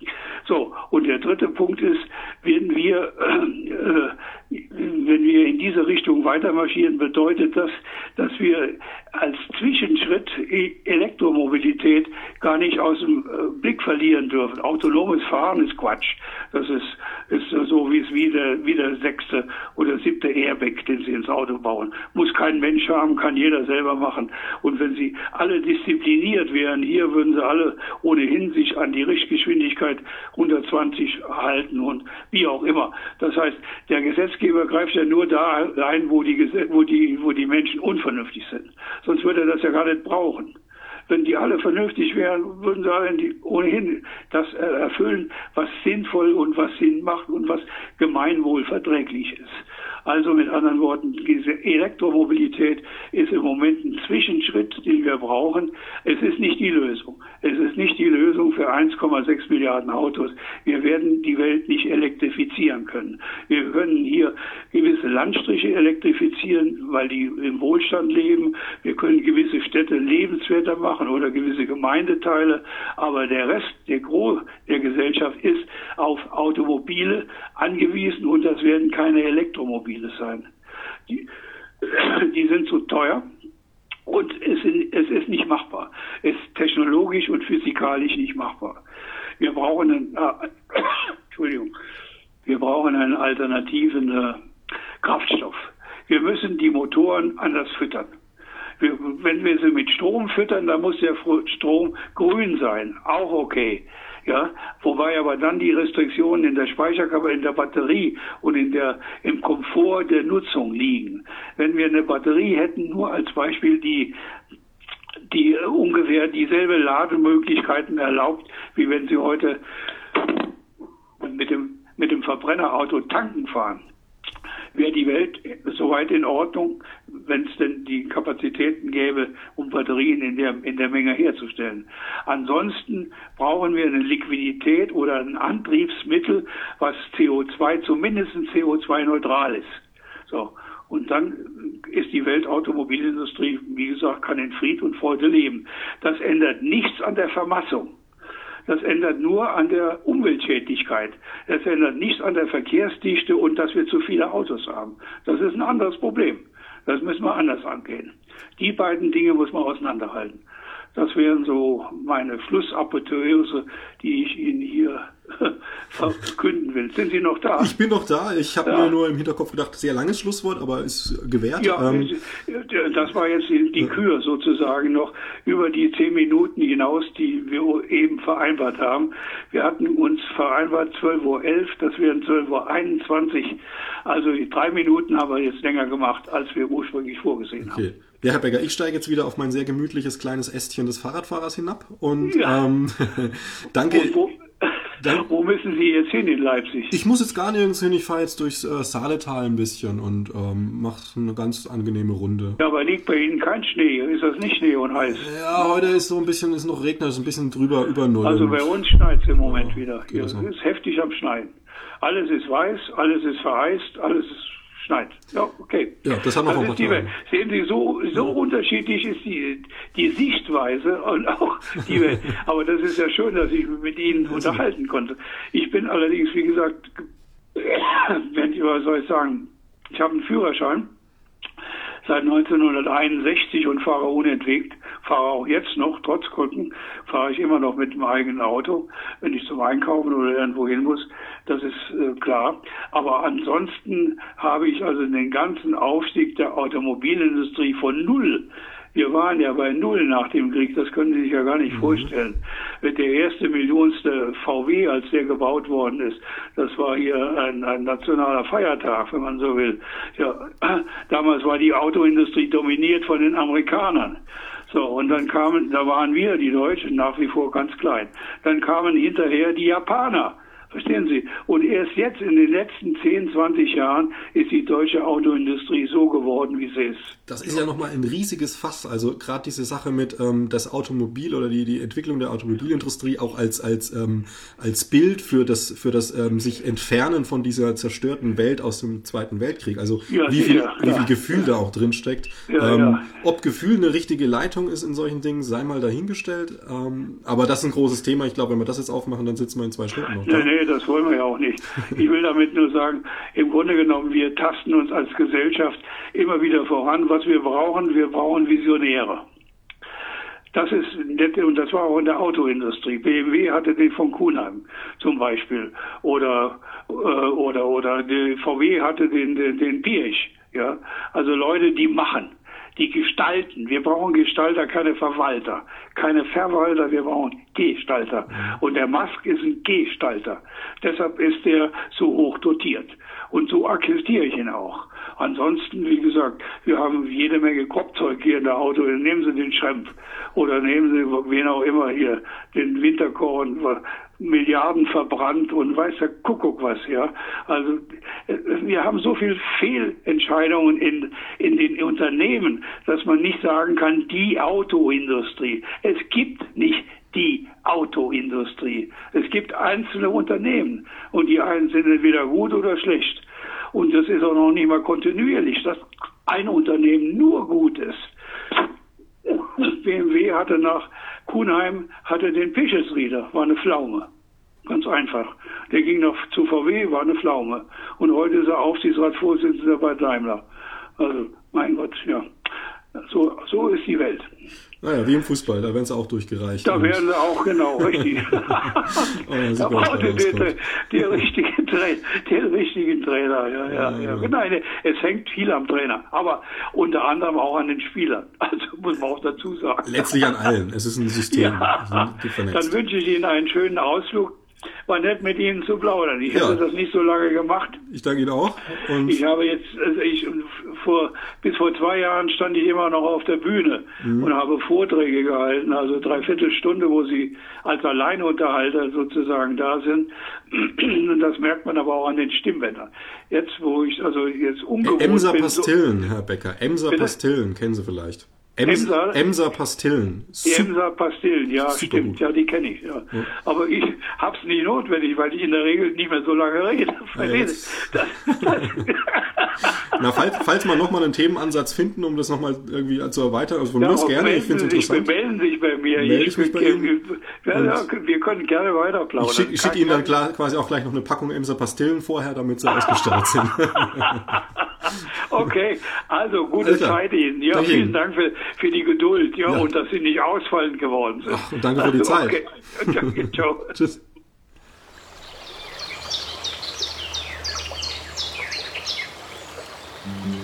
S2: So, und der dritte Punkt ist, wenn wir, äh, wenn wir in diese Richtung weitermarschieren, bedeutet das, dass wir als Zwischenschritt E- Elektromobilität gar nicht aus dem äh, Blick verlieren dürfen. Autonomes Fahren ist Quatsch. Das ist, ist so wie es wie der, wie der sechste oder siebte Airbag, den Sie ins Auto bauen. Muss kein Mensch haben, kann jeder selber machen. Und wenn Sie alle diszipliniert wären, hier würden Sie alle ohnehin sich an die Richtgeschwindigkeit 120 halten und wie auch immer. Das heißt, der Gesetzgeber greift ja nur da ein, wo die, wo die, wo die Menschen unvernünftig sind. Sonst würde er das ja gar nicht brauchen. Wenn die alle vernünftig wären, würden sie ohnehin das erfüllen, was sinnvoll und was Sinn macht und was gemeinwohlverträglich ist. Also mit anderen Worten, diese Elektromobilität ist im Moment ein Zwischenschritt, den wir brauchen. Es ist nicht die Lösung. Es ist nicht die Lösung für 1,6 Milliarden Autos. Wir werden die Welt nicht elektrifizieren können. Wir können hier gewisse Landstriche elektrifizieren, weil die im Wohlstand leben. Wir können gewisse Städte lebenswerter machen oder gewisse Gemeindeteile. Aber der Rest, der Gros der Gesellschaft ist auf Automobile angewiesen und das werden keine Elektromobile sein. Die, die sind zu teuer. Und es, es ist nicht machbar. Es ist technologisch und physikalisch nicht machbar. Wir brauchen einen, äh, Entschuldigung, wir brauchen einen alternativen äh, Kraftstoff. Wir müssen die Motoren anders füttern. Wir, wenn wir sie mit Strom füttern, dann muss der Strom grün sein. Auch okay. Ja, wobei aber dann die Restriktionen in der Speicherkapazität, in der Batterie und in der, im Komfort der Nutzung liegen. Wenn wir eine Batterie hätten, nur als Beispiel, die die ungefähr dieselbe Lademöglichkeiten erlaubt, wie wenn Sie heute mit dem, mit dem Verbrennerauto tanken fahren. Wäre die Welt soweit in Ordnung, wenn es denn die Kapazitäten gäbe, um Batterien in der, in der Menge herzustellen. Ansonsten brauchen wir eine Liquidität oder ein Antriebsmittel, was CO2, zumindest CO2-neutral ist. So. Und dann ist die Weltautomobilindustrie, wie gesagt, kann in Fried und Freude leben. Das ändert nichts an der Vermassung. Das ändert nur an der Umweltschädlichkeit. Das ändert nichts an der Verkehrsdichte und dass wir zu viele Autos haben. Das ist ein anderes Problem. Das müssen wir anders angehen. Die beiden Dinge muss man auseinanderhalten. Das wären so meine Schlussapotheose, die ich Ihnen hier verkünden will. Sind Sie noch da?
S1: Ich bin noch da. Ich habe
S2: Ja.
S1: mir nur im Hinterkopf gedacht, sehr langes Schlusswort, aber ist gewährt.
S2: Ja,
S1: Ähm,
S2: das war jetzt die, die Kür sozusagen noch über die zehn Minuten hinaus, die wir eben vereinbart haben. Wir hatten uns vereinbart 12.11 Uhr, das wären 12.21 Uhr. Also die drei Minuten haben wir jetzt länger gemacht, als wir ursprünglich vorgesehen haben.
S1: Ja, Herr Becker, ich steige jetzt wieder auf mein sehr gemütliches kleines Ästchen des Fahrradfahrers hinab und
S2: Ja.
S1: ähm, danke.
S2: Und wo,
S1: Dann-
S2: wo müssen Sie jetzt hin in Leipzig?
S1: Ich muss jetzt gar nirgends hin, ich fahre jetzt durchs äh, Saaletal ein bisschen und ähm, mache eine ganz angenehme Runde.
S2: Ja, aber liegt bei Ihnen kein Schnee? Ist das nicht Schnee und heiß?
S1: Ja, heute ist so ein bisschen, ist noch Regner, ist ein bisschen drüber, über Null.
S2: Also bei uns schneit es im Moment wieder. Hier
S1: geht das noch?
S2: ist heftig am Schneien. Alles ist weiß, alles ist vereist, alles ist schneit. Ja, okay.
S1: Ja, das
S2: das
S1: ein
S2: ist die. Sehen Sie, so, so unterschiedlich ist die, die Sichtweise und auch die Welt. Aber das ist ja schön, dass ich mich mit Ihnen unterhalten konnte. Ich bin allerdings, wie gesagt, wenn ich, was soll ich sagen, ich habe einen Führerschein seit 1961 und fahre unentwegt, fahre auch jetzt noch, trotz Krücken, fahre ich immer noch mit dem eigenen Auto, wenn ich zum Einkaufen oder irgendwo hin muss, das ist äh, klar. Aber ansonsten habe ich also den ganzen Aufstieg der Automobilindustrie von null wir waren ja bei Null nach dem Krieg, das können Sie sich ja gar nicht vorstellen. Der erste millionste VW, als der gebaut worden ist, das war hier ein, ein nationaler Feiertag, wenn man so will. Ja, damals war die Autoindustrie dominiert von den Amerikanern. So, und dann kamen, da waren wir, die Deutschen, nach wie vor ganz klein. Dann kamen hinterher die Japaner. Verstehen Sie? Und erst jetzt in den letzten 10, 20 Jahren ist die deutsche Autoindustrie so geworden, wie sie ist.
S1: Das ist ja nochmal ein riesiges Fass. Also gerade diese Sache mit ähm, das Automobil oder die, die Entwicklung der Automobilindustrie auch als, als, ähm, als Bild für das, für das ähm, sich entfernen von dieser zerstörten Welt aus dem Zweiten Weltkrieg. Also
S2: Ja,
S1: wie, viel,
S2: sicher,
S1: wie
S2: ja.
S1: viel Gefühl da auch drin steckt.
S2: Ja,
S1: ähm,
S2: ja.
S1: Ob Gefühl eine richtige Leitung ist in solchen Dingen, sei mal dahingestellt. Ähm, aber das ist ein großes Thema. Ich glaube, wenn wir das jetzt aufmachen, dann sitzen wir in zwei Stunden noch da.
S2: Nee, nee, Das wollen wir ja auch nicht. Ich will damit nur sagen, im Grunde genommen, wir tasten uns als Gesellschaft immer wieder voran. Was wir brauchen, wir brauchen Visionäre. Das ist nett und das war auch in der Autoindustrie. BMW hatte den von Kuhnheim zum Beispiel oder äh, oder oder die VW hatte den den, den Pirch. Ja, also Leute, die machen die Gestalten. Wir brauchen Gestalter, keine Verwalter. Keine Verwalter, wir brauchen Gestalter. Und der Musk ist ein Gestalter. Deshalb ist er so hoch dotiert. Und so akzeptiere ich ihn auch. Ansonsten, wie gesagt, wir haben jede Menge Kopfzeug hier in der Auto. Nehmen Sie den Schrempf oder nehmen Sie wen auch immer hier, den Winterkorn, Milliarden verbrannt und weiß der Kuckuck was, ja. Also wir haben so viel Fehlentscheidungen in, in den Unternehmen, dass man nicht sagen kann, die Autoindustrie. Es gibt nicht die Autoindustrie. Es gibt einzelne Unternehmen und die einen sind entweder gut oder schlecht. Und das ist auch noch nicht mal kontinuierlich, dass ein Unternehmen nur gut ist. BMW hatte nach Kuhnheim hatte den Pichesrieder, war eine Pflaume. Ganz einfach. Der ging noch zu VW, war eine Pflaume. Und heute ist er Aufsichtsratsvorsitzender bei Daimler. Also, mein Gott, ja. So, so ist die Welt.
S1: Naja, wie im Fußball, da werden sie auch durchgereicht.
S2: Da werden sie auch, genau, richtig. oh, da braucht der, der, der, richtige Trainer, den richtigen Trainer, ja, ja, ja. ja. Nein, es hängt viel am Trainer, aber unter anderem auch an den Spielern. Also muss man auch dazu sagen.
S1: Letztlich an allen. Es ist ein System. Ja.
S2: Dann wünsche ich Ihnen einen schönen Ausflug war nett mit Ihnen zu plaudern. Ich ja. hätte das nicht so lange gemacht.
S1: Ich danke Ihnen auch.
S2: Und ich habe jetzt, also ich, vor, bis vor zwei Jahren stand ich immer noch auf der Bühne mhm. und habe Vorträge gehalten, also dreiviertel Stunde, wo Sie als Alleinunterhalter sozusagen da sind. Und das merkt man aber auch an den Stimmbändern. Jetzt, wo ich also jetzt umgewohnt
S1: Emser bin. Emser Pastillen, so, Herr Becker. Emser? Pastillen, kennen Sie vielleicht. Ems, Emser, Emser Pastillen.
S2: Die Emser Pastillen, ja, Super stimmt. Gut. Ja, die kenne ich. Ja. ja. Aber ich habe es nicht notwendig, weil ich in der Regel nicht mehr so lange rede. Ja, das, das,
S1: Na, falls, falls wir nochmal einen Themenansatz finden, um das nochmal irgendwie zu erweitern, also von mir aus gerne, ich finde es interessant.
S2: melden sich bei mir. Melde ich, mich bei Ihnen. Wir können gerne weiter plaudern.
S1: Ich schicke schick Ihnen dann klar, quasi auch gleich noch eine Packung Emser Pastillen vorher, damit Sie ausgestattet sind.
S2: okay, also gute Zeit Ihnen. Ja, Danke vielen Ihnen. Dank für, für die Geduld ja, ja, und dass Sie nicht ausfallend geworden sind. Ach,
S1: und danke für die also, Zeit. Okay.
S2: Danke, ciao. Tschüss.
S1: You.